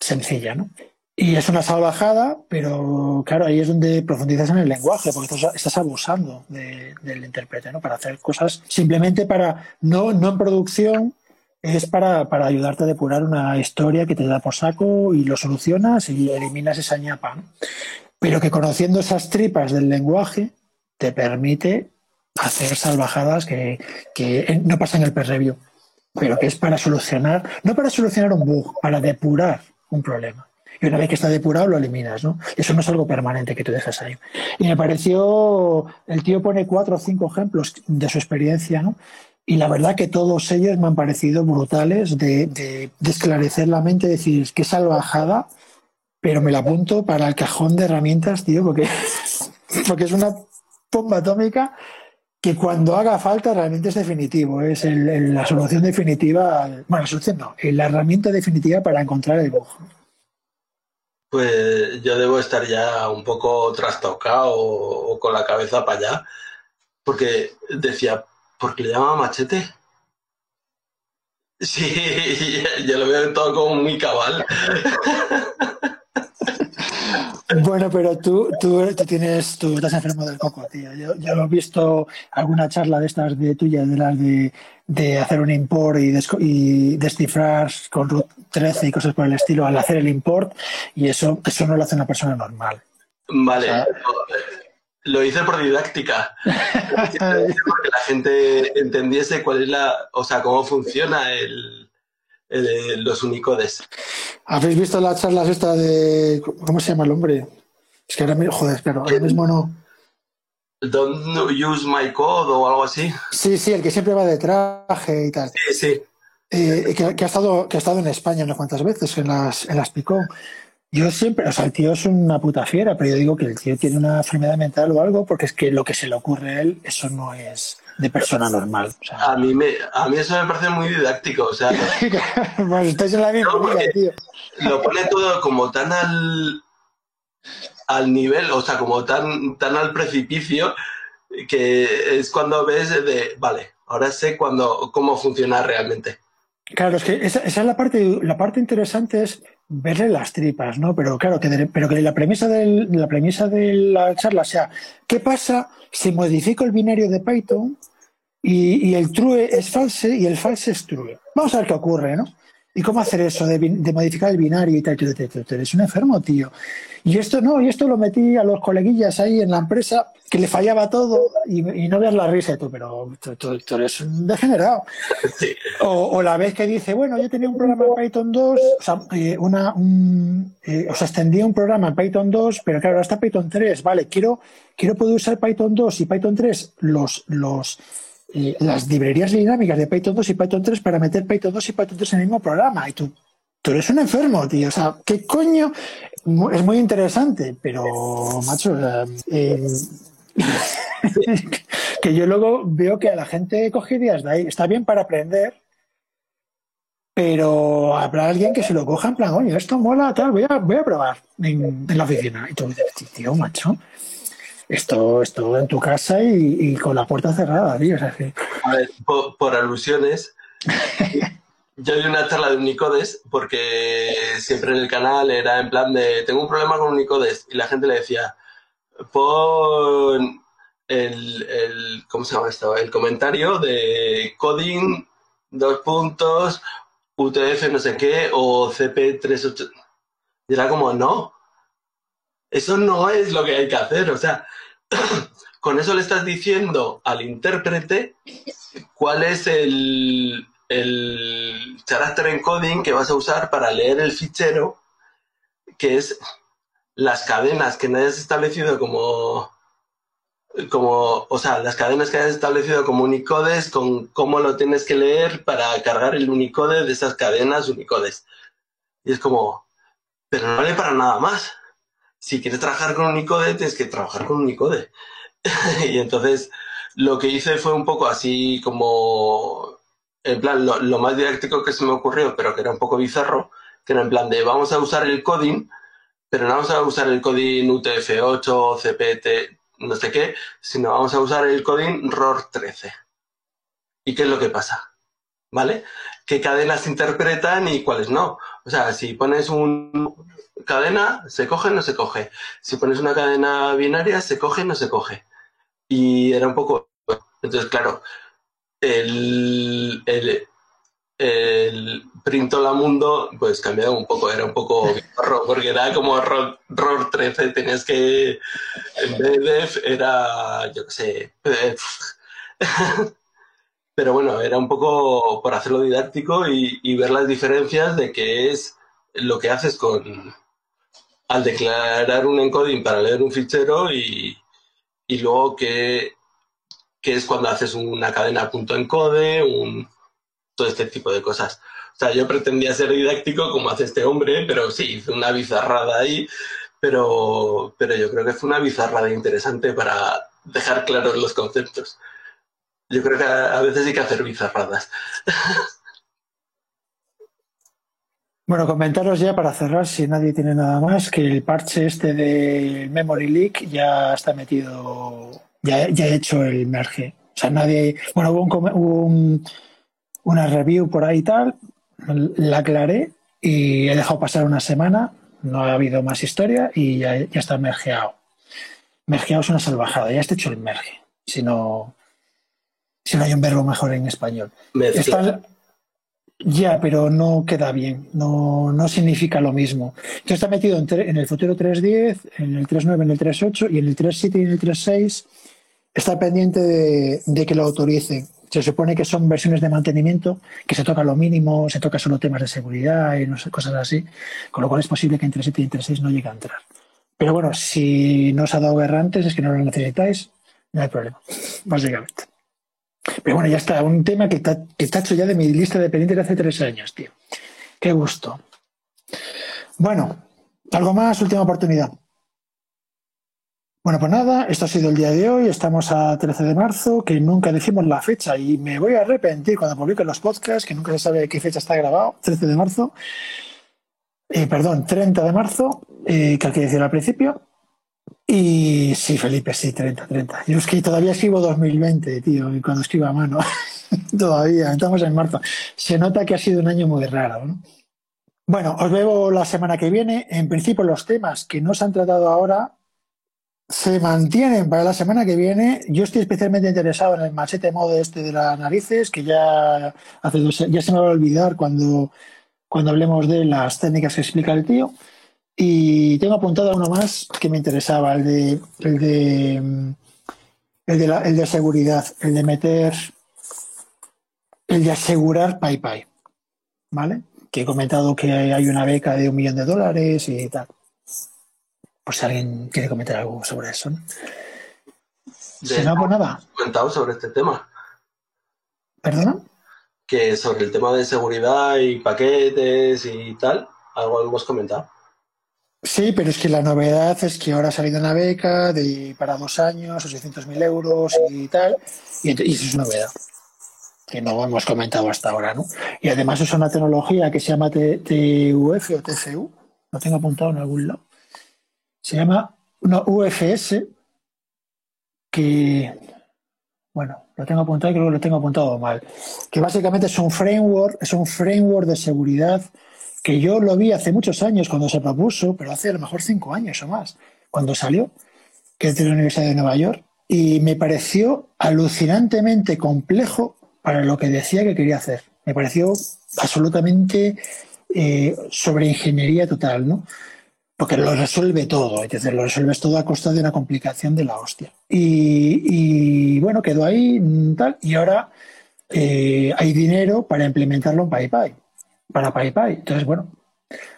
[SPEAKER 3] sencilla. ¿no? Y es una salvajada, pero claro, ahí es donde profundizas en el lenguaje, porque estás, abusando del intérprete, ¿no? Para hacer cosas simplemente para, no, no en producción, es para, para, ayudarte a depurar una historia que te da por saco y lo solucionas y eliminas esa ñapa. pero que conociendo esas tripas del lenguaje te permite hacer salvajadas que, no pasan el per-review, pero que es para solucionar, no para solucionar un bug, para depurar un problema. Y una vez que está depurado lo eliminas, ¿no? Eso no es algo permanente que tú dejas ahí. Y me pareció, el tío pone cuatro o cinco ejemplos de su experiencia, ¿no? Y la verdad que todos ellos me han parecido brutales de, de, de esclarecer la mente, decir, qué salvajada pero me la apunto para el cajón de herramientas, tío, porque, [laughs] porque es una bomba atómica que cuando haga falta realmente es definitivo, es la solución definitiva, bueno, la solución no, la herramienta definitiva para encontrar el bug.
[SPEAKER 5] Pues yo debo estar ya un poco trastocado o, con la cabeza para allá, porque decía, ¿por qué le llama machete? [laughs] Sí, [laughs] ya lo veo todo como muy cabal. [laughs]
[SPEAKER 3] Bueno, pero tú, tú, tienes, tú estás enfermo del coco, tío. Yo, yo he visto alguna charla de estas de tuya, de las de, hacer un import y, descifrar con root 13 y cosas por el estilo al hacer el import, y eso, eso no lo hace una persona normal.
[SPEAKER 5] Vale. lo hice por didáctica. para que la gente entendiese cuál es la, o sea, cómo funciona el, los unicodes.
[SPEAKER 3] ¿Habéis visto las charlas esta de. ¿Cómo se llama el hombre? Es que ahora mismo, joder, claro, ahora mismo no.
[SPEAKER 5] Don't use my code o algo así.
[SPEAKER 3] Sí, sí, el que siempre va de traje y tal.
[SPEAKER 5] Sí, sí.
[SPEAKER 3] Eh, que, ha estado, que ha estado en España unas cuantas veces, en las, en las Picó. Yo siempre, o sea, el tío es una puta fiera, pero yo digo que el tío tiene una enfermedad mental o algo, porque es que lo que se le ocurre a él, eso no es de persona normal.
[SPEAKER 5] a, mí me, a mí eso me parece muy didáctico. O sea, [laughs]
[SPEAKER 3] pues estáis en la misma tío.
[SPEAKER 5] Lo pone todo como tan al, al nivel, o sea, como tan, tan al precipicio, que es cuando ves de, vale, ahora sé cuando, cómo funciona realmente.
[SPEAKER 3] Claro, es que esa, esa, es la parte, la parte interesante es verle las tripas, ¿no? Pero claro, pero que la premisa, del, la premisa de la charla sea, ¿qué pasa si modifico el binario de Python y, el true es false y el false es true. Vamos a ver qué ocurre, ¿no? ¿Y cómo hacer eso de, modificar el binario y tal? Eres un enfermo, tío. Y esto no, y esto lo metí a los coleguillas ahí en la empresa, que le fallaba todo y, no veas la risa, tú, pero tú, eres un degenerado. O, la vez que dice, bueno, yo tenía un programa en Python 2, o sea, eh, una, un, eh, o sea, extendía un programa en Python 2, pero claro, ahora está Python 3, vale, quiero, quiero poder usar Python 2 y Python 3 los, los, las librerías dinámicas de Python 2 y Python 3 para meter Python 2 y Python 3 en el mismo programa. Y tú, tú eres un enfermo, tío. O sea, ¿qué coño? Es muy interesante, pero, macho, eh, [laughs] que yo luego veo que a la gente coge ideas de ahí. Está bien para aprender, pero habrá alguien que se lo coja en plan, oye, esto mola, tal, voy a, voy a probar en, la oficina. Y tú dices, tío, macho, esto, esto en tu casa y, con la puerta cerrada, tío.
[SPEAKER 5] A ver, por, alusiones, [laughs] yo di una charla de Unicodes porque siempre en el canal era en plan de, tengo un problema con Unicodes y la gente le decía, pon el, el ¿cómo se llama esto? El comentario de coding, dos puntos, UTF no sé qué o CP38. Y era como, no, eso no es lo que hay que hacer. O sea, [clears throat] con eso le estás diciendo al intérprete cuál es el, el character encoding que vas a usar para leer el fichero, que es las cadenas que hayas establecido como, como, o sea, las cadenas que hayas establecido como unicodes, con cómo lo tienes que leer para cargar el unicode de esas cadenas unicodes. Y es como, pero no vale para nada más si quieres trabajar con Unicode, tienes que trabajar con Unicode. [laughs] y entonces lo que hice fue un poco así como, en plan, lo, más didáctico que se me ocurrió, pero que era un poco bizarro, que era en plan de vamos a usar el coding, pero no vamos a usar el coding UTF-8, CPT, no sé qué, sino vamos a usar el coding ROR13. ¿Y qué es lo que pasa? ¿Vale? ¿Qué cadenas interpretan y cuáles no? O sea, si pones un, cadena, se coge, no se coge. Si pones una cadena binaria, se coge, no se coge. Y era un poco. Entonces, claro, el, el, el la Mundo, pues cambiaba un poco, era un poco porque era como ROR, 13, tenías que, en vez de era, yo qué sé, [laughs] Pero bueno, era un poco por hacerlo didáctico y, y ver las diferencias de qué es lo que haces con, al declarar un encoding para leer un fichero y, luego que, es cuando haces una cadena punto encode, un, todo este tipo de cosas. O sea, yo pretendía ser didáctico como hace este hombre, pero sí, hice una bizarrada ahí, pero, pero yo creo que fue una bizarrada interesante para dejar claros los conceptos. Yo creo que a veces hay que hacer bizarradas. [laughs]
[SPEAKER 3] Bueno, comentaros ya para cerrar, si nadie tiene nada más, que el parche este de Memory Leak ya está metido, ya, ya he hecho el merge. O sea, nadie. Bueno, hubo, un, una review por ahí y tal, la aclaré y he dejado pasar una semana, no ha habido más historia y ya, ya está mergeado. Mergeado es una salvajada, ya está hecho el merge. Si no, si no hay un verbo mejor en español. Ya, pero no queda bien, no, no significa lo mismo. Entonces está metido en, el futuro 3.10, en el 3.9, en el 3.8 y en el 3.7 y en el 3.6 está pendiente de, que lo autoricen. Se supone que son versiones de mantenimiento, que se toca lo mínimo, se toca solo temas de seguridad y no sé, cosas así, con lo cual es posible que en 3.7 y en 3.6 no llegue a entrar. Pero bueno, si no os ha dado guerra antes, es que no lo necesitáis, no hay problema, básicamente. Pero bueno, ya está, un tema que está, que hecho ya de mi lista de pendientes de hace tres años, tío. Qué gusto. Bueno, algo más, última oportunidad. Bueno, pues nada, esto ha sido el día de hoy. Estamos a 13 de marzo, que nunca decimos la fecha y me voy a arrepentir cuando publique los podcasts, que nunca se sabe qué fecha está grabado, 13 de marzo. Eh, perdón, 30 de marzo, eh, que hay que decir al principio. Y sí, Felipe, sí, 30, 30. Yo es que todavía escribo 2020, tío, y cuando escribo a mano. [laughs] todavía, estamos en marzo. Se nota que ha sido un año muy raro, ¿no? Bueno, os veo la semana que viene. En principio, los temas que no se han tratado ahora se mantienen para la semana que viene. Yo estoy especialmente interesado en el machete modo este de las narices, que ya hace ya se me va a olvidar cuando, cuando hablemos de las técnicas que explica el tío. Y tengo apuntado uno más que me interesaba, el de el de el de, el de seguridad, el de meter el de asegurar PayPay. ¿Vale? Que he comentado que hay una beca de un millón de dólares y tal. Pues si alguien quiere comentar algo sobre eso. ¿no?
[SPEAKER 5] Si no, pues nada. comentado sobre este tema.
[SPEAKER 3] ¿Perdona?
[SPEAKER 5] Que sobre el tema de seguridad y paquetes y tal, algo hemos comentado.
[SPEAKER 3] Sí, pero es que la novedad es que ahora ha salido una beca de para dos años, 800.000 euros y tal, y, y eso es novedad que no hemos comentado hasta ahora, ¿no? Y además es una tecnología que se llama TUF o TCU, lo tengo apuntado en algún lado, se llama una UFS que, bueno, lo tengo apuntado y creo que lo tengo apuntado mal, que básicamente es un framework, es un framework de seguridad que yo lo vi hace muchos años cuando se propuso, pero hace a lo mejor cinco años o más, cuando salió, que es de la Universidad de Nueva York, y me pareció alucinantemente complejo para lo que decía que quería hacer. Me pareció absolutamente eh, sobre ingeniería total, ¿no? porque lo resuelve todo, es decir, lo resuelves todo a costa de una complicación de la hostia. Y, bueno, quedó ahí mm, tal, y ahora eh, hay dinero para implementarlo en PayPay, para PayPay. Entonces, bueno,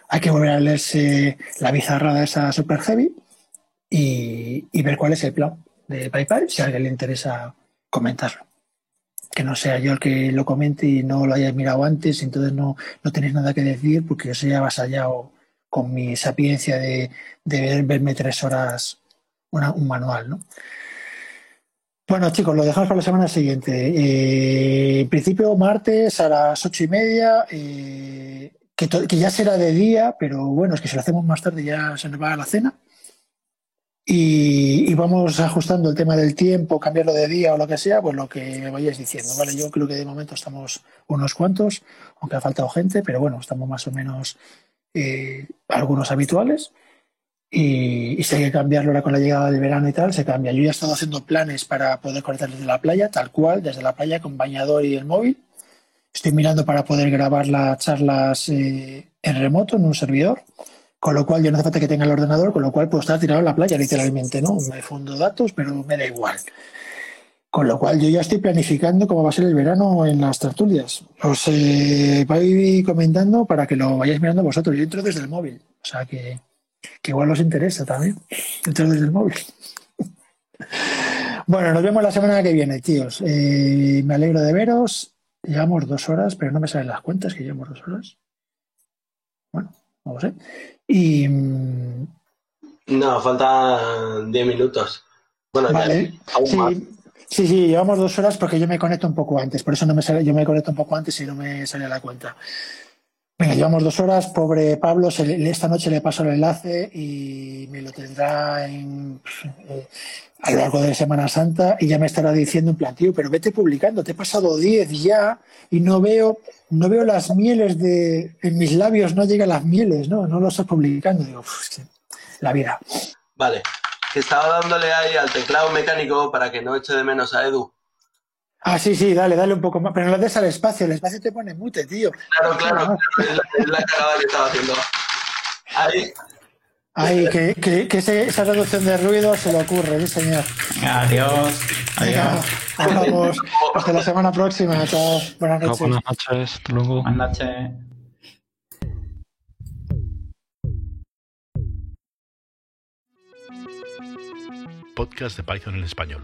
[SPEAKER 3] hay que volver a leerse la bizarrada esa super heavy y, ver cuál es el plan de PayPay, si a alguien le interesa comentarlo. Que no sea yo el que lo comente y no lo hayas mirado antes, entonces no, no tenéis nada que decir porque os haya avasallado con mi sapiencia de, verme tres horas un manual, ¿no? Bueno, chicos, lo dejamos para la semana siguiente. Eh, en principio, martes a las ocho y media, eh, que, ya será de día, pero bueno, es que si lo hacemos más tarde ya se nos va a la cena. Y, vamos ajustando el tema del tiempo, cambiarlo de día o lo que sea, pues lo que vayáis diciendo, ¿vale? Yo creo que de momento estamos unos cuantos, aunque ha faltado gente, pero bueno, estamos más o menos eh, algunos habituales. Y, si hay que cambiarlo ahora con la llegada del verano y tal, se cambia. Yo ya he estado haciendo planes para poder conectar desde la playa, tal cual, desde la playa con bañador y el móvil. Estoy mirando para poder grabar las charlas eh, en remoto, en un servidor, con lo cual yo no hace falta que tenga el ordenador, con lo cual puedo estar tirado en la playa literalmente, ¿no? Me fundo datos, pero me da igual. Con lo cual yo ya estoy planificando cómo va a ser el verano en las tertulias. Os eh, voy comentando para que lo vayáis mirando vosotros. Yo entro desde el móvil. O sea que, igual os interesa también. Entro desde el móvil. bueno, nos vemos la semana que viene, tíos. Eh, me alegro de veros. Llevamos dos horas, pero no me salen las cuentas que llevamos dos horas. Bueno, vamos a ver. Y. Mm,
[SPEAKER 5] no, faltan diez minutos. Bueno,
[SPEAKER 3] vale. sí, Sí, sí, llevamos dos horas porque yo me conecto un poco antes, por eso no me sale, yo me conecto un poco antes y no me sale la cuenta. Venga, llevamos dos horas, pobre Pablo, esta noche le paso el enlace y me lo tendrá en, eh, a lo largo de Semana Santa y ya me estará diciendo un plan, pero vete publicando, te he pasado diez ya y no veo, no veo las mieles de, en mis labios no llegan las mieles, no, no lo estás publicando. Digo, la vida.
[SPEAKER 5] Vale, estaba dándole ahí al teclado mecánico para que no eche de menos a Edu.
[SPEAKER 3] Ah, sí, sí, dale, dale un poco más. Pero no le des al espacio, el espacio te pone mute, tío.
[SPEAKER 5] Claro, claro, es la, cagada que estaba haciendo. Ahí.
[SPEAKER 3] Ay, que, que, que esa reducción de ruido se le ocurre, sí, señor.
[SPEAKER 4] Adiós.
[SPEAKER 3] Adiós. Vamos. Hasta la semana próxima. Chao. Buenas noches.
[SPEAKER 2] Buenas noches. Hasta luego.
[SPEAKER 4] Buenas noches.
[SPEAKER 1] podcast de Python en español.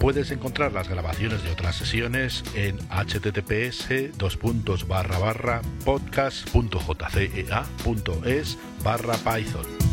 [SPEAKER 1] Puedes encontrar las grabaciones de otras sesiones en https podcast.jcea.es barra python.